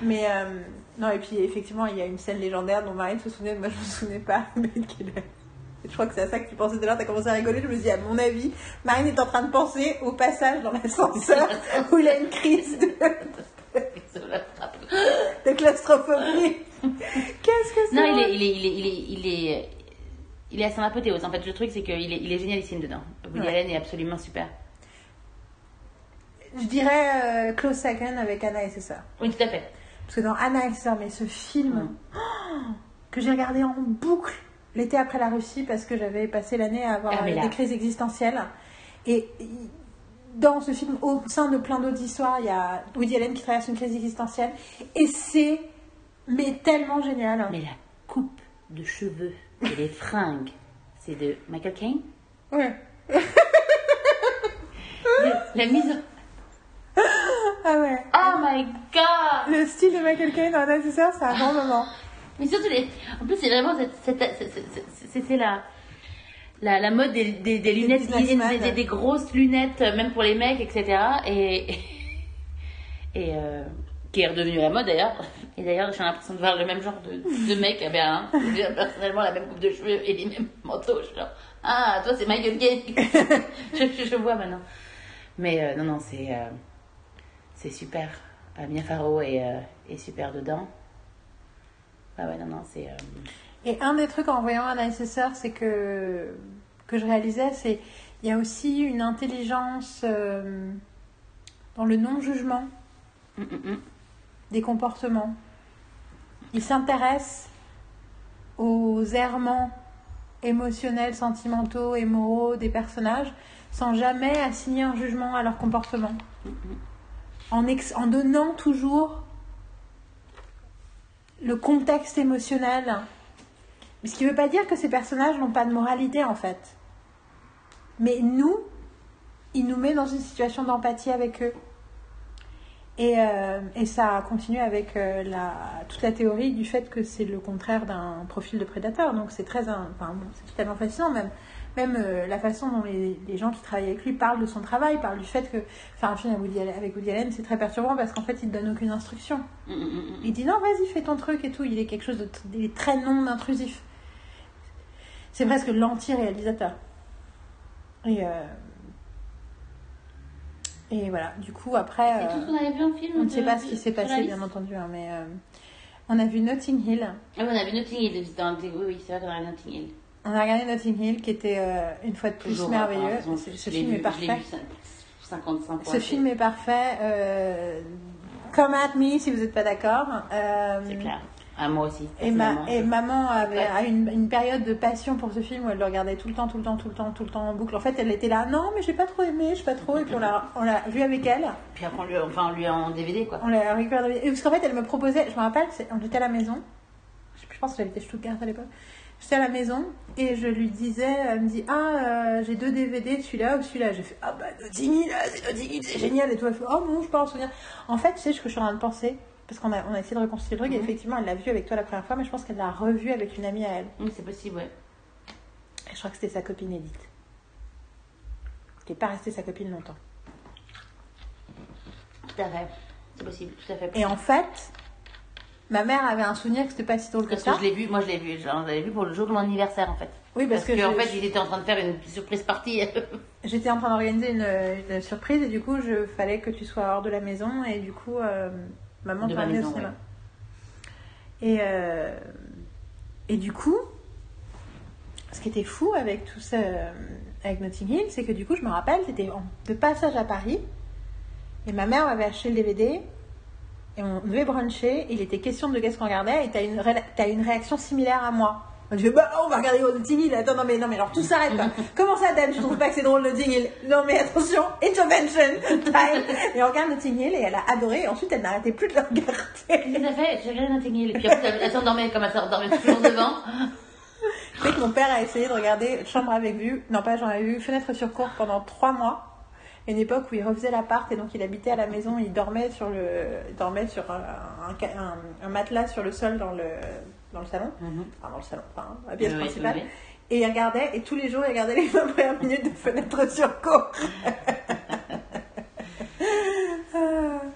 [SPEAKER 1] Mais euh, non, et puis effectivement, il y a une scène légendaire dont Marine se souvenait, moi je me souvenais pas. mais qui Je crois que c'est à ça que tu pensais tout à l'heure, t'as commencé à rigoler. Je me suis dit, à mon avis, Marine est en train de penser au passage dans l'ascenseur où il a une crise de,
[SPEAKER 2] Ça
[SPEAKER 1] de claustrophobie. Qu'est-ce que c'est?
[SPEAKER 2] Non, il est, il est, il est, il est, il est, il est à son apothéose. En fait, le truc, c'est qu'il est, il est génialissime dedans. Woody
[SPEAKER 1] Ouais.
[SPEAKER 2] Allen est absolument super.
[SPEAKER 1] Je dirais euh, Close Second avec Anna et ses sœurs.
[SPEAKER 2] Oui, tout à fait.
[SPEAKER 1] Parce que dans Anna et ses sœurs, mais ce film
[SPEAKER 2] Mm.
[SPEAKER 1] oh, que j'ai regardé en boucle l'été après la Russie parce que j'avais passé l'année à avoir
[SPEAKER 2] Ah,
[SPEAKER 1] euh, des crises existentielles. Et dans ce film, au sein de plein d'autres histoires, il y a Woody Allen qui traverse une crise existentielle. Et c'est mais tellement génial.
[SPEAKER 2] Mais la coupe de cheveux et les fringues, c'est de Michael Caine?
[SPEAKER 1] Ouais.
[SPEAKER 2] Le- La mise. En-
[SPEAKER 1] Ah ouais.
[SPEAKER 2] Oh my god!
[SPEAKER 1] Le style de Michael Caine ses sœurs, c'est un grand moment.
[SPEAKER 2] Mais surtout, les... en plus, c'est vraiment c'est la, la, la mode des, des, des lunettes, des, des- des grosses lunettes, même pour les mecs, etc. Et, et euh, qui est redevenu la mode d'ailleurs. Et d'ailleurs, j'ai l'impression de voir le même genre de, de mec à Berlin. Personnellement la même coupe de cheveux et les mêmes manteaux. Je suis genre, ah, toi, c'est Michael Caine. je, je, je vois maintenant. Mais euh, non, non, c'est euh, c'est super. Euh, Mia Farrow est, euh, est super dedans. Ah ouais, non, non, c'est. euh,
[SPEAKER 1] Et un des trucs en voyant Anna et ses sœurs, c'est que, que je réalisais, c'est il y a aussi une intelligence euh, dans le non-jugement
[SPEAKER 2] hum, hum, hum.
[SPEAKER 1] des comportements. Il s'intéresse aux errements émotionnels, sentimentaux et moraux des personnages sans jamais assigner un jugement à leur comportement. En, donnant toujours le contexte émotionnel. Ce qui ne veut pas dire que ces personnages n'ont pas de moralité en fait. Mais nous, il nous met dans une situation d'empathie avec eux. Et, euh, et ça continue avec euh, la, toute la théorie du fait que c'est le contraire d'un profil de prédateur. Donc c'est très, enfin, c'est totalement fascinant même. Même euh, la façon dont les, les gens qui travaillent avec lui parlent de son travail, parlent du fait que faire un film avec Woody Allen, c'est très perturbant parce qu'en fait il ne donne aucune instruction.
[SPEAKER 2] Hum, hum, hum.
[SPEAKER 1] Il dit non, vas-y, fais ton truc et tout. Il est quelque chose de tr- il est très non intrusif. C'est presque l'anti-réalisateur. Et, euh, et voilà, du coup, après.
[SPEAKER 2] C'est
[SPEAKER 1] euh,
[SPEAKER 2] tout ce qu'on avait vu en film
[SPEAKER 1] on ne sait pas ce qui s'est passé, bien entendu, hein, mais euh, on a vu Notting Hill.
[SPEAKER 2] Ah oui, on a vu Notting Hill. Oui, oui, c'est vrai qu'on a vu Notting Hill.
[SPEAKER 1] On a regardé Notting Hill, qui était euh, une fois de plus
[SPEAKER 2] Toujours,
[SPEAKER 1] merveilleux. ce
[SPEAKER 2] je
[SPEAKER 1] film
[SPEAKER 2] vu-
[SPEAKER 1] est
[SPEAKER 2] Je
[SPEAKER 1] parfait.
[SPEAKER 2] vu cin- 55 fois.
[SPEAKER 1] Ce film est parfait. euh, come at me si vous n'êtes pas d'accord. Euh,
[SPEAKER 2] C'est clair. Ah, moi aussi.
[SPEAKER 1] Et, ma,
[SPEAKER 2] personnellement.
[SPEAKER 1] et maman avait
[SPEAKER 2] Ouais.
[SPEAKER 1] a une, une période de passion pour ce film où elle le regardait tout le temps, tout le temps, tout le temps, tout le temps en boucle. En fait, elle était là, non, mais j'ai pas trop aimé, j'ai pas trop. Et puis on l'a, vu avec elle.
[SPEAKER 2] Puis après, on lui, enfin, on lui en DVD, quoi.
[SPEAKER 1] On l'a récupéré. Et parce qu'en fait, elle me proposait, je me rappelle, on était à la maison. Je, je pense que j'habitais Stuttgart à l'époque. J'étais à la maison et je lui disais, elle me dit, ah, euh, j'ai deux DVD, celui-là ou celui-là. J'ai fait, ah bah, Hill, ah, c'est Hill, c'est génial. Et tout, elle fait, oh non, je peux en souvenir. En fait, tu sais ce que je suis en train de penser? Parce qu'on a, on a essayé de reconstituer le truc et
[SPEAKER 2] Mhm.
[SPEAKER 1] effectivement, elle l'a vu avec toi la première fois, mais je pense qu'elle l'a revu avec une amie à elle.
[SPEAKER 2] Oui, c'est possible, ouais.
[SPEAKER 1] Et je crois que c'était sa copine Edith. Qui n'est pas restée sa copine longtemps.
[SPEAKER 2] Tout à fait. C'est possible, tout à fait.
[SPEAKER 1] Et en fait, ma mère avait un souvenir que c'était pas si drôle que
[SPEAKER 2] Parce que
[SPEAKER 1] ça.
[SPEAKER 2] je l'ai vu, moi je l'ai vu, l'ai vu pour le jour de mon anniversaire en fait.
[SPEAKER 1] Oui, parce,
[SPEAKER 2] Parce,
[SPEAKER 1] que, je-
[SPEAKER 2] fait, il était en train de faire une surprise partie.
[SPEAKER 1] j'étais en train d'organiser une, une surprise et du coup, je fallait que tu sois hors de la maison et du coup, euh, maman
[SPEAKER 2] ma
[SPEAKER 1] emmené au cinéma. Et, euh, et du coup, ce qui était fou avec tout ça, avec Notting Hill, c'est que du coup, je me rappelle, c'était en- de passage à Paris et ma mère m'avait acheté le DVD et on devait bruncher. Il était question de qu'est-ce qu'on regardait et t'as une, ré- une réaction similaire à moi. On dit, bah, on va regarder Notting Hill. Attends, non, mais, non, mais alors tout s'arrête. Comment ça, Dan, tu trouves pas que c'est drôle, Notting Hill? Non, mais attention, intervention time. Et on regarde Notting Hill et elle a adoré. Et ensuite, elle n'arrêtait plus de le regarder.
[SPEAKER 2] Tout à fait, j'ai regardé Notting Hill. Et puis après, elle s'endormait comme elle s'endormait toujours devant.
[SPEAKER 1] Je sais que mon père a essayé de regarder Chambre avec vue. Non, pas Chambre avec vue, Fenêtre sur cour pendant trois mois. Une époque où il refaisait l'appart et donc il habitait à la maison. Il dormait sur, le, il dormait sur un, un- un- un matelas sur le sol dans le, dans le salon.
[SPEAKER 2] Mhm.
[SPEAKER 1] Enfin, dans le salon, enfin, la pièce
[SPEAKER 2] Oui,
[SPEAKER 1] principale.
[SPEAKER 2] oui, oui.
[SPEAKER 1] Et il regardait, et tous les jours, il regardait les 20 premières minutes de Fenêtre sur cour.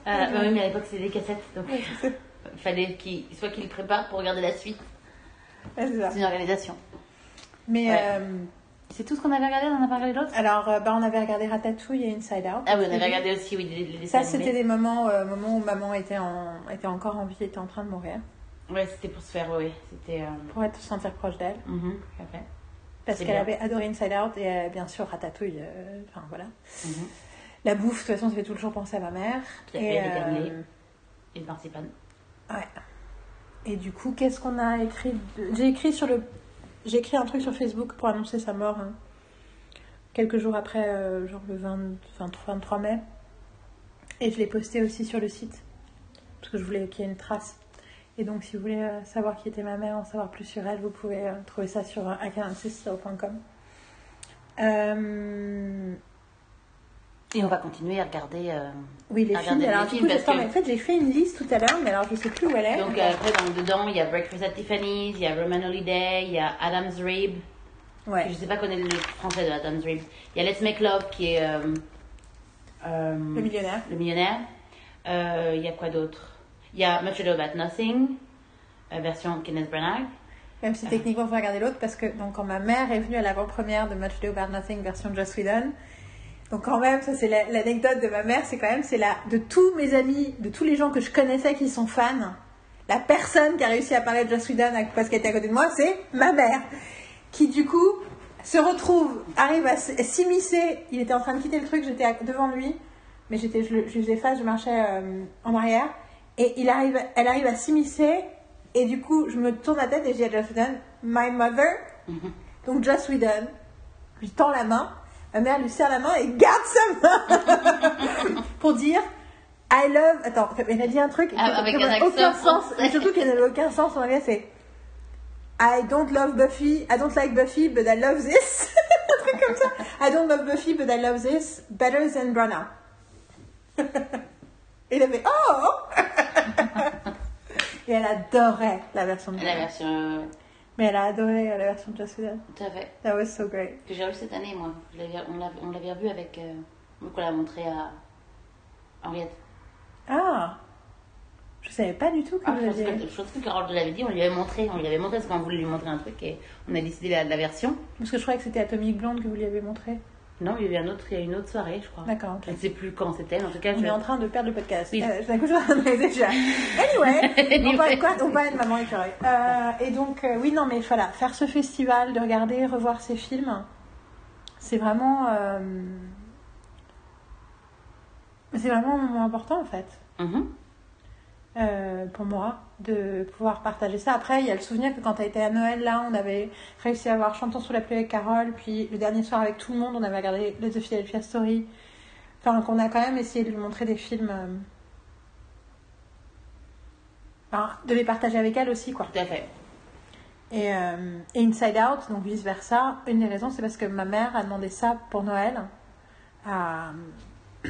[SPEAKER 2] Euh, oui, mais à l'époque, c'était des cassettes. Donc, il fallait qu'il soit qu'il prépare pour regarder la suite.
[SPEAKER 1] C'est
[SPEAKER 2] une organisation.
[SPEAKER 1] Mais
[SPEAKER 2] Ouais.
[SPEAKER 1] euh,
[SPEAKER 2] C'est tout ce qu'on avait regardé On en a pas regardé d'autres
[SPEAKER 1] alors, euh, bah, on avait regardé Ratatouille et Inside Out.
[SPEAKER 2] Ah oui, on avait regardé aussi oui, les, les dessins
[SPEAKER 1] Ça, c'était des moments, euh, moments où maman était, en, était encore en vie, était en train de mourir.
[SPEAKER 2] Ouais, c'était pour se faire, oui. C'était. Euh...
[SPEAKER 1] Pour être se sentir proche d'elle.
[SPEAKER 2] fait.
[SPEAKER 1] Parce qu'elle avait adoré Inside Out et euh, bien sûr Ratatouille. euh, Enfin voilà.
[SPEAKER 2] Mhm.
[SPEAKER 1] La bouffe, de toute façon, ça fait toujours penser à ma mère.
[SPEAKER 2] Tout à fait,
[SPEAKER 1] et,
[SPEAKER 2] les
[SPEAKER 1] euh,
[SPEAKER 2] Et le marzipan.
[SPEAKER 1] ouais. Et du coup, qu'est-ce qu'on a écrit de- J'ai écrit sur le. J'ai écrit un truc sur Facebook pour annoncer sa mort. hein. Quelques jours après, euh, genre le 20 23, 23 mai. Et je l'ai posté aussi sur le site. Parce que je voulais qu'il y ait une trace. Et donc, si vous voulez euh, savoir qui était ma mère, en savoir plus sur elle, vous pouvez euh, trouver ça sur euh,
[SPEAKER 2] Et on va continuer à regarder. euh,
[SPEAKER 1] Oui, les films. Alors,
[SPEAKER 2] les
[SPEAKER 1] du
[SPEAKER 2] films
[SPEAKER 1] coup,
[SPEAKER 2] parce que-
[SPEAKER 1] en fait, j'ai fait une liste tout à l'heure, mais alors je sais plus où elle est.
[SPEAKER 2] Donc euh, après, dans- dedans, il y a Breakfast at Tiffany's, il y a Roman Holiday, il y a Adam's Rib.
[SPEAKER 1] ouais.
[SPEAKER 2] Je sais pas connaître le français de Adam's Rib. Il y a Let's Make Love qui est. euh,
[SPEAKER 1] Le millionnaire.
[SPEAKER 2] Le millionnaire. Il y a quoi d'autre? Il y a Much Ado About Nothing, version Kenneth Branagh.
[SPEAKER 1] Même si techniquement, il faut regarder l'autre, parce que donc, quand ma mère est venue à l'avant-première de Much Ado About Nothing version Joss Whedon, donc quand même, ça c'est la- l'anecdote de ma mère, c'est quand même, c'est la de tous mes amis, de tous les gens que je connaissais qui sont fans, la personne qui a réussi à parler de Joss Whedon parce qu'elle était à côté de moi, c'est ma mère, qui du coup se retrouve, arrive à s'immiscer. Il était en train de quitter le truc, j'étais devant lui, mais j'étais, je, je faisais face, je marchais euh, en arrière, et il arrive, elle arrive à s'immiscer, et du coup, je me tourne la tête et je dis à Joss Whedon, My mother. Donc Joss Whedon lui tend la main, ma mère lui serre la main et garde sa main pour dire I love. Attends, elle a dit un truc
[SPEAKER 2] Ah,
[SPEAKER 1] qui n'avait aucun sens, mais surtout qui n'avait aucun sens en anglais, c'est I don't love Buffy, I don't like Buffy, but I love this. un truc comme ça. I don't love Buffy, but I love this better than Brana. et il avait Oh Et elle adorait la version de
[SPEAKER 2] La version.
[SPEAKER 1] Mais elle a adoré la version de Joss Whedon.
[SPEAKER 2] tout à fait.
[SPEAKER 1] That was so great.
[SPEAKER 2] Que j'ai revu cette année, moi. On l'avait- revu avec. Euh, donc on l'a montré à Henriette.
[SPEAKER 1] Ah Je savais pas du tout que
[SPEAKER 2] Ah,
[SPEAKER 1] vous aviez...
[SPEAKER 2] que, je pense que Carole l'avait dit, on lui avait montré, on lui avait montré parce qu'on voulait lui montrer un truc et on a décidé la, la version.
[SPEAKER 1] Parce que je croyais que c'était Atomic Blonde que vous lui avez montré.
[SPEAKER 2] Non, il y avait un autre, il y a une autre soirée, je crois.
[SPEAKER 1] D'accord, ok.
[SPEAKER 2] Je ne sais plus quand c'était, en tout cas,
[SPEAKER 1] On
[SPEAKER 2] je...
[SPEAKER 1] est en train de perdre le podcast.
[SPEAKER 2] Oui.
[SPEAKER 1] Euh, d'un coup, je déjà. Anyway, on de quoi On parlait de Maman écœurée. Euh, et donc, euh, oui, non, mais voilà, faire ce festival, de regarder, revoir ces films, c'est vraiment... euh, C'est vraiment un moment important, en fait.
[SPEAKER 2] Mhm.
[SPEAKER 1] Euh, pour moi de pouvoir partager ça. Après, il y a le souvenir que quand tu as été à Noël, là, on avait réussi à voir Chantons sous la pluie avec Carole, puis le dernier soir avec tout le monde, on avait regardé le The Philadelphia Story. Enfin, qu'on a quand même essayé de lui montrer des films. euh, enfin, de les partager avec elle aussi, quoi.
[SPEAKER 2] Tout à fait.
[SPEAKER 1] Et, euh, et Inside Out, donc vice versa, une des raisons, c'est parce que ma mère a demandé ça pour Noël à,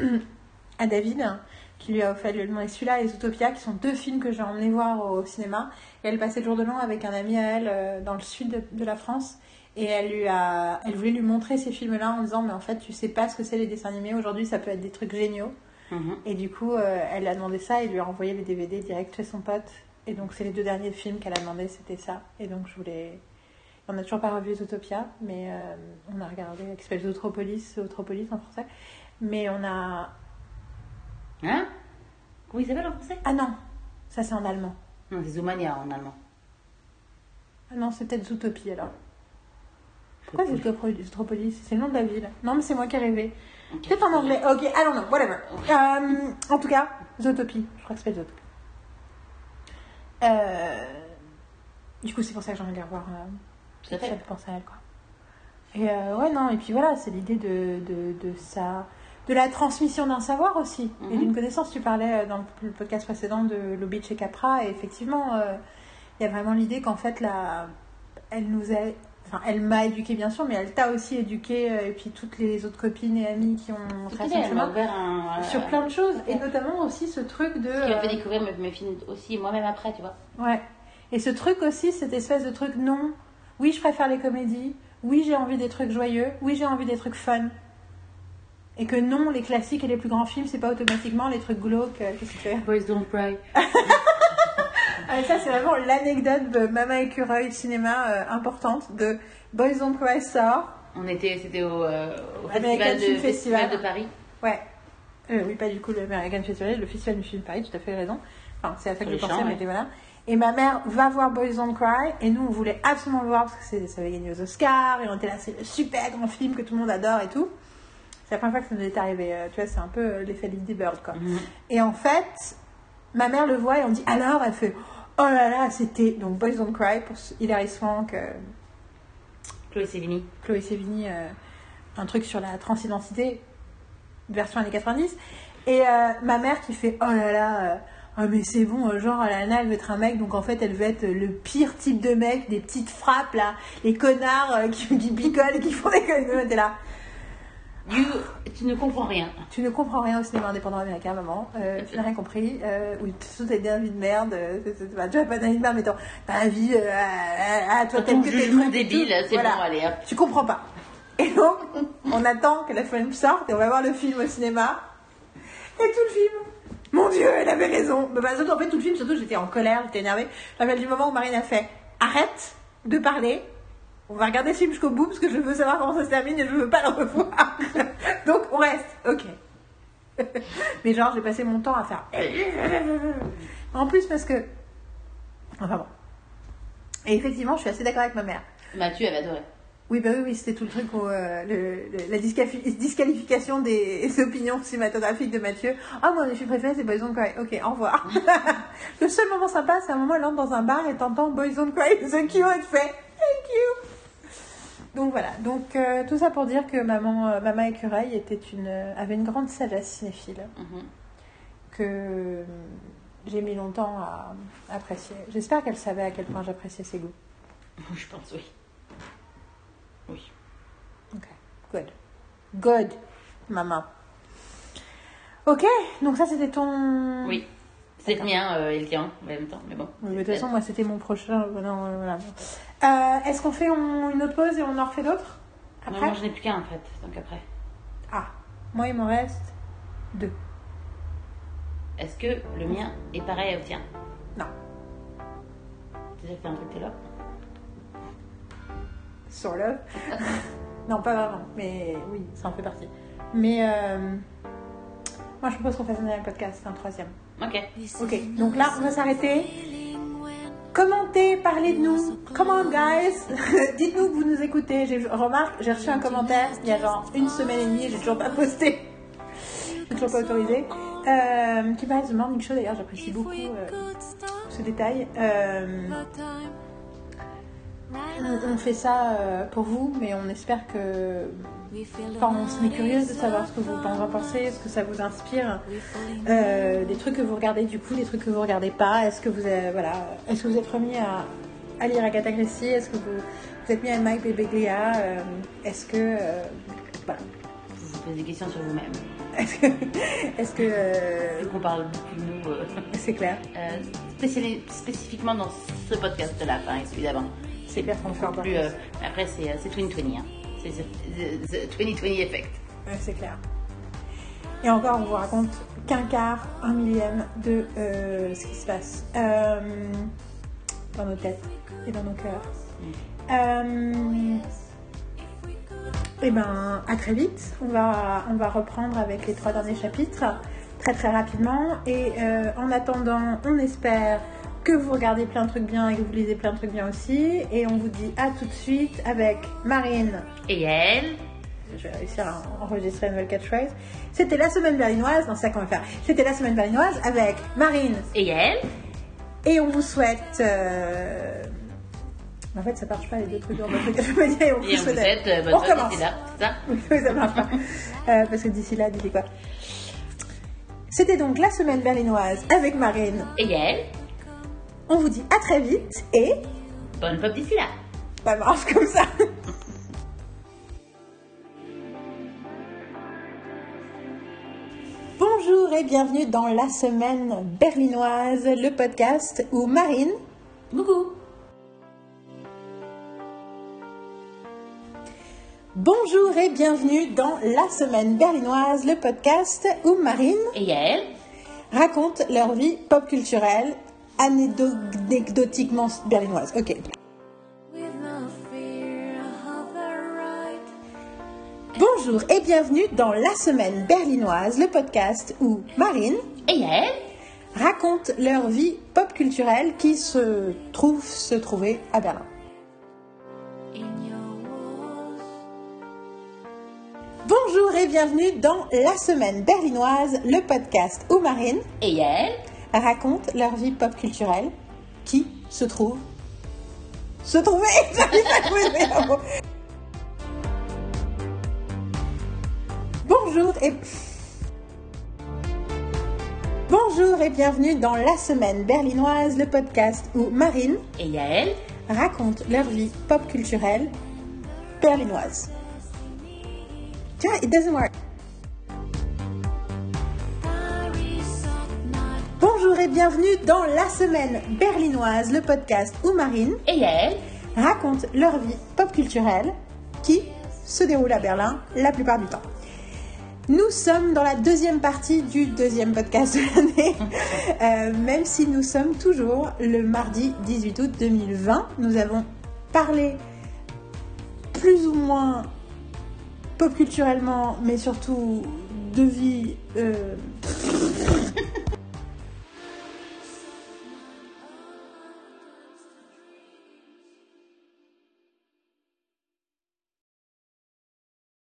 [SPEAKER 1] à David, qui lui a offert, lui a demandé celui-là et Zootopia, qui sont deux films que j'ai emmené voir au cinéma. Et elle passait le jour de l'an avec un ami à elle euh, dans le sud de, de la France. Et elle, lui a, elle voulait lui montrer ces films-là en disant, mais en fait, tu sais pas ce que c'est les dessins animés. Aujourd'hui, ça peut être des trucs géniaux.
[SPEAKER 2] Mhm.
[SPEAKER 1] Et du coup, euh, elle a demandé ça et lui a envoyé les DVD direct chez son pote. Et donc, c'est les deux derniers films qu'elle a demandé, c'était ça. Et donc, je voulais. On n'a toujours pas revu Zootopia, mais euh, on a regardé, qui s'appelle Zootropolis, Zootropolis en français. Mais on a.
[SPEAKER 2] Hein Comment il s'appelle en français
[SPEAKER 1] Ah non, ça c'est en allemand.
[SPEAKER 2] Non, c'est Zoomania en allemand.
[SPEAKER 1] Ah non, c'est peut-être Zootopie alors. Pourquoi Zootropolis C'est le nom de la ville. Non, mais c'est moi qui ai rêvé. Peut-être en anglais. Ok, I don't know, whatever. Euh, en tout cas, Zootopie. Je crois que c'est Zootopie. Euh, du coup, c'est pour ça que j'ai envie de revoir euh. Ça fait penser à elle, quoi. Et euh, ouais, non, et puis voilà, c'est l'idée de, de, de ça, de la transmission d'un savoir aussi, et
[SPEAKER 2] Mhm.
[SPEAKER 1] d'une connaissance. Tu parlais euh, dans le podcast précédent de Lobby chez Capra, et effectivement, euh, il y a vraiment l'idée qu'en fait, la, elle nous a, enfin, elle m'a éduqué bien sûr, mais elle t'a aussi éduqué, euh, et puis toutes les autres copines et amies qui ont tracé le chemin.
[SPEAKER 2] un. euh,
[SPEAKER 1] Sur plein de choses, et notamment aussi ce truc de.
[SPEAKER 2] Ce qui m'a fait découvrir mes, mes films aussi moi-même après, tu vois.
[SPEAKER 1] Ouais. Et ce truc aussi, cette espèce de truc, non, oui, je préfère les comédies, oui, j'ai envie des trucs joyeux, oui, j'ai envie des trucs fun. Et que non, les classiques et les plus grands films, c'est pas automatiquement les trucs glauques. euh, Qu'est-ce que tu fais
[SPEAKER 2] Boys Don't Cry.
[SPEAKER 1] Ah, Ça, c'est vraiment l'anecdote de Mama Écureuil cinéma euh, importante de Boys Don't Cry sort.
[SPEAKER 2] On était, c'était au, euh, au festival, de,
[SPEAKER 1] Film Festival.
[SPEAKER 2] festival de Paris.
[SPEAKER 1] Ouais. Euh, oui, pas du coup le American Festival, le Festival du film de Paris, tout à fait raison. Enfin, c'est à ça que je pensais, mais voilà. Et ma mère va voir Boys Don't Cry, et nous, on voulait absolument le voir parce que ça avait gagné aux Oscars, et on était là, c'est le super grand film que tout le monde adore et tout. C'est la première fois que ça nous est arrivé, euh, tu vois, c'est un peu euh, l'effet Lady Bird, quoi.
[SPEAKER 2] Mhm.
[SPEAKER 1] Et en fait, ma mère le voit et on dit alors, elle fait oh là là, c'était donc Boys Don't Cry pour Hilary Swank, euh,
[SPEAKER 2] Chloé Sevigny.
[SPEAKER 1] Chloé Sevigny, euh, un truc sur la transidentité, version années 90. Et euh, ma mère qui fait oh là là, ah mais c'est bon, genre la nana elle veut être un mec, donc en fait elle veut être le pire type de mec, des petites frappes là, les connards qui, qui picolent et qui font des conneries. T'es là.
[SPEAKER 2] You, tu ne comprends rien.
[SPEAKER 1] Tu ne comprends rien au cinéma indépendant américain, maman. Euh, tu n'as rien compris. Euh, oui, tout est une vie de merde. euh, tu vas pas vie de merde, mais t'as la vie. Euh, à, à- toi, t'aimes que tes trucs
[SPEAKER 2] débile, c'est
[SPEAKER 1] Voilà.
[SPEAKER 2] bon, allez hop.
[SPEAKER 1] Tu comprends pas. Et donc, on attend que la film sorte et on va voir le film au cinéma. Et tout le film. Mon Dieu, elle avait raison. Mais bah, surtout, en fait, tout le film, surtout, j'étais en colère, j'étais énervée. Je me rappelle du moment où Marine a fait Arrête de parler. On va regarder ce film jusqu'au bout parce que je veux savoir comment ça se termine et je veux pas le revoir. Donc, on reste. Ok. Mais genre, j'ai passé mon temps à faire. En plus, parce que. Enfin bon. Et effectivement, je suis assez d'accord avec ma mère.
[SPEAKER 2] Mathieu avait adoré.
[SPEAKER 1] Oui, bah oui, oui, c'était tout le truc où euh, le- le- la disqualifi- disqualification des opinions cinématographiques de Mathieu. Ah, moi, mon film préféré, c'est Boys Don't Cry. Ok, au revoir. le seul moment sympa, c'est un moment où elle entre dans un bar et t'entends Boys Don't Cry, thank you, et tu fais thank you. Donc voilà, donc euh, tout ça pour dire que maman, euh, maman écureuil était une, euh, avait une grande sagesse cinéphile
[SPEAKER 2] Mhm.
[SPEAKER 1] que euh, j'ai mis longtemps à apprécier. J'espère qu'elle savait à quel point j'appréciais ses goûts.
[SPEAKER 2] Je pense, oui. Oui.
[SPEAKER 1] Ok, good. Good, maman. Ok, donc ça c'était ton.
[SPEAKER 2] Oui. C'est le mien et le tien en même temps, mais bon.
[SPEAKER 1] Oui, mais de toute façon, moi c'était mon prochain. non, voilà. Euh, Est-ce qu'on fait on- une autre pause et on en refait d'autres
[SPEAKER 2] Non,
[SPEAKER 1] Après
[SPEAKER 2] moi, je n'ai plus qu'un en fait, donc après.
[SPEAKER 1] Ah, moi il m'en reste deux.
[SPEAKER 2] Est-ce que le mien est pareil au tien?
[SPEAKER 1] Non,
[SPEAKER 2] Tu as déjà fait un truc t'es là
[SPEAKER 1] sort of. non, pas vraiment, mais oui, ça en fait partie. Mais euh, moi je propose qu'on fasse un deuxième podcast, un troisième.
[SPEAKER 2] Ok.
[SPEAKER 1] Ok, donc là on va s'arrêter. Commentez, parlez de nous. Come on, guys. Dites-nous que vous nous écoutez. J'ai remarque, j'ai reçu un commentaire il y a genre une semaine et demie, j'ai toujours pas posté. J'ai toujours pas autorisé. Euh, qui parle de Morning Show d'ailleurs, j'apprécie beaucoup euh, ce détail. Euh, on, fait ça euh, pour vous, mais on espère que. Enfin, on est curieuse de savoir ce que vous en pensez, ce que ça vous inspire. Euh, des trucs que vous regardez du coup, des trucs que vous regardez pas. Est-ce que vous êtes, voilà, est-ce que vous êtes remis à, à lire Agatha Christie? Est-ce que vous, vous êtes mis à Mike Bebeglia Euh, Est-ce que euh, voilà.
[SPEAKER 2] Vous vous posez des questions sur vous-même.
[SPEAKER 1] Est-ce que est-ce que euh,
[SPEAKER 2] qu'on parle beaucoup de nous,
[SPEAKER 1] c'est clair
[SPEAKER 2] spéciali- spécifiquement dans ce podcast-là, enfin, évidemment.
[SPEAKER 1] C'est clair qu'on encore
[SPEAKER 2] Plus,
[SPEAKER 1] plus.
[SPEAKER 2] après, c'est c'est 2020. Hein. C'est the, the 2020 effect.
[SPEAKER 1] C'est clair. Et encore, on vous raconte qu'un quart, un millième de euh, ce qui se passe euh, dans nos têtes et dans nos cœurs. Euh, et ben, à très vite. On va, on va reprendre avec les trois derniers chapitres très très rapidement. Et en attendant, on espère que vous regardez plein de trucs bien et que vous lisez plein de trucs bien aussi. Et on vous dit à tout de suite avec Marine
[SPEAKER 2] Et elle
[SPEAKER 1] je vais réussir à enregistrer une nouvelle catchphrase. C'était la semaine berlinoise, non, c'est ça qu'on va faire. C'était la semaine berlinoise avec Marine.
[SPEAKER 2] Et elle
[SPEAKER 1] Et on vous souhaite euh, En fait, ça marche pas les deux trucs. On va me dire, et on
[SPEAKER 2] Et vous êtes euh,
[SPEAKER 1] On
[SPEAKER 2] bonne
[SPEAKER 1] recommence.
[SPEAKER 2] là, c'est ça
[SPEAKER 1] Oui, ça marche pas. Euh, parce que d'ici là, d'ici quoi C'était donc la semaine berlinoise avec Marine.
[SPEAKER 2] Et Yael,
[SPEAKER 1] On vous dit à très vite et
[SPEAKER 2] bonne pop d'ici là.
[SPEAKER 1] ça marche comme ça. Bonjour et bienvenue dans la semaine berlinoise, le podcast où Marine
[SPEAKER 2] Coucou.
[SPEAKER 1] Bonjour et bienvenue dans la semaine berlinoise, le podcast où Marine
[SPEAKER 2] Et Yael,
[SPEAKER 1] raconte leur vie pop culturelle anecdotiquement berlinoise. Ok. Bonjour et bienvenue dans la semaine berlinoise, le podcast où Marine
[SPEAKER 2] et Yael,
[SPEAKER 1] raconte leur vie pop culturelle qui se trouve se trouver à Berlin. Bonjour et bienvenue dans la semaine berlinoise, le podcast où Marine
[SPEAKER 2] et Yael,
[SPEAKER 1] raconte leur vie pop culturelle qui se trouve se trouver. Bonjour et Bonjour et bienvenue dans la semaine berlinoise, le podcast où Marine
[SPEAKER 2] et Yael,
[SPEAKER 1] raconte leur vie pop culturelle berlinoise. Tiens, it doesn't work. Bonjour et bienvenue dans la semaine berlinoise, le podcast où Marine
[SPEAKER 2] et Yael,
[SPEAKER 1] racontent leur vie pop culturelle qui se déroule à Berlin la plupart du temps. Nous sommes dans la deuxième partie du deuxième podcast de l'année, Euh, même si nous sommes toujours le mardi 18 août 2020. Nous avons parlé plus ou moins pop culturellement, mais surtout de vie euh,